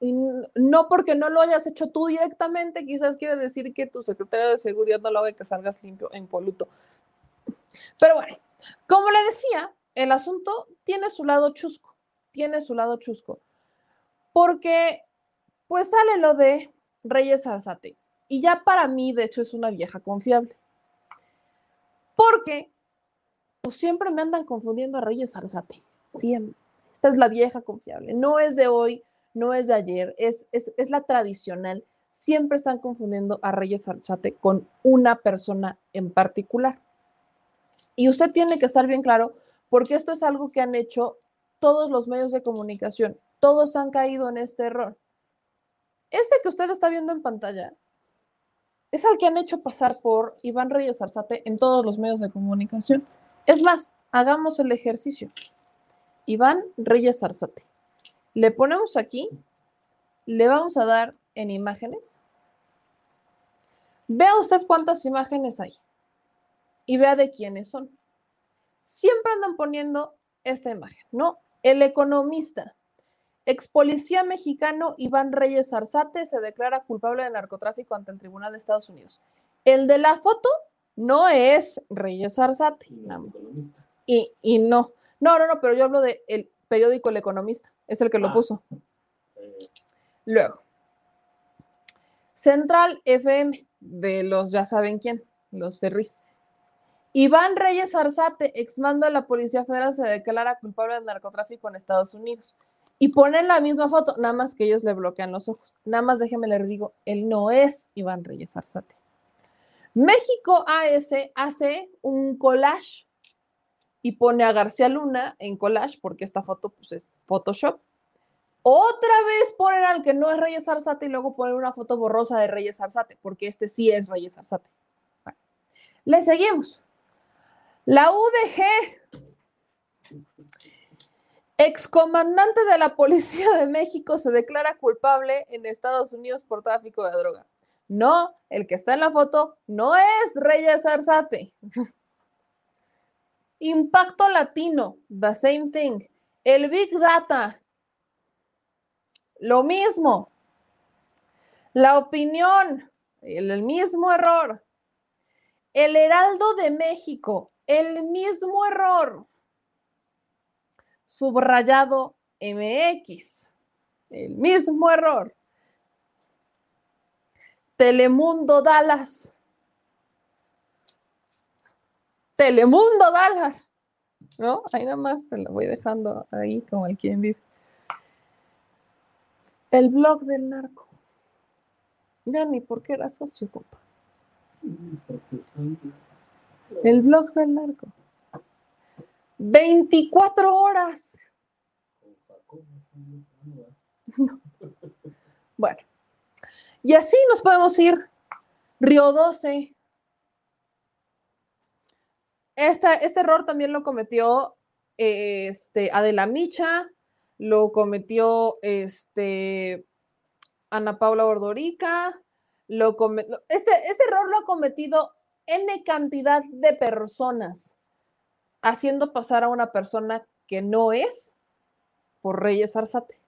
No porque no lo hayas hecho tú directamente, quizás quiere decir que tu secretario de seguridad no lo haga que salgas limpio e impoluto. Pero bueno, como le decía, el asunto tiene su lado chusco, tiene su lado chusco, porque pues sale lo de Reyes Arzate, y ya para mí, de hecho, es una vieja confiable, porque pues siempre me andan confundiendo a Reyes Arzate, siempre. Esta es la vieja confiable, no es de hoy, no es de ayer, es, es, es la tradicional. Siempre están confundiendo a Reyes Arzate con una persona en particular. Y usted tiene que estar bien claro, porque esto es algo que han hecho todos los medios de comunicación. Todos han caído en este error. Este que usted está viendo en pantalla es al que han hecho pasar por Iván Reyes Arzate en todos los medios de comunicación. Es más, hagamos el ejercicio. Iván Reyes Arzate. Le ponemos aquí, le vamos a dar en imágenes. Vea usted cuántas imágenes hay y vea de quiénes son. Siempre andan poniendo esta imagen, ¿no? El economista, ex policía mexicano Iván Reyes Arzate se declara culpable de narcotráfico ante el Tribunal de Estados Unidos. El de la foto no es Reyes Arzate. Y, y, no, no, no, no, pero yo hablo del el periódico El Economista, es el que lo ah. puso. Luego, Central FM, de los ya saben quién, los Ferris. Iván Reyes Arzate, exmando de la Policía Federal, se declara culpable de narcotráfico en Estados Unidos. Y ponen la misma foto, nada más que ellos le bloquean los ojos. Nada más déjeme le digo, él no es Iván Reyes Arzate. México AS hace un collage y pone a García Luna en collage, porque esta foto pues, es Photoshop. Otra vez ponen al que no es Reyes Arzate y luego ponen una foto borrosa de Reyes Arzate, porque este sí es Reyes Arzate. Le seguimos. La UDG, excomandante de la Policía de México, se declara culpable en Estados Unidos por tráfico de droga. No, el que está en la foto no es Reyes Arzate. Impacto latino, the same thing. El Big Data, lo mismo. La opinión, el mismo error. El Heraldo de México, el mismo error. Subrayado MX. El mismo error. Telemundo Dallas. Telemundo Dallas. ¿No? Ahí nada más se lo voy dejando ahí como el quien vive. El blog del narco. Dani, ¿por qué era socio, compa? El blog del narco. 24 horas. Bueno, y así nos podemos ir. Río 12. Este error también lo cometió este, Adela Micha, lo cometió este, Ana Paula Ordorica, lo este, este error lo ha cometido N cantidad de personas haciendo pasar a una persona que no es por Reyes Arzate.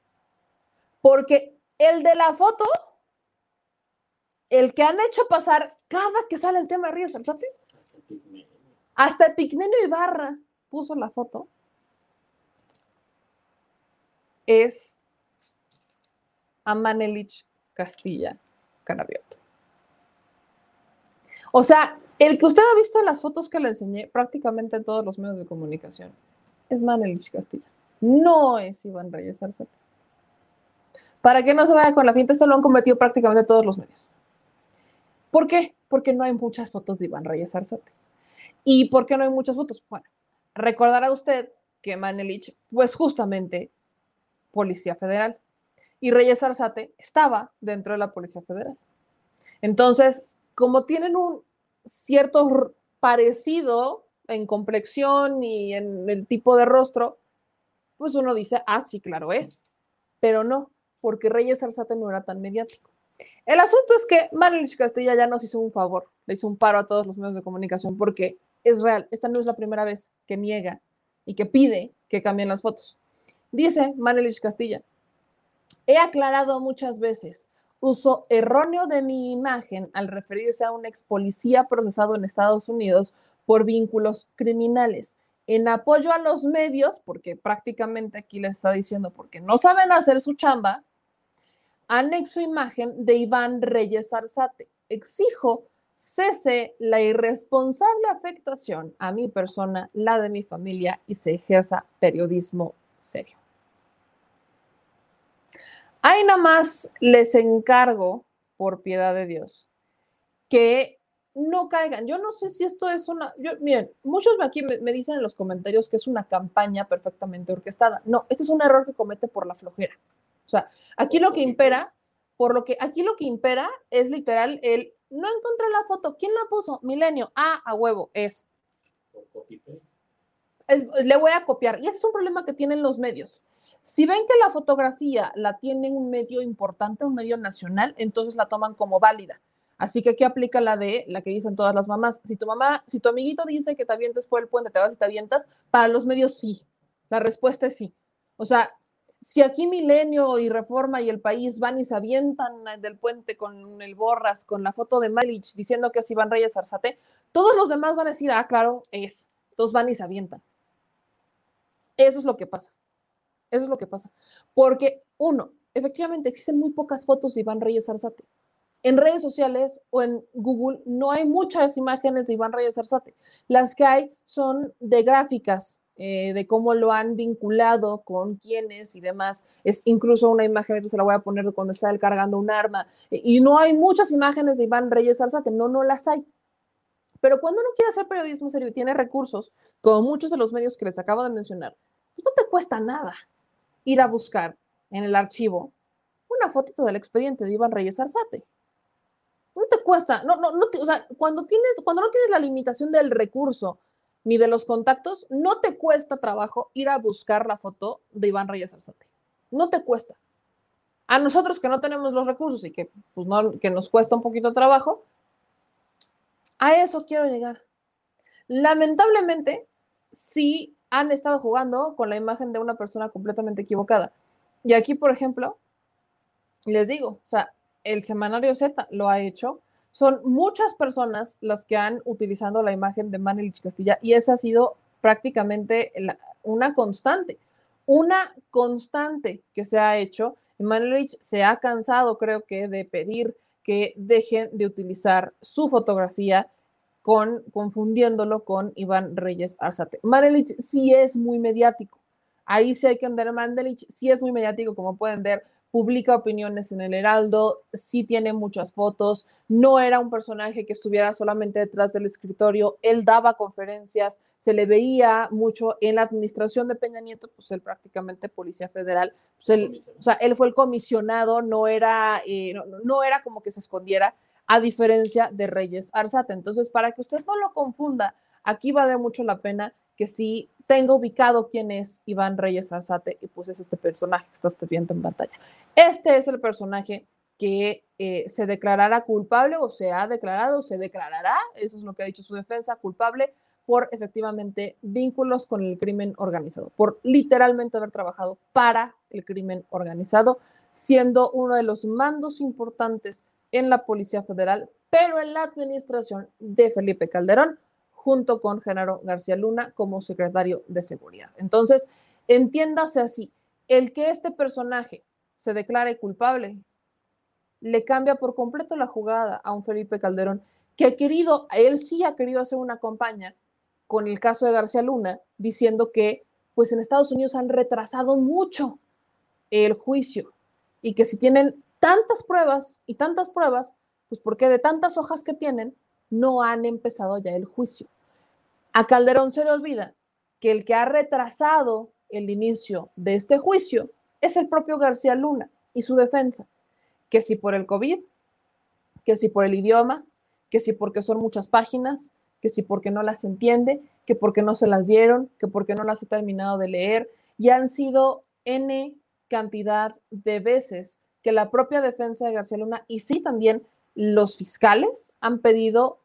Porque el de la foto, el que han hecho pasar cada que sale el tema de Reyes Arzate, hasta Epigmenio Ibarra puso la foto, es Amanelich Castilla Canavioto. O sea, el que usted ha visto en las fotos que le enseñé prácticamente en todos los medios de comunicación es Manelich Castilla, no es Iván Reyes Arzate. Para que no se vaya con la finta, esto lo han cometido prácticamente todos los medios. ¿Por qué? Porque no hay muchas fotos de Iván Reyes Arzate. ¿Y por qué no hay muchas fotos? Bueno, recordará usted que Manelich, pues justamente Policía Federal. Y Reyes Arzate estaba dentro de la Policía Federal. Entonces, como tienen un cierto parecido en complexión y en el tipo de rostro, pues uno dice, ah, sí, claro es. Pero no, porque Reyes Arzate no era tan mediático. El asunto es que Manelich Castilla ya nos hizo un favor, le hizo un paro a todos los medios de comunicación, porque es real, esta no es la primera vez que niega y que pide que cambien las fotos. Dice Manelich Castilla, he aclarado muchas veces, uso erróneo de mi imagen al referirse a un ex policía procesado en Estados Unidos por vínculos criminales. En apoyo a los medios, porque prácticamente aquí les está diciendo, porque no saben hacer su chamba, anexo imagen de Iván Reyes Arzate. Exijo cese la irresponsable afectación a mi persona, la de mi familia y se ejerza periodismo serio. Ahí nada más les encargo, por piedad de Dios, que no caigan. Yo no sé si esto es una. Yo, miren, muchos aquí me, me, dicen en los comentarios que es una campaña perfectamente orquestada. No, este es un error que comete por la flojera. O sea, aquí lo que impera, por lo que aquí lo que impera es literal el no encontré la foto. ¿Quién la puso? Milenio. Ah, a huevo, es. es le voy a copiar. Y ese es un problema que tienen los medios. Si ven que la fotografía la tiene un medio importante, un medio nacional, entonces la toman como válida. Así que aquí aplica la de la que dicen todas las mamás. Si tu mamá, si tu amiguito dice que te avientes por el puente, te vas y te avientas, para los medios sí. La respuesta es sí. O sea, si aquí Milenio y Reforma y el país van y se avientan del puente con el Borras, con la foto de Malich diciendo que es Iván Reyes Arzate, todos los demás van a decir, ah, claro, es. Todos van y se avientan. Eso es lo que pasa. Eso es lo que pasa. Porque, uno, efectivamente existen muy pocas fotos de Iván Reyes Arzate. En redes sociales o en Google no hay muchas imágenes de Iván Reyes Arzate. Las que hay son de gráficas, eh, de cómo lo han vinculado con quiénes y demás. Es incluso una imagen, que se la voy a poner cuando está él cargando un arma. Y no hay muchas imágenes de Iván Reyes Arzate, no, no las hay. Pero cuando uno quiere hacer periodismo serio y tiene recursos, como muchos de los medios que les acabo de mencionar, pues no te cuesta nada ir a buscar en el archivo una fotito del expediente de Iván Reyes Arzate. No te cuesta, no, no, no, o sea, cuando tienes, cuando no tienes la limitación del recurso ni de los contactos, no te cuesta trabajo ir a buscar la foto de Iván Reyes Arzate. No te cuesta. A nosotros que no tenemos los recursos y que, pues no, que nos cuesta un poquito trabajo, a eso quiero llegar. Lamentablemente, sí han estado jugando con la imagen de una persona completamente equivocada. Y aquí, por ejemplo, les digo, o sea, el semanario Z lo ha hecho. Son muchas personas las que han utilizado la imagen de Manelich Castilla y esa ha sido prácticamente una constante, una constante que se ha hecho. Manelich se ha cansado, creo que, de pedir que dejen de utilizar su fotografía con, confundiéndolo con Iván Reyes Arzate. Manelich sí es muy mediático. Ahí sí hay que andar. Manelich sí es muy mediático, como pueden ver, publica opiniones en el Heraldo, sí tiene muchas fotos, no era un personaje que estuviera solamente detrás del escritorio, él daba conferencias, se le veía mucho en la administración de Peña Nieto, pues él prácticamente policía federal, pues él, o sea, él fue el comisionado, no era, eh, no era como que se escondiera, a diferencia de Reyes Arzate. Entonces, para que usted no lo confunda, aquí vale mucho la pena que sí tenga ubicado quién es Iván Reyes Arzate y pues es este personaje que está usted viendo en pantalla. Este es el personaje que eh, se declarará culpable o se ha declarado, se declarará, eso es lo que ha dicho su defensa, culpable por efectivamente vínculos con el crimen organizado, por literalmente haber trabajado para el crimen organizado, siendo uno de los mandos importantes en la Policía Federal, pero en la administración de Felipe Calderón, junto con Genaro García Luna como secretario de Seguridad. Entonces, entiéndase así, el que este personaje se declare culpable le cambia por completo la jugada a un Felipe Calderón que ha querido, él sí ha querido hacer una campaña con el caso de García Luna, diciendo que pues en Estados Unidos han retrasado mucho el juicio y que si tienen tantas pruebas y tantas pruebas, pues porque de tantas hojas que tienen, no han empezado ya el juicio. A Calderón se le olvida que el que ha retrasado el inicio de este juicio es el propio García Luna y su defensa, que si por el COVID, que si por el idioma, que si porque son muchas páginas, que si porque no las entiende, que porque no se las dieron, que porque no las he terminado de leer, y han sido N cantidad de veces que la propia defensa de García Luna y sí también los fiscales han pedido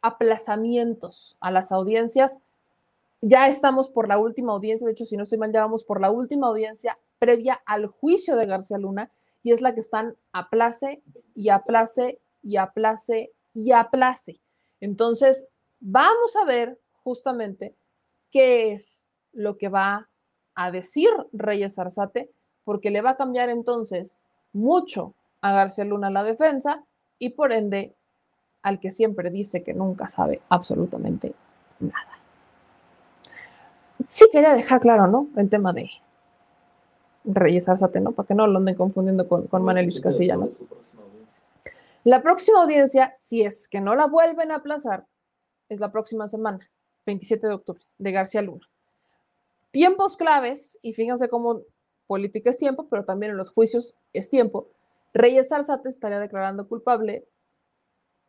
aplazamientos a las audiencias. Ya estamos por la última audiencia, de hecho, si no estoy mal, ya vamos por la última audiencia previa al juicio de García Luna y es la que están aplace y aplace y aplace y aplace. Entonces, vamos a ver justamente qué es lo que va a decir Reyes Arzate, porque le va a cambiar entonces mucho a García Luna la defensa y por ende al que siempre dice que nunca sabe absolutamente nada. Sí quería dejar claro, ¿no? El tema de Reyes Arzate, ¿no? Para que no lo anden confundiendo con, con Manelis Castellanos. La próxima audiencia, si es que no la vuelven a aplazar, es la próxima semana, 27 de octubre, de García Luna. Tiempos claves, y fíjense cómo política es tiempo, pero también en los juicios es tiempo. Reyes Arzate estaría declarando culpable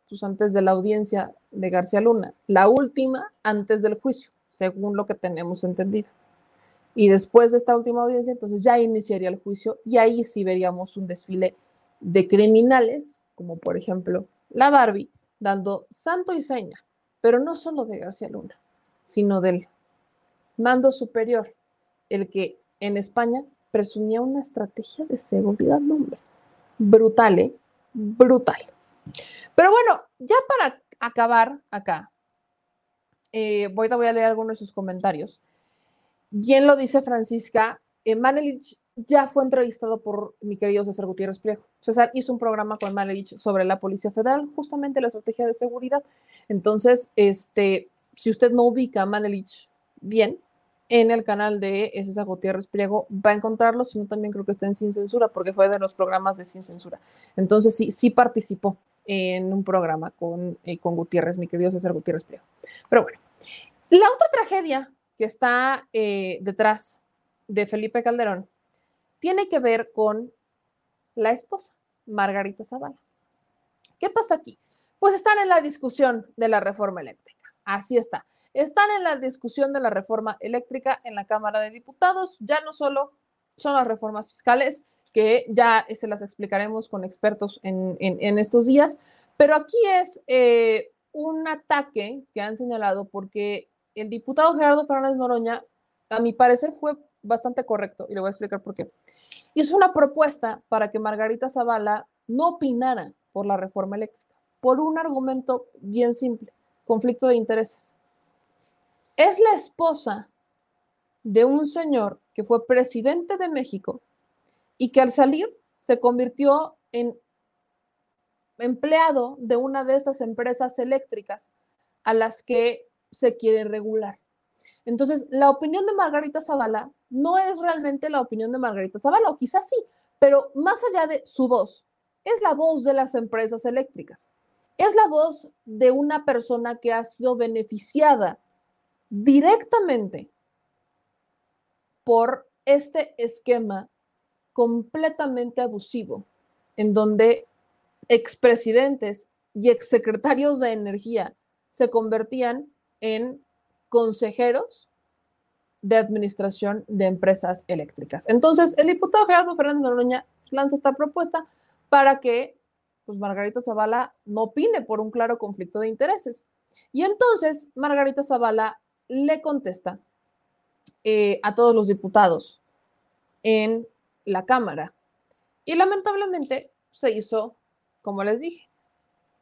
pues, antes de la audiencia de García Luna, la última antes del juicio, según lo que tenemos entendido. Y después de esta última audiencia, entonces ya iniciaría el juicio y ahí sí veríamos un desfile de criminales, como por ejemplo la Barbie, dando santo y seña, pero no solo de García Luna, sino del mando superior, el que en España presumía una estrategia de seguridad, nombre. Brutal, ¿eh? Brutal. Pero bueno, ya para acabar acá, eh, voy, voy a leer algunos de sus comentarios. Bien lo dice Francisca, eh, Manelich ya fue entrevistado por mi querido César Gutiérrez Pliego. César hizo un programa con Manelich sobre la Policía Federal, justamente la estrategia de seguridad. Entonces, este, si usted no ubica a Manelich bien, en el canal de César Gutiérrez Pliego va a encontrarlo, sino también creo que está en Sin Censura, porque fue de los programas de Sin Censura. Entonces, sí, sí participó en un programa con, eh, con Gutiérrez, mi querido César Gutiérrez Pliego. Pero bueno, la otra tragedia que está eh, detrás de Felipe Calderón tiene que ver con la esposa, Margarita Zavala. ¿Qué pasa aquí? Pues están en la discusión de la reforma eléctrica. Así está. Están en la discusión de la reforma eléctrica en la Cámara de Diputados. Ya no solo son las reformas fiscales, que ya se las explicaremos con expertos en, estos días. Pero aquí es eh, un ataque que han señalado porque el diputado Gerardo Fernández Noroña, a mi parecer, fue bastante correcto y le voy a explicar por qué. Hizo una propuesta para que Margarita Zavala no opinara por la reforma eléctrica, por un argumento bien simple, conflicto de intereses. Es la esposa de un señor que fue presidente de México y que al salir se convirtió en empleado de una de estas empresas eléctricas a las que se quiere regular. Entonces, la opinión de Margarita Zavala no es realmente la opinión de Margarita Zavala, o quizás sí, pero más allá de su voz, es la voz de las empresas eléctricas. Es la voz de una persona que ha sido beneficiada directamente por este esquema completamente abusivo, en donde expresidentes y exsecretarios de energía se convertían en consejeros de administración de empresas eléctricas. Entonces, el diputado Gerardo Fernández Noroña lanza esta propuesta para que pues, Margarita Zavala no opine por un claro conflicto de intereses. Y entonces Margarita Zavala le contesta eh, a todos los diputados en la Cámara. Y lamentablemente se hizo, como les dije,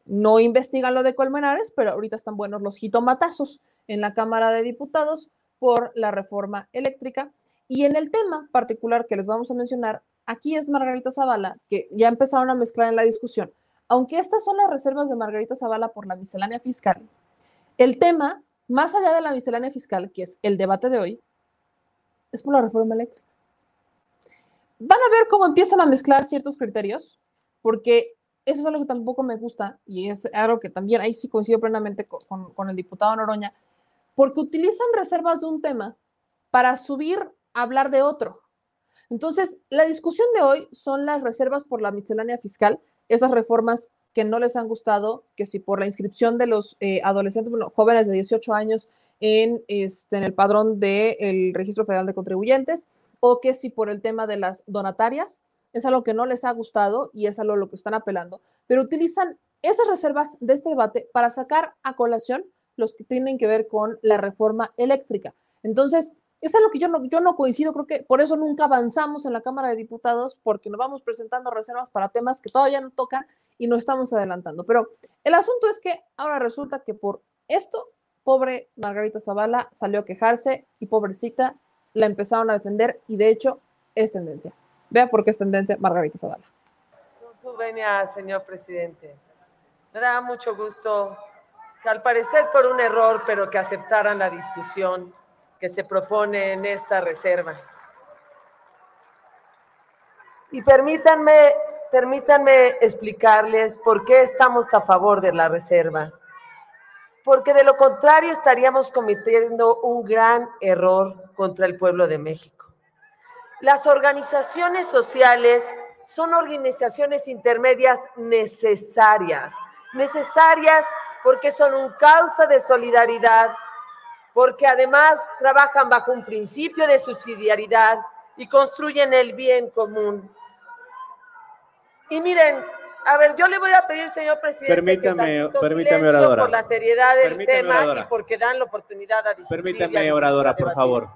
no investigan lo de Colmenares, pero ahorita están buenos los jitomatazos en la Cámara de Diputados por la reforma eléctrica. Y en el tema particular que les vamos a mencionar, aquí es Margarita Zavala, que ya empezaron a mezclar en la discusión. Aunque estas son las reservas de Margarita Zavala por la miscelánea fiscal, el tema, más allá de la miscelánea fiscal, que es el debate de hoy, es por la reforma eléctrica. Van a ver cómo empiezan a mezclar ciertos criterios, porque eso es algo que tampoco me gusta y es algo que también ahí sí coincido plenamente con, con el diputado Noroña, porque utilizan reservas de un tema para subir a hablar de otro. Entonces, la discusión de hoy son las reservas por la miscelánea fiscal, esas reformas que no les han gustado, que si por la inscripción de los eh, adolescentes, bueno, jóvenes de 18 años en, este, en el padrón del Registro Federal de Contribuyentes, o que si por el tema de las donatarias, es algo que no les ha gustado y es algo a lo que están apelando, pero utilizan esas reservas de este debate para sacar a colación los que tienen que ver con la reforma eléctrica. Entonces, es algo que yo no, coincido, creo que por eso nunca avanzamos en la Cámara de Diputados, porque nos vamos presentando reservas para temas que todavía no tocan y no estamos adelantando. Pero el asunto es que ahora resulta que por esto, pobre Margarita Zavala salió a quejarse y pobrecita la empezaron a defender y de hecho es tendencia. Vea por qué es tendencia Margarita Zavala.
Venia, señor presidente. Me da mucho gusto que al parecer por un error, pero que aceptaran la discusión que se propone en esta reserva. Y permítanme, permítanme explicarles por qué estamos a favor de la reserva. Porque de lo contrario estaríamos cometiendo un gran error contra el pueblo de México. Las organizaciones sociales son organizaciones intermedias necesarias, necesarias porque son un causa de solidaridad porque además trabajan bajo un principio de subsidiariedad y construyen el bien común. Y miren, a ver, yo le voy a pedir, señor presidente,
permítame, permítame, oradora.
por la seriedad del tema y porque dan la oportunidad a discutir.
Permítame, oradora, por favor.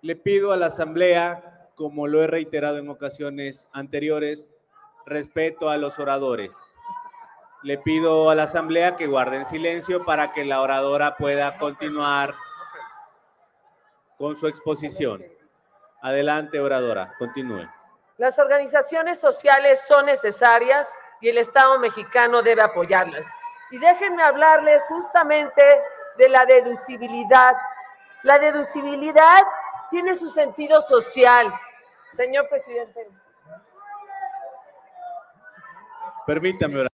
Le pido a la Asamblea, como lo he reiterado en ocasiones anteriores, respeto a los oradores. Le pido a la asamblea que guarden silencio para que la oradora pueda continuar con su exposición. Adelante, oradora, continúe.
Las organizaciones sociales son necesarias y el Estado mexicano debe apoyarlas. Y déjenme hablarles justamente de la deducibilidad. La deducibilidad tiene su sentido social. Señor presidente.
Permítame,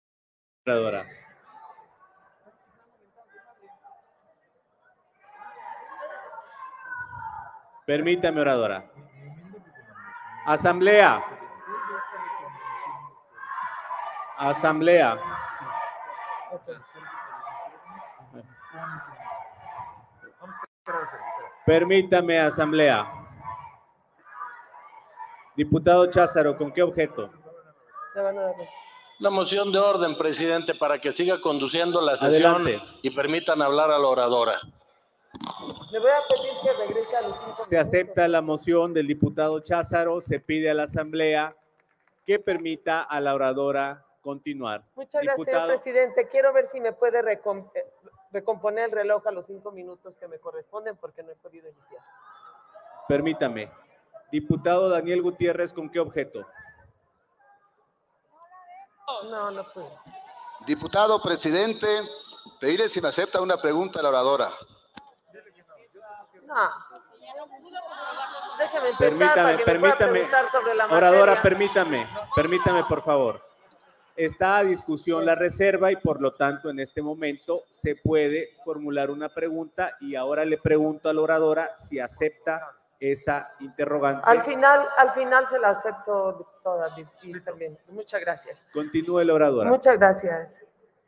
Permítame, oradora. Asamblea. Asamblea. Permítame, asamblea. Diputado Cházaro, ¿con qué objeto?
La moción de orden, presidente, para que siga conduciendo la sesión y permitan hablar a la oradora.
Le voy a pedir que regrese a los
Se acepta la moción del diputado Cházaro, se pide a la Asamblea que permita a la oradora continuar.
Muchas gracias, señor presidente. Quiero ver si me puede eh, recomponer el reloj a los cinco minutos que me corresponden porque no he podido iniciar.
Permítame. Diputado Daniel Gutiérrez, ¿con qué objeto?
No, no puedo.
Diputado presidente, pedirle si me acepta una pregunta a la oradora.
No. Déjeme empezar permítame, permítame. sobre la
oradora, permítame, permítame por favor. Está a discusión la reserva y por lo tanto en este momento se puede formular una pregunta y ahora le pregunto a la oradora si acepta esa interrogante.
Al final, al final se la acepto toda, también. Muchas gracias.
Continúe el orador.
Muchas gracias.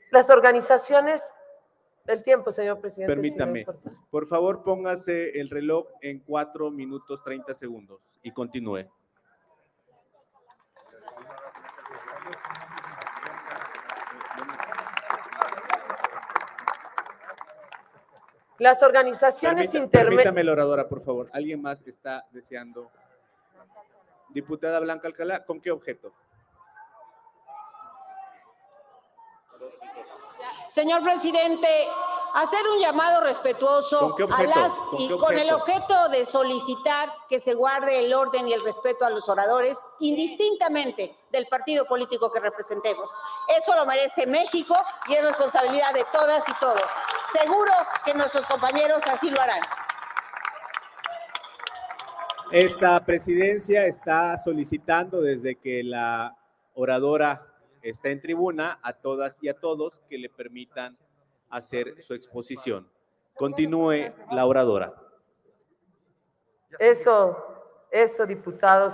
Las organizaciones, el tiempo, señor presidente.
Permítame. por favor, póngase el reloj en cuatro minutos 30 segundos y continúe.
Las organizaciones intermedias.
Permítame, la oradora, por favor. ¿Alguien más está deseando? Diputada Blanca Alcalá, ¿con qué objeto?
Señor presidente, hacer un llamado respetuoso a las y con el objeto de solicitar que se guarde el orden y el respeto a los oradores, indistintamente del partido político que representemos. Eso lo merece México y es responsabilidad de todas y todos. Seguro que nuestros compañeros así lo harán.
Esta presidencia está solicitando desde que la oradora está en tribuna a todas y a todos que le permitan hacer su exposición. Continúe la oradora.
Eso, eso, diputados.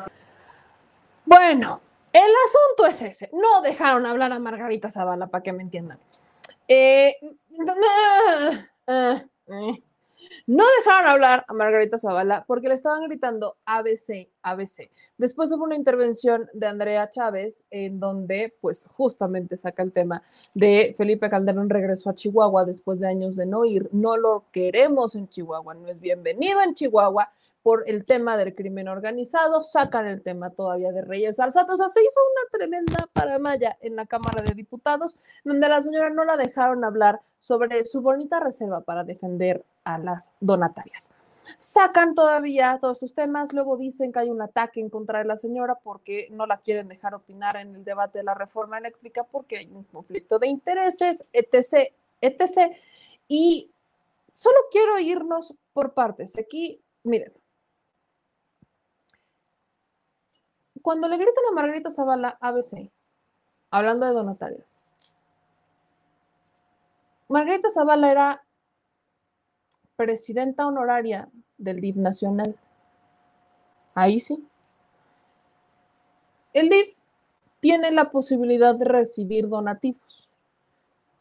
Bueno, el asunto es ese. No dejaron hablar a Margarita Zavala, para que me entiendan. Eh, eh, eh. No dejaron hablar a Margarita Zavala porque le estaban gritando ABC, ABC. Después hubo una intervención de Andrea Chávez en donde pues justamente saca el tema de Felipe Calderón regresó a Chihuahua después de años de no ir. No lo queremos en Chihuahua, no es bienvenido en Chihuahua por el tema del crimen organizado, sacan el tema todavía de Reyes Alzato. O sea, se hizo una tremenda paramaya en la Cámara de Diputados, donde la señora no la dejaron hablar sobre su bonita reserva para defender a las donatarias. Sacan todavía todos estos temas, luego dicen que hay un ataque en contra de la señora porque no la quieren dejar opinar en el debate de la reforma eléctrica porque hay un conflicto de intereses, etc., etc. Y solo quiero irnos por partes. Aquí, miren, Cuando le gritan a Margarita Zavala ABC, hablando de donatarias, Margarita Zavala era presidenta honoraria del DIF nacional. Ahí sí. El DIF tiene la posibilidad de recibir donativos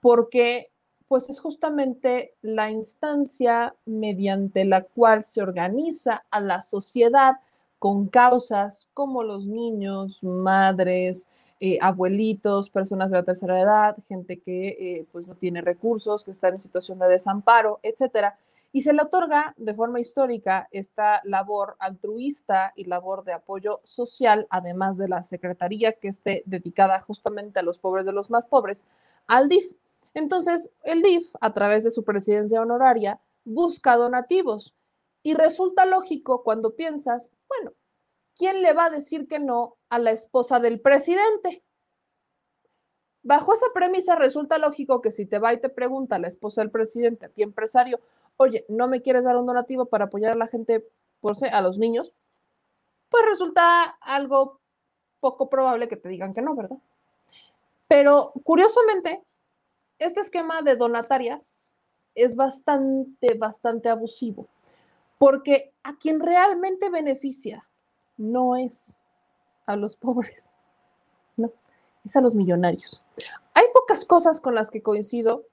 porque pues es justamente la instancia mediante la cual se organiza a la sociedad con causas como los niños, madres, eh, abuelitos, personas de la tercera edad, gente que eh, pues no tiene recursos, que está en situación de desamparo, etcétera. Y se le otorga de forma histórica esta labor altruista y labor de apoyo social, además de la secretaría que esté dedicada justamente a los pobres de los más pobres, al DIF. Entonces, el DIF, a través de su presidencia honoraria, busca donativos. Y resulta lógico cuando piensas, bueno, ¿quién le va a decir que no a la esposa del presidente? Bajo esa premisa resulta lógico que si te va y te pregunta la esposa del presidente, a ti empresario, oye, ¿no me quieres dar un donativo para apoyar a la gente, por a los niños? Pues resulta algo poco probable que te digan que no, ¿verdad? Pero curiosamente, este esquema de donatarias es bastante, bastante abusivo porque a quien realmente beneficia no es a los pobres, no, es a los millonarios. Hay pocas cosas con las que coincido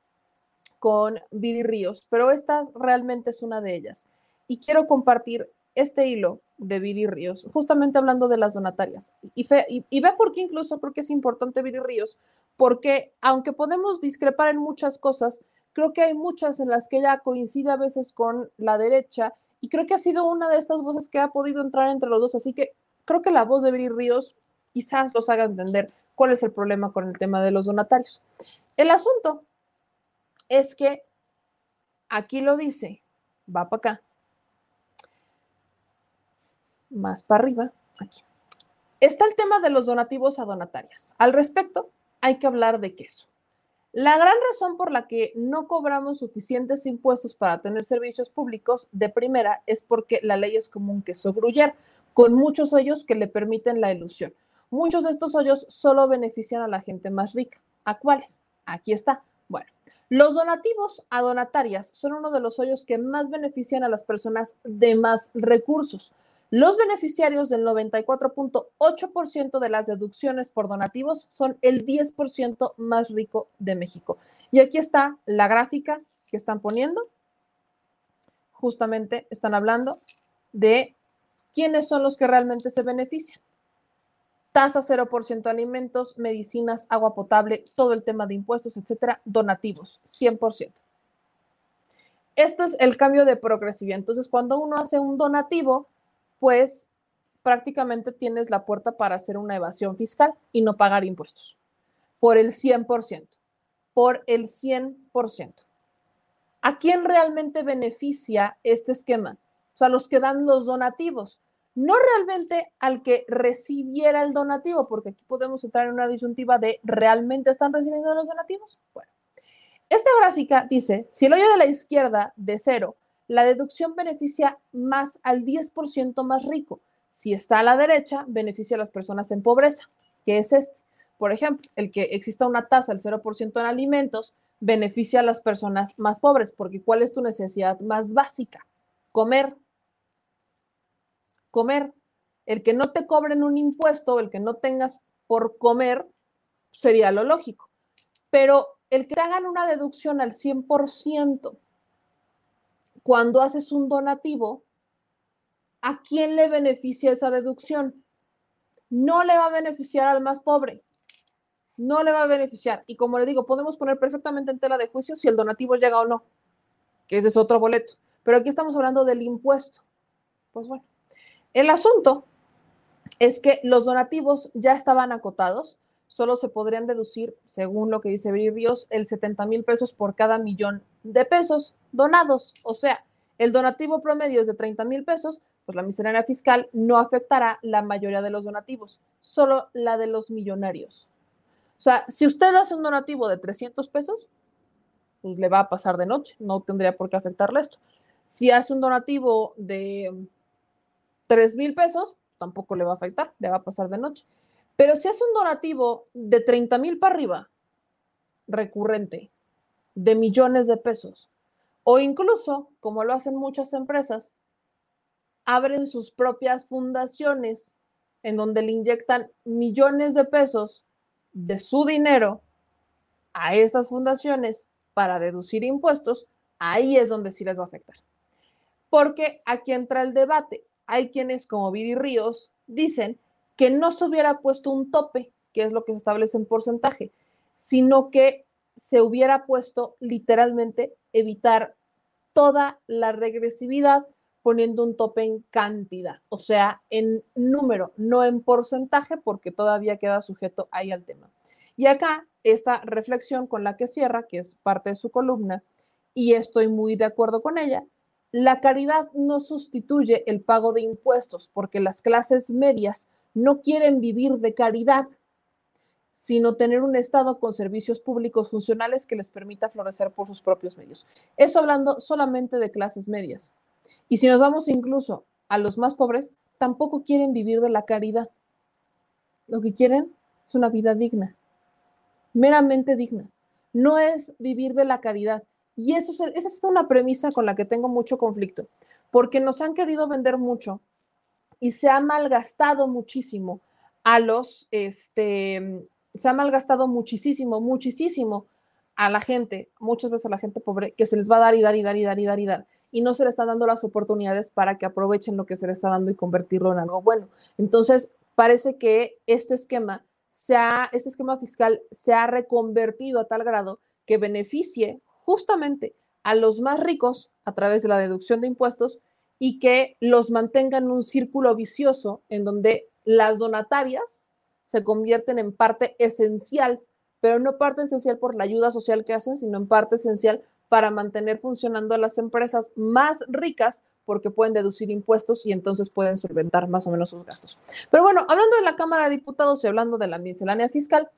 con Viri Ríos, pero esta realmente es una de ellas. Y quiero compartir este hilo de Viri Ríos, justamente hablando de las donatarias. Y, y, ve por qué incluso creo que es importante Viri Ríos, porque aunque podemos discrepar en muchas cosas, creo que hay muchas en las que ella coincide a veces con la derecha y creo que ha sido una de estas voces que ha podido entrar entre los dos. Así que creo que la voz de Viri Ríos quizás los haga entender cuál es el problema con el tema de los donatarios. El asunto es que aquí lo dice, va para acá, más para arriba, aquí. Está el tema de los donativos a donatarias. Al respecto, hay que hablar de queso. La gran razón por la que no cobramos suficientes impuestos para tener servicios públicos de primera es porque la ley es como un queso gruyer, con muchos hoyos que le permiten la ilusión. Muchos de estos hoyos solo benefician a la gente más rica. ¿A cuáles? Aquí está. Los donativos a donatarias son uno de los hoyos que más benefician a las personas de más recursos. Los beneficiarios del 94.8% de las deducciones por donativos son el 10% más rico de México. Y aquí está la gráfica que están poniendo. Justamente están hablando de quiénes son los que realmente se benefician. Tasa 0% alimentos, medicinas, agua potable, todo el tema de impuestos, etcétera, donativos, 100%. Esto es el cambio de progresividad. Entonces, cuando uno hace un donativo, pues prácticamente tienes la puerta para hacer una evasión fiscal y no pagar impuestos por el 100%, por el 100%. ¿A quién realmente beneficia este esquema? O sea, los que dan los donativos, no realmente al que recibiera el donativo, porque aquí podemos entrar en una disyuntiva de ¿realmente están recibiendo los donativos? Bueno, esta gráfica dice, si el hoyo de la izquierda de cero la deducción beneficia más al 10% más rico. Si está a la derecha, beneficia a las personas en pobreza, que es este. Por ejemplo, el que exista una tasa del 0% en alimentos beneficia a las personas más pobres, porque ¿cuál es tu necesidad más básica? Comer. Comer. El que no te cobren un impuesto, el que no tengas por comer, sería lo lógico. Pero el que te hagan una deducción al 100%, cuando haces un donativo, ¿a quién le beneficia esa deducción? No le va a beneficiar al más pobre. No le va a beneficiar. Y como le digo, podemos poner perfectamente en tela de juicio si el donativo llega o no, que ese es otro boleto. Pero aquí estamos hablando del impuesto. Pues bueno, el asunto es que los donativos ya estaban acotados, solo se podrían deducir, según lo que dice Ríos, el 70 mil pesos por cada millón de pesos donados. O sea, el donativo promedio es de 30 mil pesos, pues la miscelánea fiscal no afectará la mayoría de los donativos, solo la de los millonarios. O sea, si usted hace un donativo de 300 pesos, pues le va a pasar de noche, no tendría por qué afectarle esto. Si hace un donativo de 3 mil pesos, tampoco le va a afectar, le va a pasar de noche. Pero si hace un donativo de 30 mil para arriba, recurrente, de millones de pesos, o incluso, como lo hacen muchas empresas, abren sus propias fundaciones en donde le inyectan millones de pesos de su dinero a estas fundaciones para deducir impuestos, ahí es donde sí les va a afectar. Porque aquí entra el debate. Hay quienes, como Viri Ríos, dicen que no se hubiera puesto un tope, que es lo que se establece en porcentaje, sino que se hubiera puesto literalmente evitar toda la regresividad poniendo un tope en cantidad, o sea, en número, no en porcentaje, porque todavía queda sujeto ahí al tema. Y acá, esta reflexión con la que cierra, que es parte de su columna, y estoy muy de acuerdo con ella, la caridad no sustituye el pago de impuestos, porque las clases medias no quieren vivir de caridad, sino tener un Estado con servicios públicos funcionales que les permita florecer por sus propios medios. Eso hablando solamente de clases medias. Y si nos vamos incluso a los más pobres, tampoco quieren vivir de la caridad. Lo que quieren es una vida digna, meramente digna. No es vivir de la caridad. Y eso es, esa es una premisa con la que tengo mucho conflicto, porque nos han querido vender mucho y se ha malgastado muchísimo a los, este, se ha malgastado muchísimo, muchísimo a la gente, muchas veces a la gente pobre, que se les va a dar y dar y dar y dar y dar y dar, y no se les están dando las oportunidades para que aprovechen lo que se les está dando y convertirlo en algo bueno. Entonces, parece que este esquema, este esquema fiscal se ha reconvertido a tal grado que beneficie justamente a los más ricos a través de la deducción de impuestos y que los mantenga en un círculo vicioso en donde las donatarias se convierten en parte esencial, pero no parte esencial por la ayuda social que hacen, sino en parte esencial para mantener funcionando a las empresas más ricas porque pueden deducir impuestos y entonces pueden solventar más o menos sus gastos. Pero bueno, hablando de la Cámara de Diputados y hablando de la miscelánea fiscal,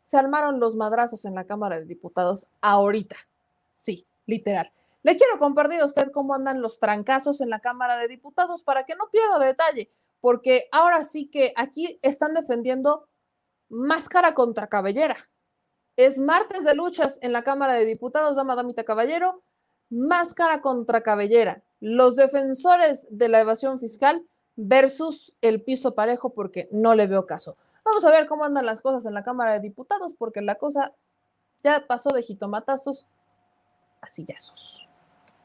se armaron los madrazos en la Cámara de Diputados ahorita. Sí, literal. Le quiero compartir a usted cómo andan los trancazos en la Cámara de Diputados para que no pierda detalle porque ahora sí que aquí están defendiendo máscara contra cabellera. Es martes de luchas en la Cámara de Diputados, dama Damita Caballero, máscara contra cabellera. Los defensores de la evasión fiscal versus el piso parejo, porque no le veo caso. Vamos a ver cómo andan las cosas en la Cámara de Diputados, porque la cosa ya pasó de jitomatazos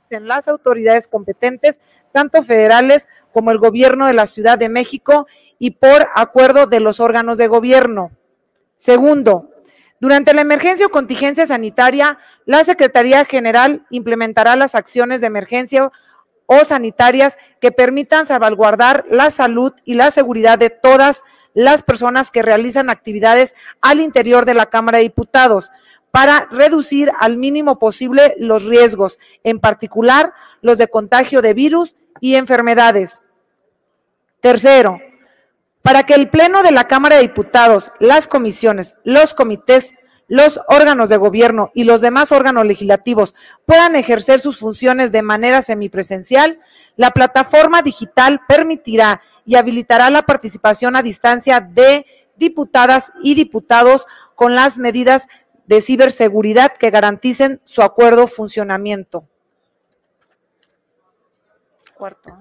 En las autoridades competentes, tanto federales como el gobierno de la Ciudad de México y por acuerdo de los órganos de gobierno. Segundo, durante la emergencia o contingencia sanitaria, la Secretaría General implementará las acciones de emergencia o sanitarias que permitan salvaguardar la salud y la seguridad de todas las personas que realizan actividades al interior de la Cámara de Diputados para reducir al mínimo posible los riesgos, en particular los de contagio de virus y enfermedades. Tercero, para que el Pleno de la Cámara de Diputados, las comisiones, los comités, los órganos de gobierno y los demás órganos legislativos puedan ejercer sus funciones de manera semipresencial, la plataforma digital permitirá y habilitará la participación a distancia de diputadas y diputados con las medidas de ciberseguridad que garanticen su acuerdo funcionamiento.
Cuarto.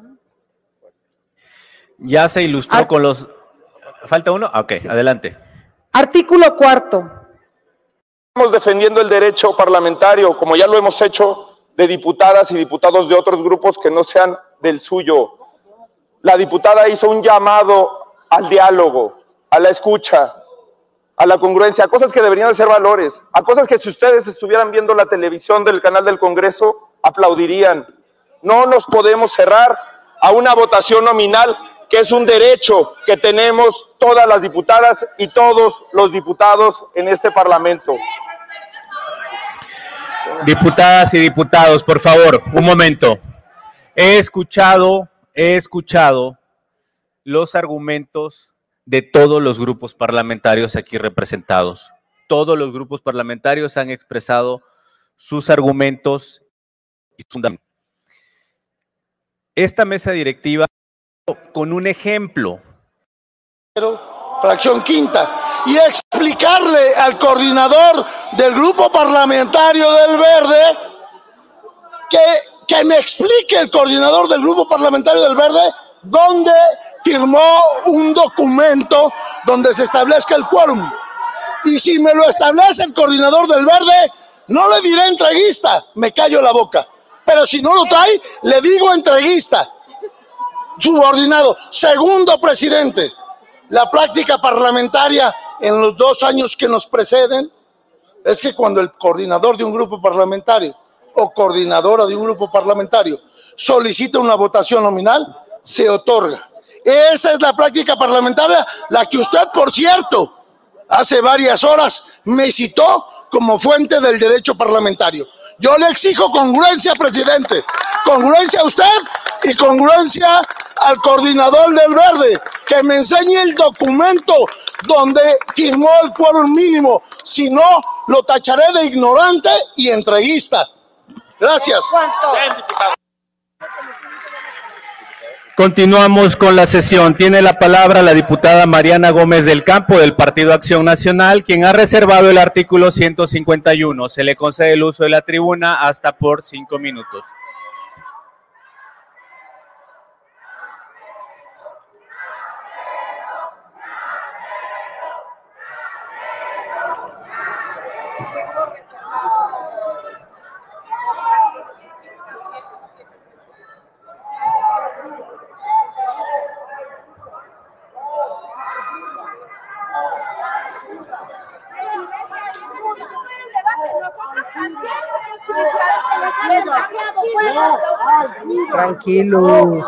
Ya se ilustró con los... ¿Falta uno? Ok, adelante.
Artículo cuarto.
Estamos defendiendo el derecho parlamentario, como ya lo hemos hecho, de diputadas y diputados de otros grupos que no sean del suyo. La diputada hizo un llamado al diálogo, a la escucha, a la congruencia, a cosas que deberían de ser valores, a cosas que si ustedes estuvieran viendo la televisión del canal del Congreso, aplaudirían. No nos podemos cerrar a una votación nominal que es un derecho que tenemos todas las diputadas y todos los diputados en este Parlamento.
Diputadas y diputados, por favor, un momento. He escuchado, he escuchado los argumentos de todos los grupos parlamentarios aquí representados. Todos los grupos parlamentarios han expresado sus argumentos y fundamentos. Esta mesa directiva con un ejemplo.
Fracción quinta. Y explicarle al coordinador del grupo parlamentario del Verde que, que me explique el coordinador del grupo parlamentario del Verde dónde firmó un documento donde se establezca el quórum. Y si me lo establece el coordinador del Verde, no le diré entreguista, me callo la boca. Pero si no lo trae, le digo entreguista subordinado. Segundo presidente, la práctica parlamentaria en los dos años que nos preceden es que cuando el coordinador de un grupo parlamentario o coordinadora de un grupo parlamentario solicita una votación nominal, se otorga. Esa es la práctica parlamentaria, la que usted, por cierto, hace varias horas me citó como fuente del derecho parlamentario. Yo le exijo congruencia, presidente. Congruencia a usted y congruencia al coordinador del Verde, que me enseñe el documento donde firmó el quórum mínimo. Si no, lo tacharé de ignorante y entreguista. Gracias.
Continuamos con la sesión. Tiene la palabra la diputada Mariana Gómez del Campo del Partido Acción Nacional, quien ha reservado el artículo 151. Se le concede el uso de la tribuna hasta por cinco minutos.
Tranquilo. No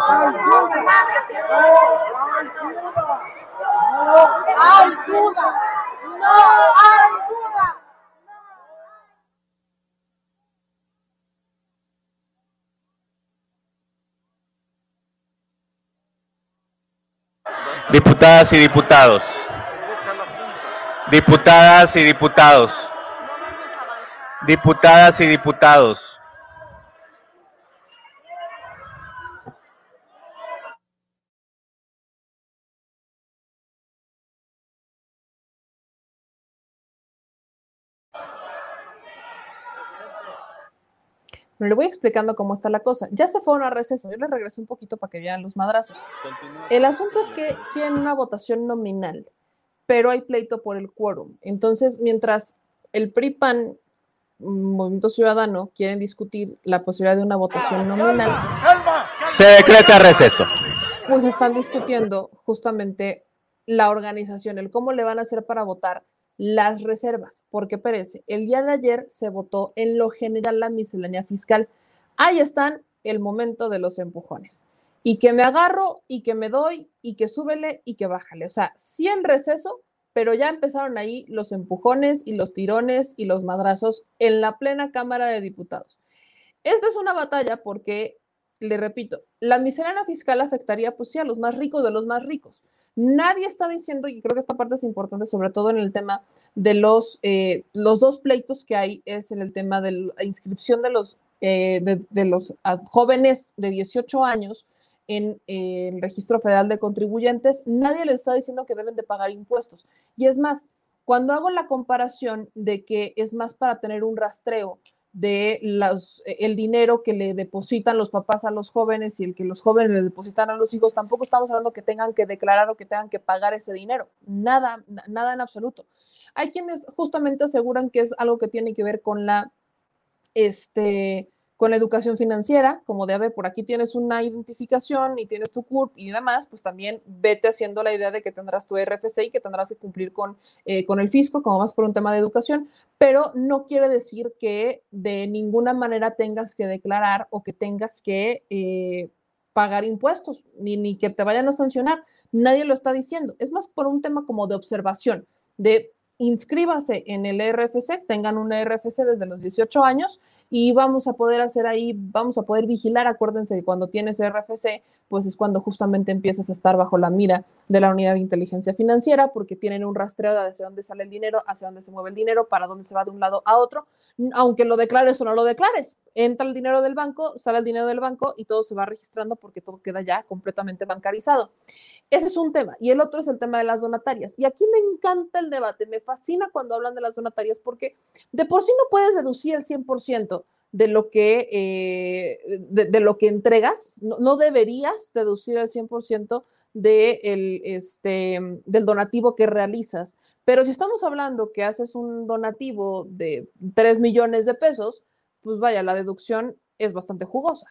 hay duda. No hay duda.
Diputadas y diputados. Diputadas y diputados. Diputadas y diputados.
Le voy explicando cómo está la cosa. Ya se fueron a receso, yo les regresé un poquito para que vean los madrazos. El asunto es que quieren una votación nominal, pero hay pleito por el quórum. Entonces, mientras el PRI-PAN, Movimiento Ciudadano, quieren discutir la posibilidad de una votación nominal.
Se decreta receso.
Pues están discutiendo justamente la organización, el cómo le van a hacer para votar las reservas, porque perece, el día de ayer se votó en lo general la miscelánea fiscal. Ahí están el momento de los empujones. Y que me agarro y que me doy y que súbele y que bájale. O sea, sí en receso, pero ya empezaron ahí los empujones y los tirones y los madrazos en la plena Cámara de Diputados. Esta es una batalla porque le repito, la miscelánea fiscal afectaría, pues sí, a los más ricos de los más ricos. Nadie está diciendo, y creo que esta parte es importante, sobre todo en el tema de los, eh, los dos pleitos que hay, es en el tema de la inscripción de los, eh, de, los jóvenes de 18 años en eh, el registro federal de contribuyentes. Nadie les está diciendo que deben de pagar impuestos. Y es más, cuando hago la comparación de que es más para tener un rastreo de los, el dinero que le depositan los papás a los jóvenes y el que los jóvenes le depositan a los hijos, tampoco estamos hablando que tengan que declarar o que tengan que pagar ese dinero, nada, nada en absoluto. Hay quienes justamente aseguran que es algo que tiene que ver con la, este, con la educación financiera, como de, a ver, por aquí tienes una identificación y tienes tu CURP y demás, pues también vete haciendo la idea de que tendrás tu RFC y que tendrás que cumplir con, eh, con el fisco, como más por un tema de educación, pero no quiere decir que de ninguna manera tengas que declarar o que tengas que eh, pagar impuestos, ni, ni que te vayan a sancionar. Nadie lo está diciendo. Es más por un tema como de observación, de inscríbase en el RFC, tengan un RFC desde los 18 años y vamos a poder hacer ahí, vamos a poder vigilar. Acuérdense que cuando tienes RFC, pues es cuando justamente empiezas a estar bajo la mira de la unidad de inteligencia financiera, porque tienen un rastreo de hacia dónde sale el dinero, hacia dónde se mueve el dinero, para dónde se va de un lado a otro, aunque lo declares o no lo declares. Entra el dinero del banco, sale el dinero del banco y todo se va registrando porque todo queda ya completamente bancarizado. Ese es un tema. Y el otro es el tema de las donatarias. Y aquí me encanta el debate, me fascina cuando hablan de las donatarias porque de por sí no puedes deducir el 100% de lo que, eh, de, lo que entregas, no, deberías deducir el 100% de el, este, del donativo que realizas. Pero si estamos hablando que haces un donativo de 3 millones de pesos, pues vaya, la deducción es bastante jugosa.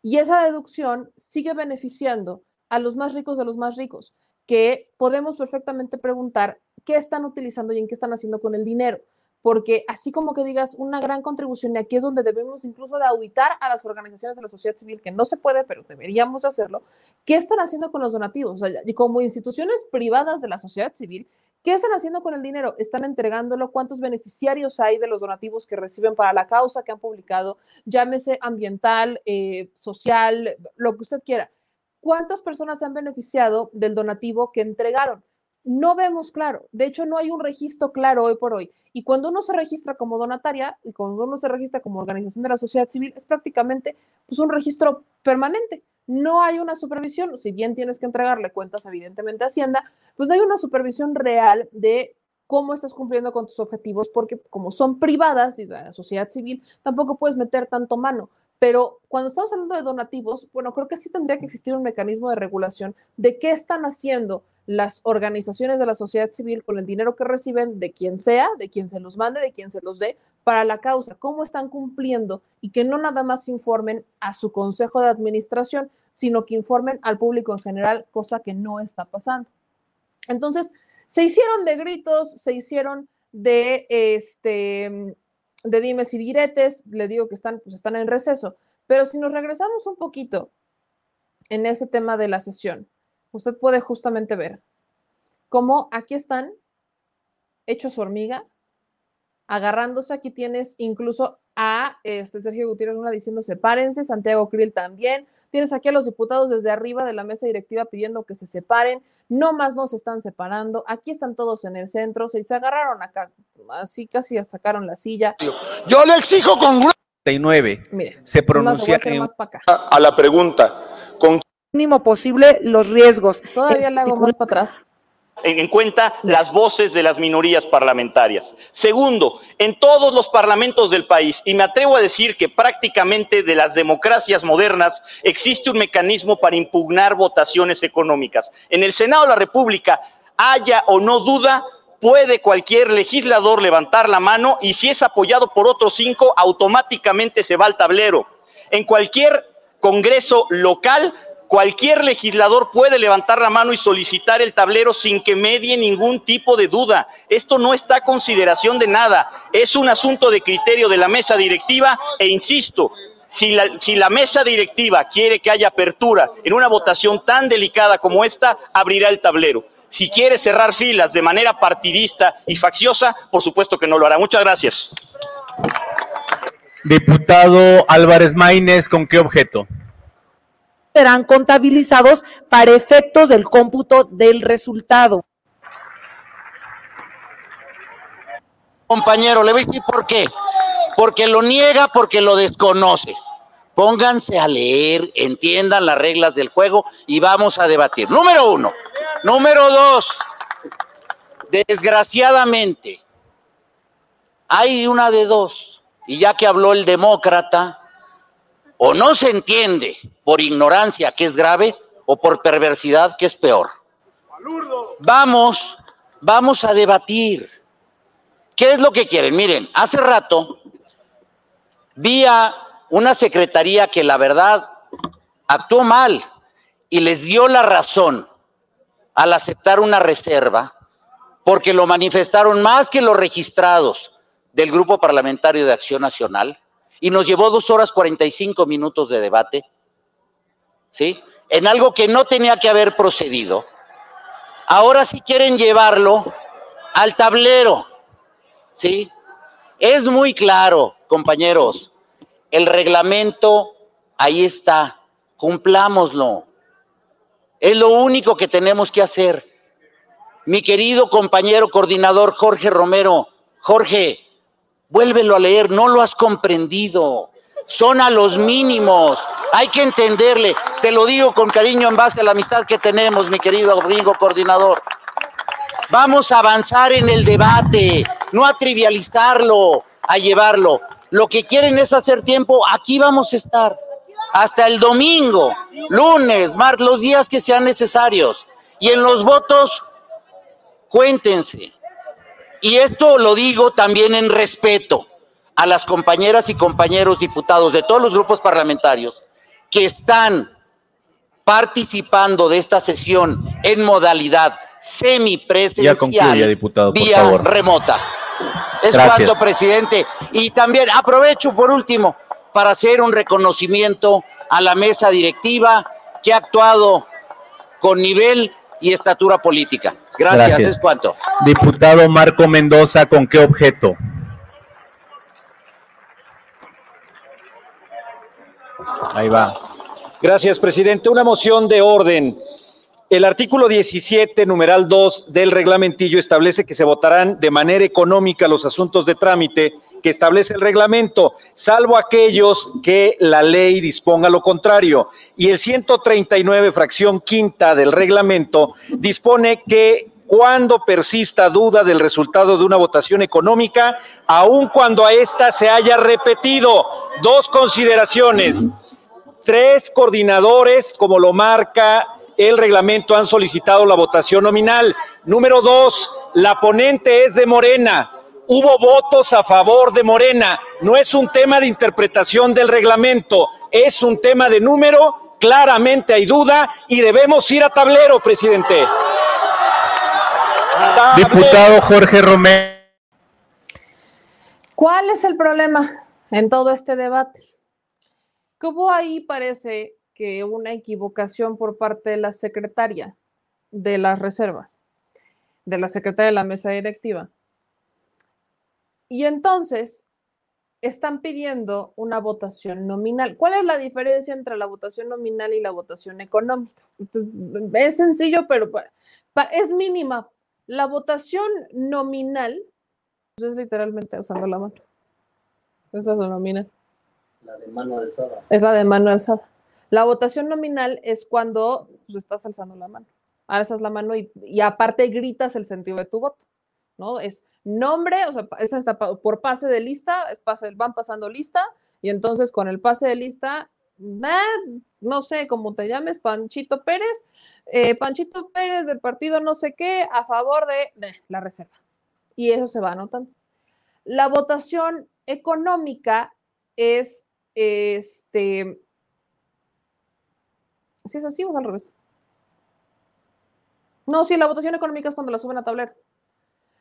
Y esa deducción sigue beneficiando a los más ricos de los más ricos, que podemos perfectamente preguntar qué están utilizando y en qué están haciendo con el dinero. Porque así como que digas una gran contribución, y aquí es donde debemos incluso de auditar a las organizaciones de la sociedad civil, que no se puede, pero deberíamos hacerlo, ¿qué están haciendo con los donativos? O sea, y como instituciones privadas de la sociedad civil, ¿Qué están haciendo con el dinero? ¿Están entregándolo? ¿Cuántos beneficiarios hay de los donativos que reciben para la causa que han publicado? Llámese ambiental, eh, social, lo que usted quiera. ¿Cuántas personas se han beneficiado del donativo que entregaron? No vemos claro. De hecho, no hay un registro claro hoy por hoy. Y cuando uno se registra como donataria y cuando uno se registra como organización de la sociedad civil, es prácticamente pues, un registro permanente. No hay una supervisión, si bien tienes que entregarle cuentas evidentemente a Hacienda, pues no hay una supervisión real de cómo estás cumpliendo con tus objetivos, porque como son privadas y de la sociedad civil, tampoco puedes meter tanto mano. Pero cuando estamos hablando de donativos, bueno, creo que sí tendría que existir un mecanismo de regulación de qué están haciendo las organizaciones de la sociedad civil con el dinero que reciben de quien sea, de quien se los mande, de quien se los dé, para la causa, cómo están cumpliendo y que no nada más informen a su consejo de administración, sino que informen al público en general, cosa que no está pasando. Entonces, se hicieron de gritos, se hicieron de este de dimes y diretes, le digo que están, pues están en receso. Pero si nos regresamos un poquito en este tema de la sesión, usted puede justamente ver cómo aquí están hechos hormiga, agarrándose. Aquí tienes incluso a este Sergio Gutiérrez Luna diciendo sepárense, Santiago Krill también. Tienes aquí a los diputados desde arriba de la mesa directiva pidiendo que se separen. No más no se están separando. Aquí están todos en el centro. Se, se agarraron acá, así casi sacaron la silla.
Yo le exijo con
39. Mire, se pronuncia en...
a la pregunta. ¿Con
mínimo posible los riesgos.
Todavía le hago más para atrás
en cuenta las voces de las minorías parlamentarias. Segundo, en todos los parlamentos del país, y me atrevo a decir que prácticamente de las democracias modernas existe un mecanismo para impugnar votaciones económicas. En el Senado de la República, haya o no duda, puede cualquier legislador levantar la mano y si es apoyado por otros cinco, automáticamente se va al tablero. En cualquier Congreso local Cualquier legislador puede levantar la mano y solicitar el tablero sin que medie ningún tipo de duda. Esto no está a consideración de nada. Es un asunto de criterio de la mesa directiva e insisto, si la, si la, mesa directiva quiere que haya apertura en una votación tan delicada como esta, abrirá el tablero. Si quiere cerrar filas de manera partidista y facciosa, por supuesto que no lo hará. Muchas gracias.
Diputado Álvarez Maínez, ¿con qué objeto?
Serán contabilizados para efectos del cómputo del resultado.
Compañero, le voy a decir por qué. Porque lo niega, porque lo desconoce. Pónganse a leer, entiendan las reglas del juego y vamos a debatir. Número uno. Número dos. Desgraciadamente, hay una de dos. Y ya que habló el demócrata, o no se entiende por ignorancia, que es grave, o por perversidad, que es peor. Vamos, vamos a debatir. ¿Qué es lo que quieren? Miren, hace rato vi a una secretaría que la verdad actuó mal y les dio la razón al aceptar una reserva, porque lo manifestaron más que los registrados del Grupo Parlamentario de Acción Nacional y nos llevó dos horas 45 minutos de debate, ¿sí? En algo que no tenía que haber procedido. Ahora sí quieren llevarlo al tablero, ¿sí? Es muy claro, compañeros, el reglamento ahí está, cumplámoslo. Es lo único que tenemos que hacer. Mi querido compañero coordinador Jorge Romero, Jorge, Vuélvelo a leer, no lo has comprendido. Son a los mínimos. Hay que entenderle. Te lo digo con cariño en base a la amistad que tenemos, mi querido amigo coordinador. Vamos a avanzar en el debate, no a trivializarlo, a llevarlo. Lo que quieren es hacer tiempo, aquí vamos a estar. Hasta el domingo, lunes, martes, los días que sean necesarios. Y en los votos, cuéntense. Y esto lo digo también en respeto a las compañeras y compañeros diputados de todos los grupos parlamentarios que están participando de esta sesión en modalidad semipresencial
ya diputado, por
vía remota. Es cuanto, presidente. Y también aprovecho por último para hacer un reconocimiento a la mesa directiva que ha actuado con nivel y estatura política. Gracias, es cuanto.
Diputado Marco Mendoza, ¿con qué objeto?
Ahí va. Gracias, presidente. Una moción de orden. El artículo 17, numeral 2 del reglamentillo establece que se votarán de manera económica los asuntos de trámite que establece el reglamento, salvo aquellos que la ley disponga lo contrario. Y el 139, fracción quinta del reglamento, dispone que cuando persista duda del resultado de una votación económica, aun cuando a esta se haya repetido. Dos consideraciones. Tres coordinadores, como lo marca el reglamento, han solicitado la votación nominal. Número dos, la ponente es de Morena hubo votos a favor de Morena. No es un tema de interpretación del reglamento, es un tema de número. Claramente hay duda y debemos ir a tablero, presidente.
Diputado Jorge Romero.
¿Cuál es el problema en todo este debate? Que hubo ahí, parece que una equivocación por parte de la secretaria de las reservas, de la secretaria de la mesa directiva y entonces están pidiendo una votación nominal. ¿Cuál es la diferencia entre la votación nominal y la votación económica? es sencillo, pero es mínima. La votación nominal pues, es literalmente usando la mano. Esa es la nominal.
La de mano alzada.
Es la de mano alzada. La votación nominal es cuando pues, estás alzando la mano. Alzas la mano y, y aparte gritas el sentido de tu voto. ¿No? Es nombre, o sea, es hasta por pase de lista, es pase, van pasando lista, y entonces con el pase de lista, no sé cómo te llames, Panchito Pérez, eh, Panchito Pérez del partido no sé qué, a favor de, la reserva. Y eso se va anotando. La votación económica es, este, si es así o es al revés. No, sí, la votación económica es cuando la suben a tablero.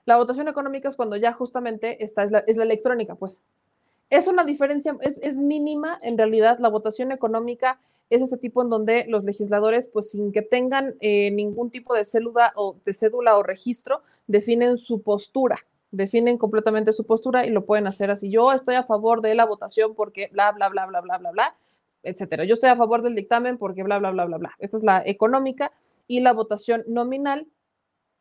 La votación económica es cuando ya justamente esta es la, electrónica, pues. Es una diferencia, es, mínima en realidad. La votación económica es este tipo en donde los legisladores, pues sin que tengan eh, ningún tipo de cédula o de cédula o registro, definen su postura, definen completamente su postura y lo pueden hacer así. Yo estoy a favor de la votación porque bla, bla, bla, bla, bla, bla, bla. etcétera. Yo estoy a favor del dictamen porque bla, bla, bla, bla, bla. Esta es la económica y la votación nominal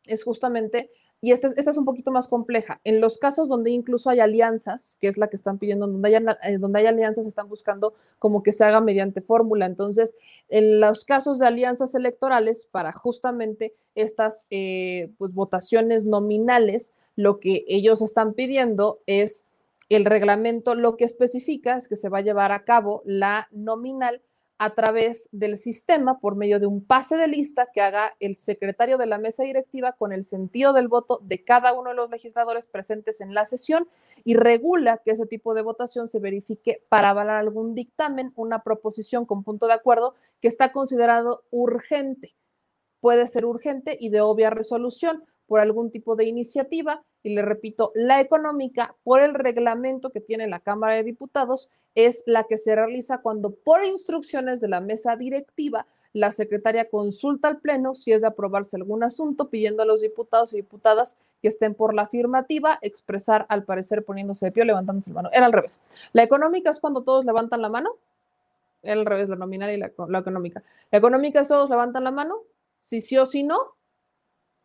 es justamente, y esta, esta es un poquito más compleja, en los casos donde incluso hay alianzas, que es la que están pidiendo, donde hay, eh, donde hay alianzas, están buscando como que se haga mediante fórmula. Entonces, en los casos de alianzas electorales, para justamente estas eh, pues, votaciones nominales, lo que ellos están pidiendo es el reglamento, lo que especifica es que se va a llevar a cabo la nominal a través del sistema por medio de un pase de lista que haga el secretario de la mesa directiva con el sentido del voto de cada uno de los legisladores presentes en la sesión y regula que ese tipo de votación se verifique para avalar algún dictamen, una proposición con punto de acuerdo que está considerado urgente. Puede ser urgente y de obvia resolución por algún tipo de iniciativa y le repito, la económica por el reglamento que tiene la Cámara de Diputados es la que se realiza cuando por instrucciones de la mesa directiva la secretaria consulta al Pleno si es de aprobarse algún asunto, pidiendo a los diputados y diputadas que estén por la afirmativa, expresar al parecer poniéndose de pie o levantándose la mano. Era al revés. La económica es cuando todos levantan la mano. Era al revés, la nominal y la, la económica. La económica es todos levantan la mano, si sí o si no,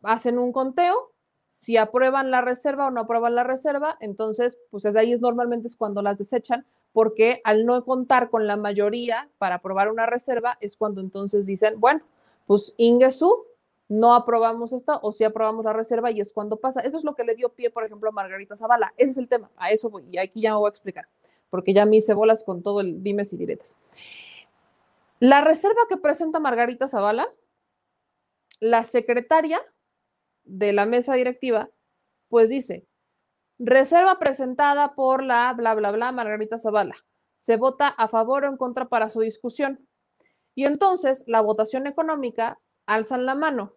hacen un conteo si aprueban la reserva o no aprueban la reserva, entonces, pues es ahí es normalmente es cuando las desechan, porque al no contar con la mayoría para aprobar una reserva, es cuando entonces dicen, bueno, pues Ingesu, no aprobamos esta o si aprobamos la reserva y es cuando pasa. Eso es lo que le dio pie, por ejemplo, a Margarita Zavala. Ese es el tema, a eso voy, y aquí ya me voy a explicar, porque ya me hice bolas con todo el dimes y diretes. La reserva que presenta Margarita Zavala, la secretaria de la mesa directiva, pues dice, reserva presentada por la bla, bla, bla, Margarita Zavala. Se vota a favor o en contra para su discusión. Y entonces la votación económica alzan la mano.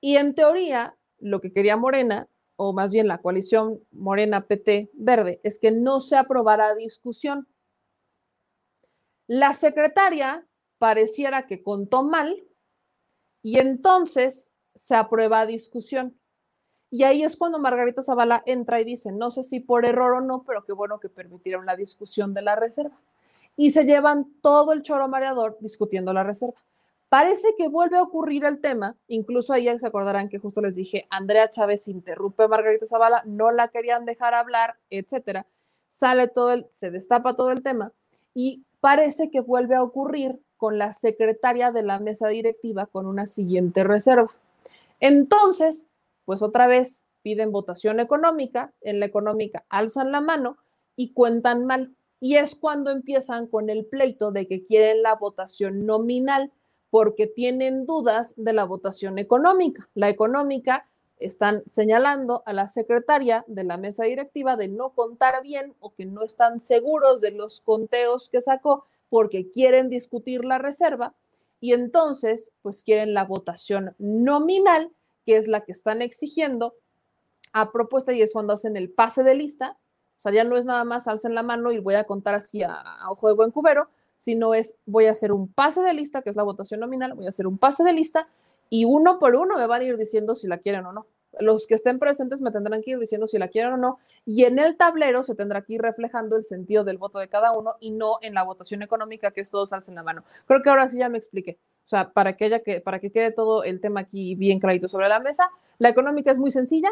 Y en teoría, lo que quería Morena, o más bien la coalición Morena-PT Verde, es que no se aprobara discusión. La secretaria pareciera que contó mal y entonces se aprueba a discusión. Y ahí es cuando Margarita Zavala entra y dice, no sé si por error o no, pero qué bueno que permitieron la discusión de la reserva. Y se llevan todo el choro mareador discutiendo la reserva. Parece que vuelve a ocurrir el tema, incluso ahí se acordarán que justo les dije, Andrea Chávez interrumpe a Margarita Zavala, no la querían dejar hablar, etcétera. Sale todo el, se destapa todo el tema y parece que vuelve a ocurrir con la secretaria de la mesa directiva con una siguiente reserva. Entonces, pues otra vez piden votación económica, en la económica alzan la mano y cuentan mal. Y es cuando empiezan con el pleito de que quieren la votación nominal porque tienen dudas de la votación económica. La económica están señalando a la secretaria de la mesa directiva de no contar bien o que no están seguros de los conteos que sacó porque quieren discutir la reserva y entonces pues quieren la votación nominal, que es la que están exigiendo a propuesta y es cuando hacen el pase de lista, o sea, ya no es nada más alcen la mano y voy a contar así a, ojo de buen cubero, sino es voy a hacer un pase de lista, que es la votación nominal, voy a hacer un pase de lista y uno por uno me van a ir diciendo si la quieren o no. Los que estén presentes me tendrán que ir diciendo si la quieren o no, y en el tablero se tendrá que ir reflejando el sentido del voto de cada uno y no en la votación económica que es todos alcen la mano. Creo que ahora sí ya me expliqué. O sea, para que, haya que, para que quede todo el tema aquí bien clarito sobre la mesa, la económica es muy sencilla.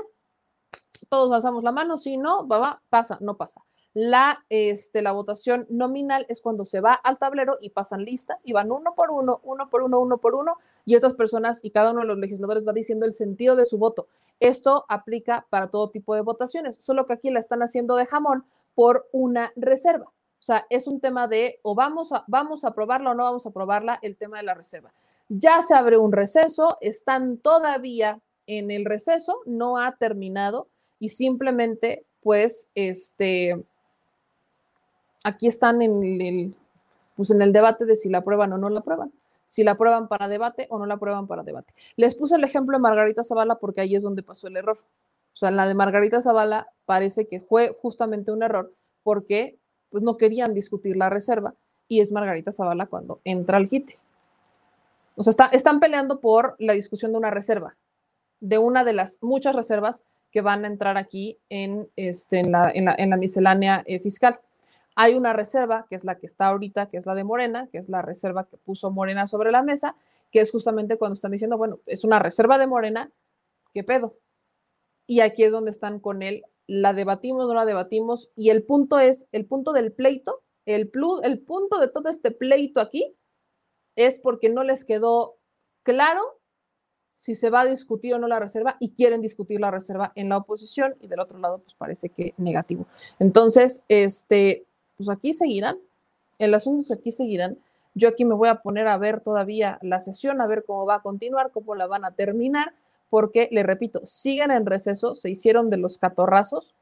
Todos alzamos la mano, si no, va, va, pasa, no pasa. La, este, la votación nominal es cuando se va al tablero y pasan lista y van uno por uno, uno por uno, uno por uno, y otras personas y cada uno de los legisladores va diciendo el sentido de su voto. Esto aplica para todo tipo de votaciones, solo que aquí la están haciendo de jamón por una reserva. O sea, es un tema de o vamos a, vamos a aprobarla o no vamos a aprobarla, el tema de la reserva. Ya se abre un receso, están todavía en el receso, no ha terminado y simplemente, pues, este, aquí están en el, pues en el debate de si la aprueban o no la aprueban, si la aprueban para debate o no la aprueban para debate. Les puse el ejemplo de Margarita Zavala porque ahí es donde pasó el error. O sea, la de Margarita Zavala parece que fue justamente un error porque pues no querían discutir la reserva y es Margarita Zavala cuando entra al quite. O sea, están peleando por la discusión de una reserva, de una de las muchas reservas que van a entrar aquí en, este, en, la, miscelánea eh, fiscal. Hay una reserva, que es la que está ahorita, que es la de Morena, que es la reserva que puso Morena sobre la mesa, que es justamente cuando están diciendo, bueno, es una reserva de Morena, ¿qué pedo? Y aquí es donde están con él, la debatimos, no la debatimos, y el punto es, el punto del pleito, el, el punto de todo este pleito aquí es porque no les quedó claro si se va a discutir o no la reserva y quieren discutir la reserva en la oposición y del otro lado pues parece que negativo. Entonces, este, pues aquí seguirán, el asunto es aquí seguirán. Yo aquí me voy a poner a ver todavía la sesión, a ver cómo va a continuar, cómo la van a terminar, porque, le repito, siguen en receso, se hicieron de los catorrazos,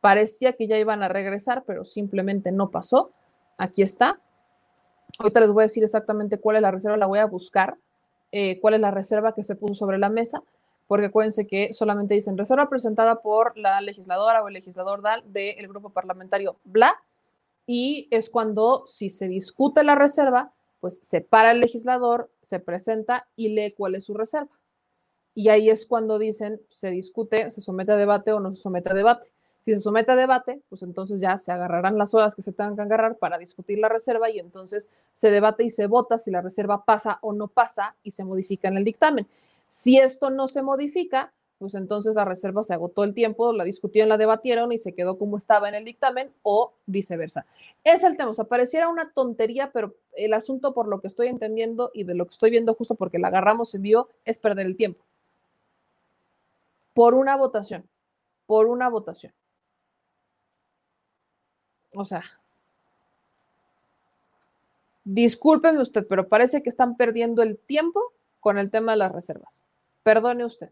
parecía que ya iban a regresar, pero simplemente no pasó. Aquí está. Ahorita les voy a decir exactamente cuál es la reserva, la voy a buscar eh, cuál es la reserva que se puso sobre la mesa, porque acuérdense que solamente dicen reserva presentada por la legisladora o el legislador del grupo parlamentario bla, y es cuando si se discute la reserva, pues se para el legislador, se presenta y lee cuál es su reserva. Y ahí es cuando dicen se discute, se somete a debate o no se somete a debate. Si se somete a debate, pues entonces ya se agarrarán las horas que se tengan que agarrar para discutir la reserva y entonces se debate y se vota si la reserva pasa o no pasa y se modifica en el dictamen. Si esto no se modifica, pues entonces la reserva se agotó el tiempo, la discutieron, la debatieron y se quedó como estaba en el dictamen o viceversa. Es el tema, o sea, pareciera una tontería, pero el asunto por lo que estoy entendiendo y de lo que estoy viendo justo porque la agarramos en vivo es perder el tiempo. Por una votación, por una votación. O sea, discúlpeme usted, pero parece que están perdiendo el tiempo con el tema de las reservas. Perdone usted.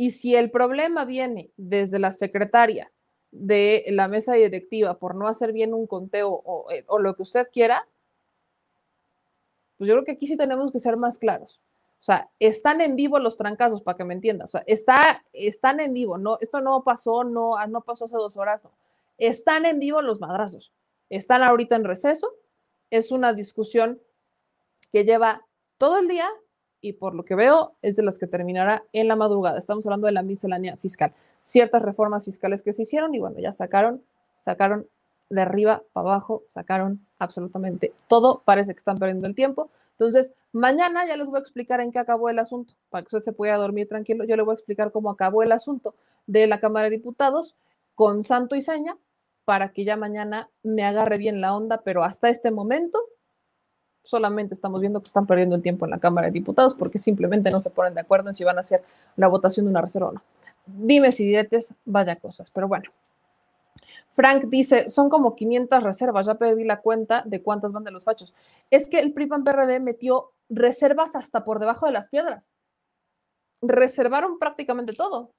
Y si el problema viene desde la secretaria de la mesa directiva por no hacer bien un conteo o, eh, lo que usted quiera, pues yo creo que aquí sí tenemos que ser más claros. O sea, están en vivo los trancazos, para que me entienda. O sea, está, están en vivo, no, esto no pasó, no, no pasó hace dos horas. Están en vivo los madrazos. Están ahorita en receso. Es una discusión que lleva todo el día y por lo que veo es de las que terminará en la madrugada. Estamos hablando de la miscelánea fiscal. Ciertas reformas fiscales que se hicieron y bueno, ya sacaron, sacaron de arriba para abajo, sacaron absolutamente todo. Parece que están perdiendo el tiempo. Entonces, mañana ya les voy a explicar en qué acabó el asunto, para que usted se pueda dormir tranquilo. Yo le voy a explicar cómo acabó el asunto de la Cámara de Diputados con santo y seña para que ya mañana me agarre bien la onda, pero hasta este momento solamente estamos viendo que están perdiendo el tiempo en la Cámara de Diputados porque simplemente no se ponen de acuerdo en si van a hacer la votación de una reserva o no. Dime si diretes, vaya cosas, pero bueno. Frank dice, son como 500 reservas, ya perdí la cuenta de cuántas van de los fachos. Es que el PRIPAN PRD metió reservas hasta por debajo de las piedras. Reservaron prácticamente todo.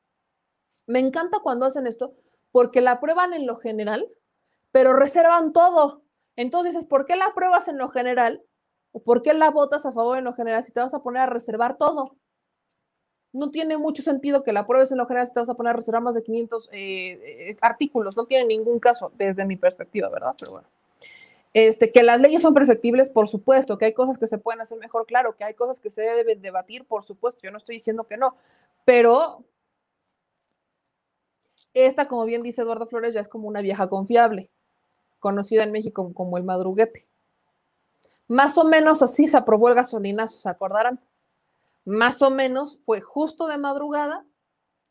Me encanta cuando hacen esto porque la aprueban en lo general, pero reservan todo. Entonces ¿por qué la apruebas en lo general? ¿O por qué la votas a favor en lo general si te vas a poner a reservar todo? No tiene mucho sentido que la apruebes en lo general si te vas a poner a reservar más de 500 eh, eh, artículos. No tiene ningún caso desde mi perspectiva, ¿verdad? Pero bueno. Este, que las leyes son perfectibles, por supuesto, que hay cosas que se pueden hacer mejor, claro, que hay cosas que se deben debatir, por supuesto, yo no estoy diciendo que no, pero esta, como bien dice Eduardo Flores, ya es como una vieja confiable, conocida en México como el madruguete. Más o menos así se aprobó el gasolinazo, ¿se acordarán? Más o menos fue justo de madrugada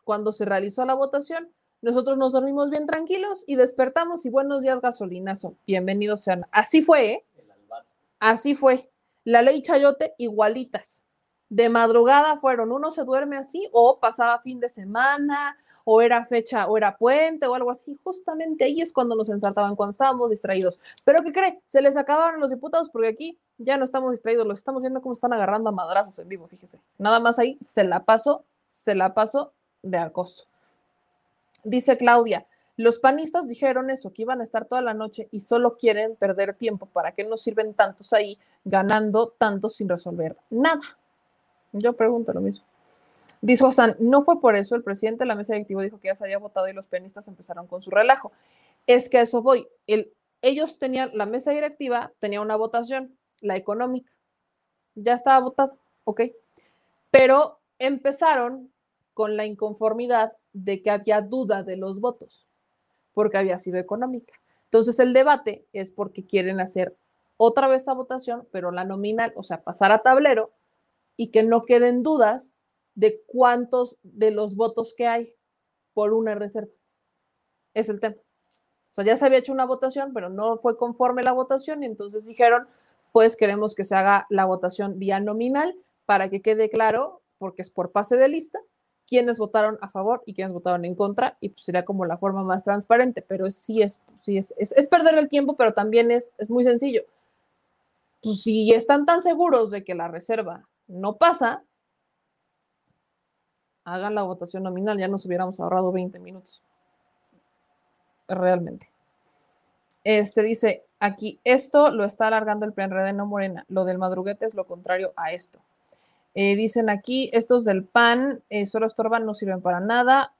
cuando se realizó la votación. Nosotros nos dormimos bien tranquilos y despertamos y buenos días gasolinazo. Bienvenidos sean. Así fue, ¿eh? Así fue. La ley Chayote igualitas. De madrugada fueron, uno se duerme así o pasaba fin de semana o era fecha, o era puente o algo así, justamente ahí es cuando nos ensartaban, cuando estábamos distraídos. Pero ¿qué cree? Se les acabaron los diputados porque aquí ya no estamos distraídos, los estamos viendo cómo están agarrando a madrazos en vivo, fíjese. Nada más ahí se la paso, se la paso de acoso. Dice Claudia, los panistas dijeron eso, que iban a estar toda la noche y solo quieren perder tiempo. ¿Para qué nos sirven tantos ahí ganando tanto sin resolver nada? Yo pregunto lo mismo. Dice Osan, no fue por eso, el presidente de la mesa directiva dijo que ya se había votado y los pianistas empezaron con su relajo. Es que a eso voy. El, ellos tenían, la mesa directiva tenía una votación, la económica. Ya estaba votado, ok. Pero empezaron con la inconformidad de que había duda de los votos, porque había sido económica. Entonces el debate es porque quieren hacer otra vez esa votación, pero la nominal, o sea, pasar a tablero y que no queden dudas de cuántos de los votos que hay por una reserva. Es el tema. O sea, ya se había hecho una votación, pero no fue conforme la votación y entonces dijeron, pues queremos que se haga la votación vía nominal para que quede claro, porque es por pase de lista, quiénes votaron a favor y quiénes votaron en contra, y pues sería como la forma más transparente, pero sí es, sí es, es, perder el tiempo, pero también es, es muy sencillo. Pues si están tan seguros de que la reserva no pasa, hagan la votación nominal, ya nos hubiéramos ahorrado 20 minutos. Realmente. Este dice aquí, esto lo está alargando el PNRD no Morena. Lo del madruguete es lo contrario a esto. Eh, dicen aquí, estos del PAN eh, solo estorban, no sirven para nada.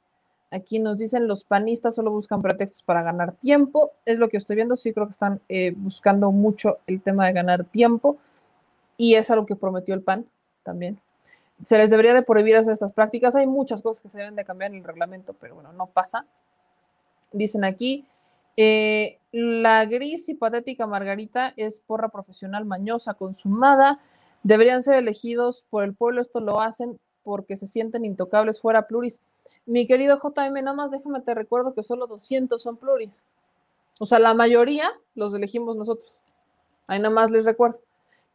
Aquí nos dicen, los panistas solo buscan pretextos para ganar tiempo. Es lo que estoy viendo, sí creo que están eh, buscando mucho el tema de ganar tiempo. Y es algo que prometió el PAN también. Se les debería de prohibir hacer estas prácticas. Hay muchas cosas que se deben de cambiar en el reglamento, pero bueno, no pasa. Dicen aquí, la gris y patética Margarita es porra profesional mañosa, consumada Deberían ser elegidos por el pueblo, esto lo hacen porque se sienten intocables fuera pluris. Mi querido JM, nada más déjame te recuerdo que solo 200 son pluris. O sea, la mayoría los elegimos nosotros. Ahí nada más les recuerdo.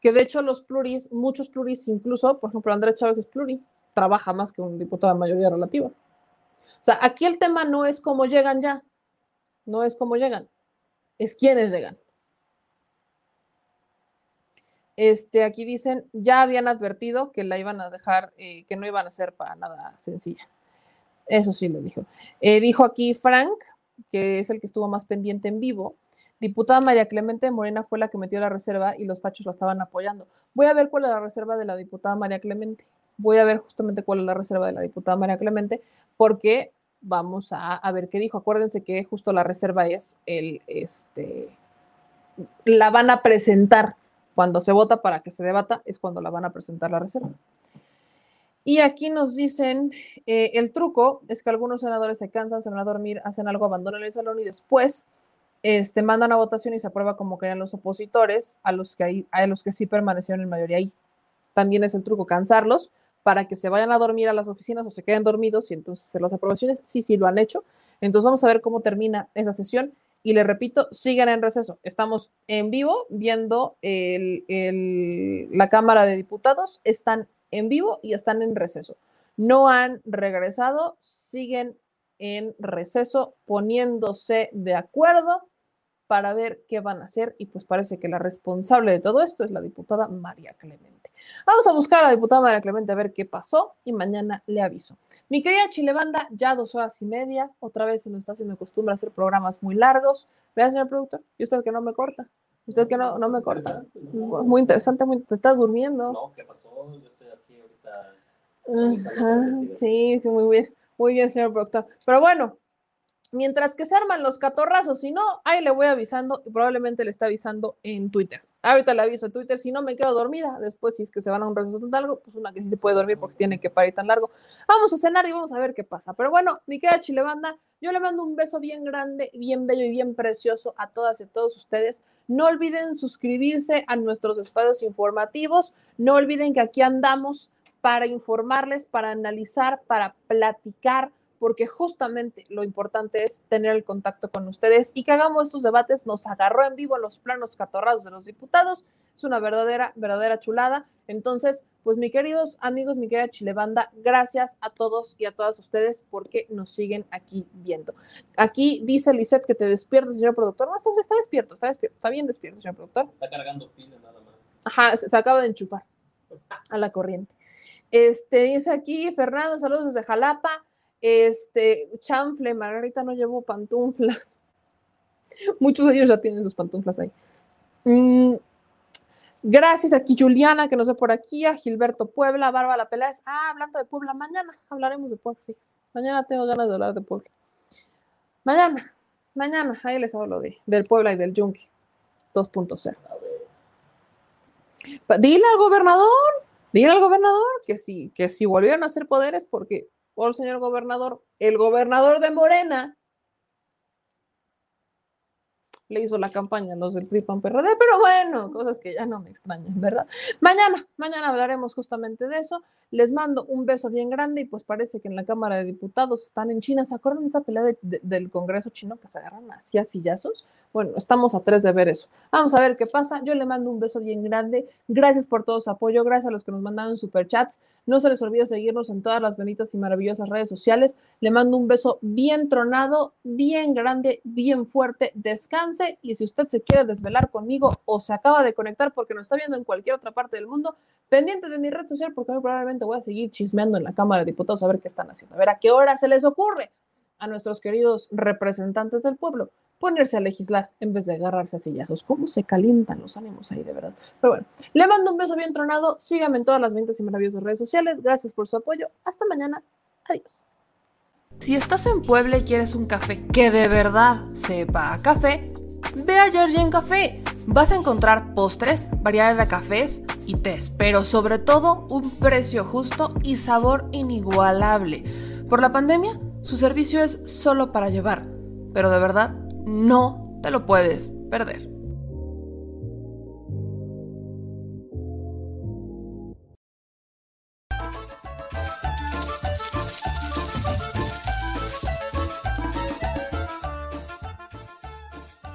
Que de hecho los pluris, muchos pluris, incluso, por ejemplo, Andrés Chávez es pluri, trabaja más que un diputado de mayoría relativa. O sea, aquí el tema no es cómo llegan ya, no es cómo llegan, es quiénes llegan. Este, aquí dicen, ya habían advertido que la iban a dejar, eh, que no iban a ser para nada sencilla. Eso sí lo dijo. Eh, dijo aquí Frank, que es el que estuvo más pendiente en vivo. Diputada María Clemente Morena fue la que metió la reserva y los fachos la estaban apoyando. Voy a ver cuál es la reserva de la diputada María Clemente. Voy a ver justamente cuál es la reserva de la diputada María Clemente, porque vamos a, ver qué dijo. Acuérdense que justo la reserva es el, este, la van a presentar cuando se vota para que se debata es cuando la van a presentar la reserva. Y aquí nos dicen, eh, el truco es que algunos senadores se cansan, se van a dormir, hacen algo, abandonan el salón y después este, mandan a votación y se aprueba como querían los opositores, a los, que a los que sí permanecieron en mayoría ahí. También es el truco cansarlos para que se vayan a dormir a las oficinas o se queden dormidos y entonces hacer las aprobaciones. Sí, sí, lo han hecho. Entonces vamos a ver cómo termina esa sesión y le repito, sigan en receso. Estamos en vivo viendo la Cámara de Diputados. Están en vivo y están en receso. No han regresado, siguen en receso poniéndose de acuerdo para ver qué van a hacer y pues parece que la responsable de todo esto es la diputada María Clemente. Vamos a buscar a la diputada María Clemente a ver qué pasó y mañana le aviso. Mi querida Chilebanda, ya dos horas y media, otra vez se nos está haciendo costumbre hacer programas muy largos. Vea, señor productor, y usted que no me corta. Usted que no, no me corta. Muy interesante, muy, te estás durmiendo.
No, ¿qué pasó? Yo estoy aquí ahorita.
sí, muy bien. Muy bien, señor productor. Pero bueno, mientras que se arman los catorrazos, si no, ahí le voy avisando y probablemente le está avisando en Twitter. Ahorita le aviso en Twitter, si no me quedo dormida, después si es que se van a un receso tan largo, pues una que sí se puede dormir porque tiene que parir tan largo. Vamos a cenar y vamos a ver qué pasa. Pero bueno, mi querida Chilebanda, yo le mando un beso bien grande, bien bello y bien precioso a todas y a todos ustedes. No olviden suscribirse a nuestros espacios informativos. No olviden que aquí andamos para informarles, para analizar, para platicar porque justamente lo importante es tener el contacto con ustedes y que hagamos estos debates. Nos agarró en vivo los planos catorrados de los diputados. Es una verdadera, verdadera chulada. Entonces, pues mi queridos amigos, mi querida Chilebanda, gracias a todos y a todas ustedes porque nos siguen aquí viendo. Aquí dice Lisette que te despiertas, señor productor. No, está, está despierto, está despierto, está bien despierto, señor productor.
Está cargando pila nada más.
Ajá, se, se acaba de enchufar a la corriente. Este dice aquí Fernando, saludos desde Jalapa. Este, chanfle, Margarita no llevó pantuflas. Muchos de ellos ya tienen sus pantuflas ahí. Mm, gracias aquí Juliana, que nos ve por aquí, a Gilberto Puebla, Bárbara Peláez. Ah, hablando de Puebla, mañana hablaremos de Puebla. Mañana tengo ganas de hablar de Puebla. Mañana, mañana, ahí les hablo de, del Puebla y del Yunque 2.0. Dile al gobernador, dile al gobernador que si, que si volvieron a hacer poderes porque por señor gobernador, el gobernador de Morena le hizo la campaña a los del PRI PAN PRD, pero bueno, cosas que ya no me extrañan, ¿verdad? Mañana, mañana hablaremos justamente de eso. Les mando un beso bien grande y pues parece que en la Cámara de Diputados están en China. ¿Se acuerdan de esa pelea del Congreso chino que se agarran así a sillazos? Bueno, estamos a tres de ver eso. Vamos a ver qué pasa. Yo le mando un beso bien grande. Gracias por todo su apoyo. Gracias a los que nos mandaron superchats. No se les olvide seguirnos en todas las benditas y maravillosas redes sociales. Le mando un beso bien tronado, bien grande, bien fuerte. Descanse y si usted se quiere desvelar conmigo o se acaba de conectar porque nos está viendo en cualquier otra parte del mundo, pendiente de mi red social porque probablemente voy a seguir chismeando en la Cámara de Diputados a ver qué están haciendo. A ver a qué hora se les ocurre a nuestros queridos representantes del pueblo ponerse a legislar en vez de agarrarse a sillazos. ¿Cómo se calientan los ánimos ahí, de verdad? Pero bueno, le mando un beso bien tronado. Síganme en todas las ventas y maravillosas redes sociales. Gracias por su apoyo. Hasta mañana. Adiós. Si estás en Puebla y quieres un café que de verdad sepa a café, ve a Georgian Café. Vas a encontrar postres, variedad de cafés y tés, pero sobre todo un precio justo y sabor inigualable. Por la pandemia, su servicio es solo para llevar, pero de verdad no te lo puedes perder.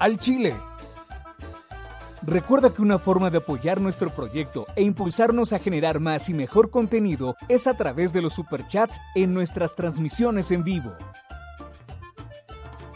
Al Chile. Recuerda que una forma de apoyar nuestro proyecto e impulsarnos a generar más y mejor contenido es a través de los superchats en nuestras transmisiones en vivo.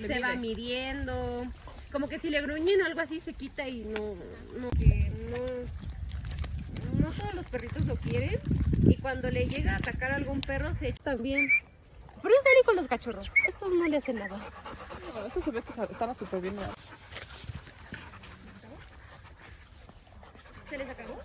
Pero se va midiendo. Como que si le gruñen o algo así se quita y no, no, que no, no todos los perritos lo quieren. Y cuando le llega a atacar a algún perro se echa también. Por eso con los cachorros. Estos no le hacen nada.
Bueno, estos se ve que están súper bien.
¿Se les acabó?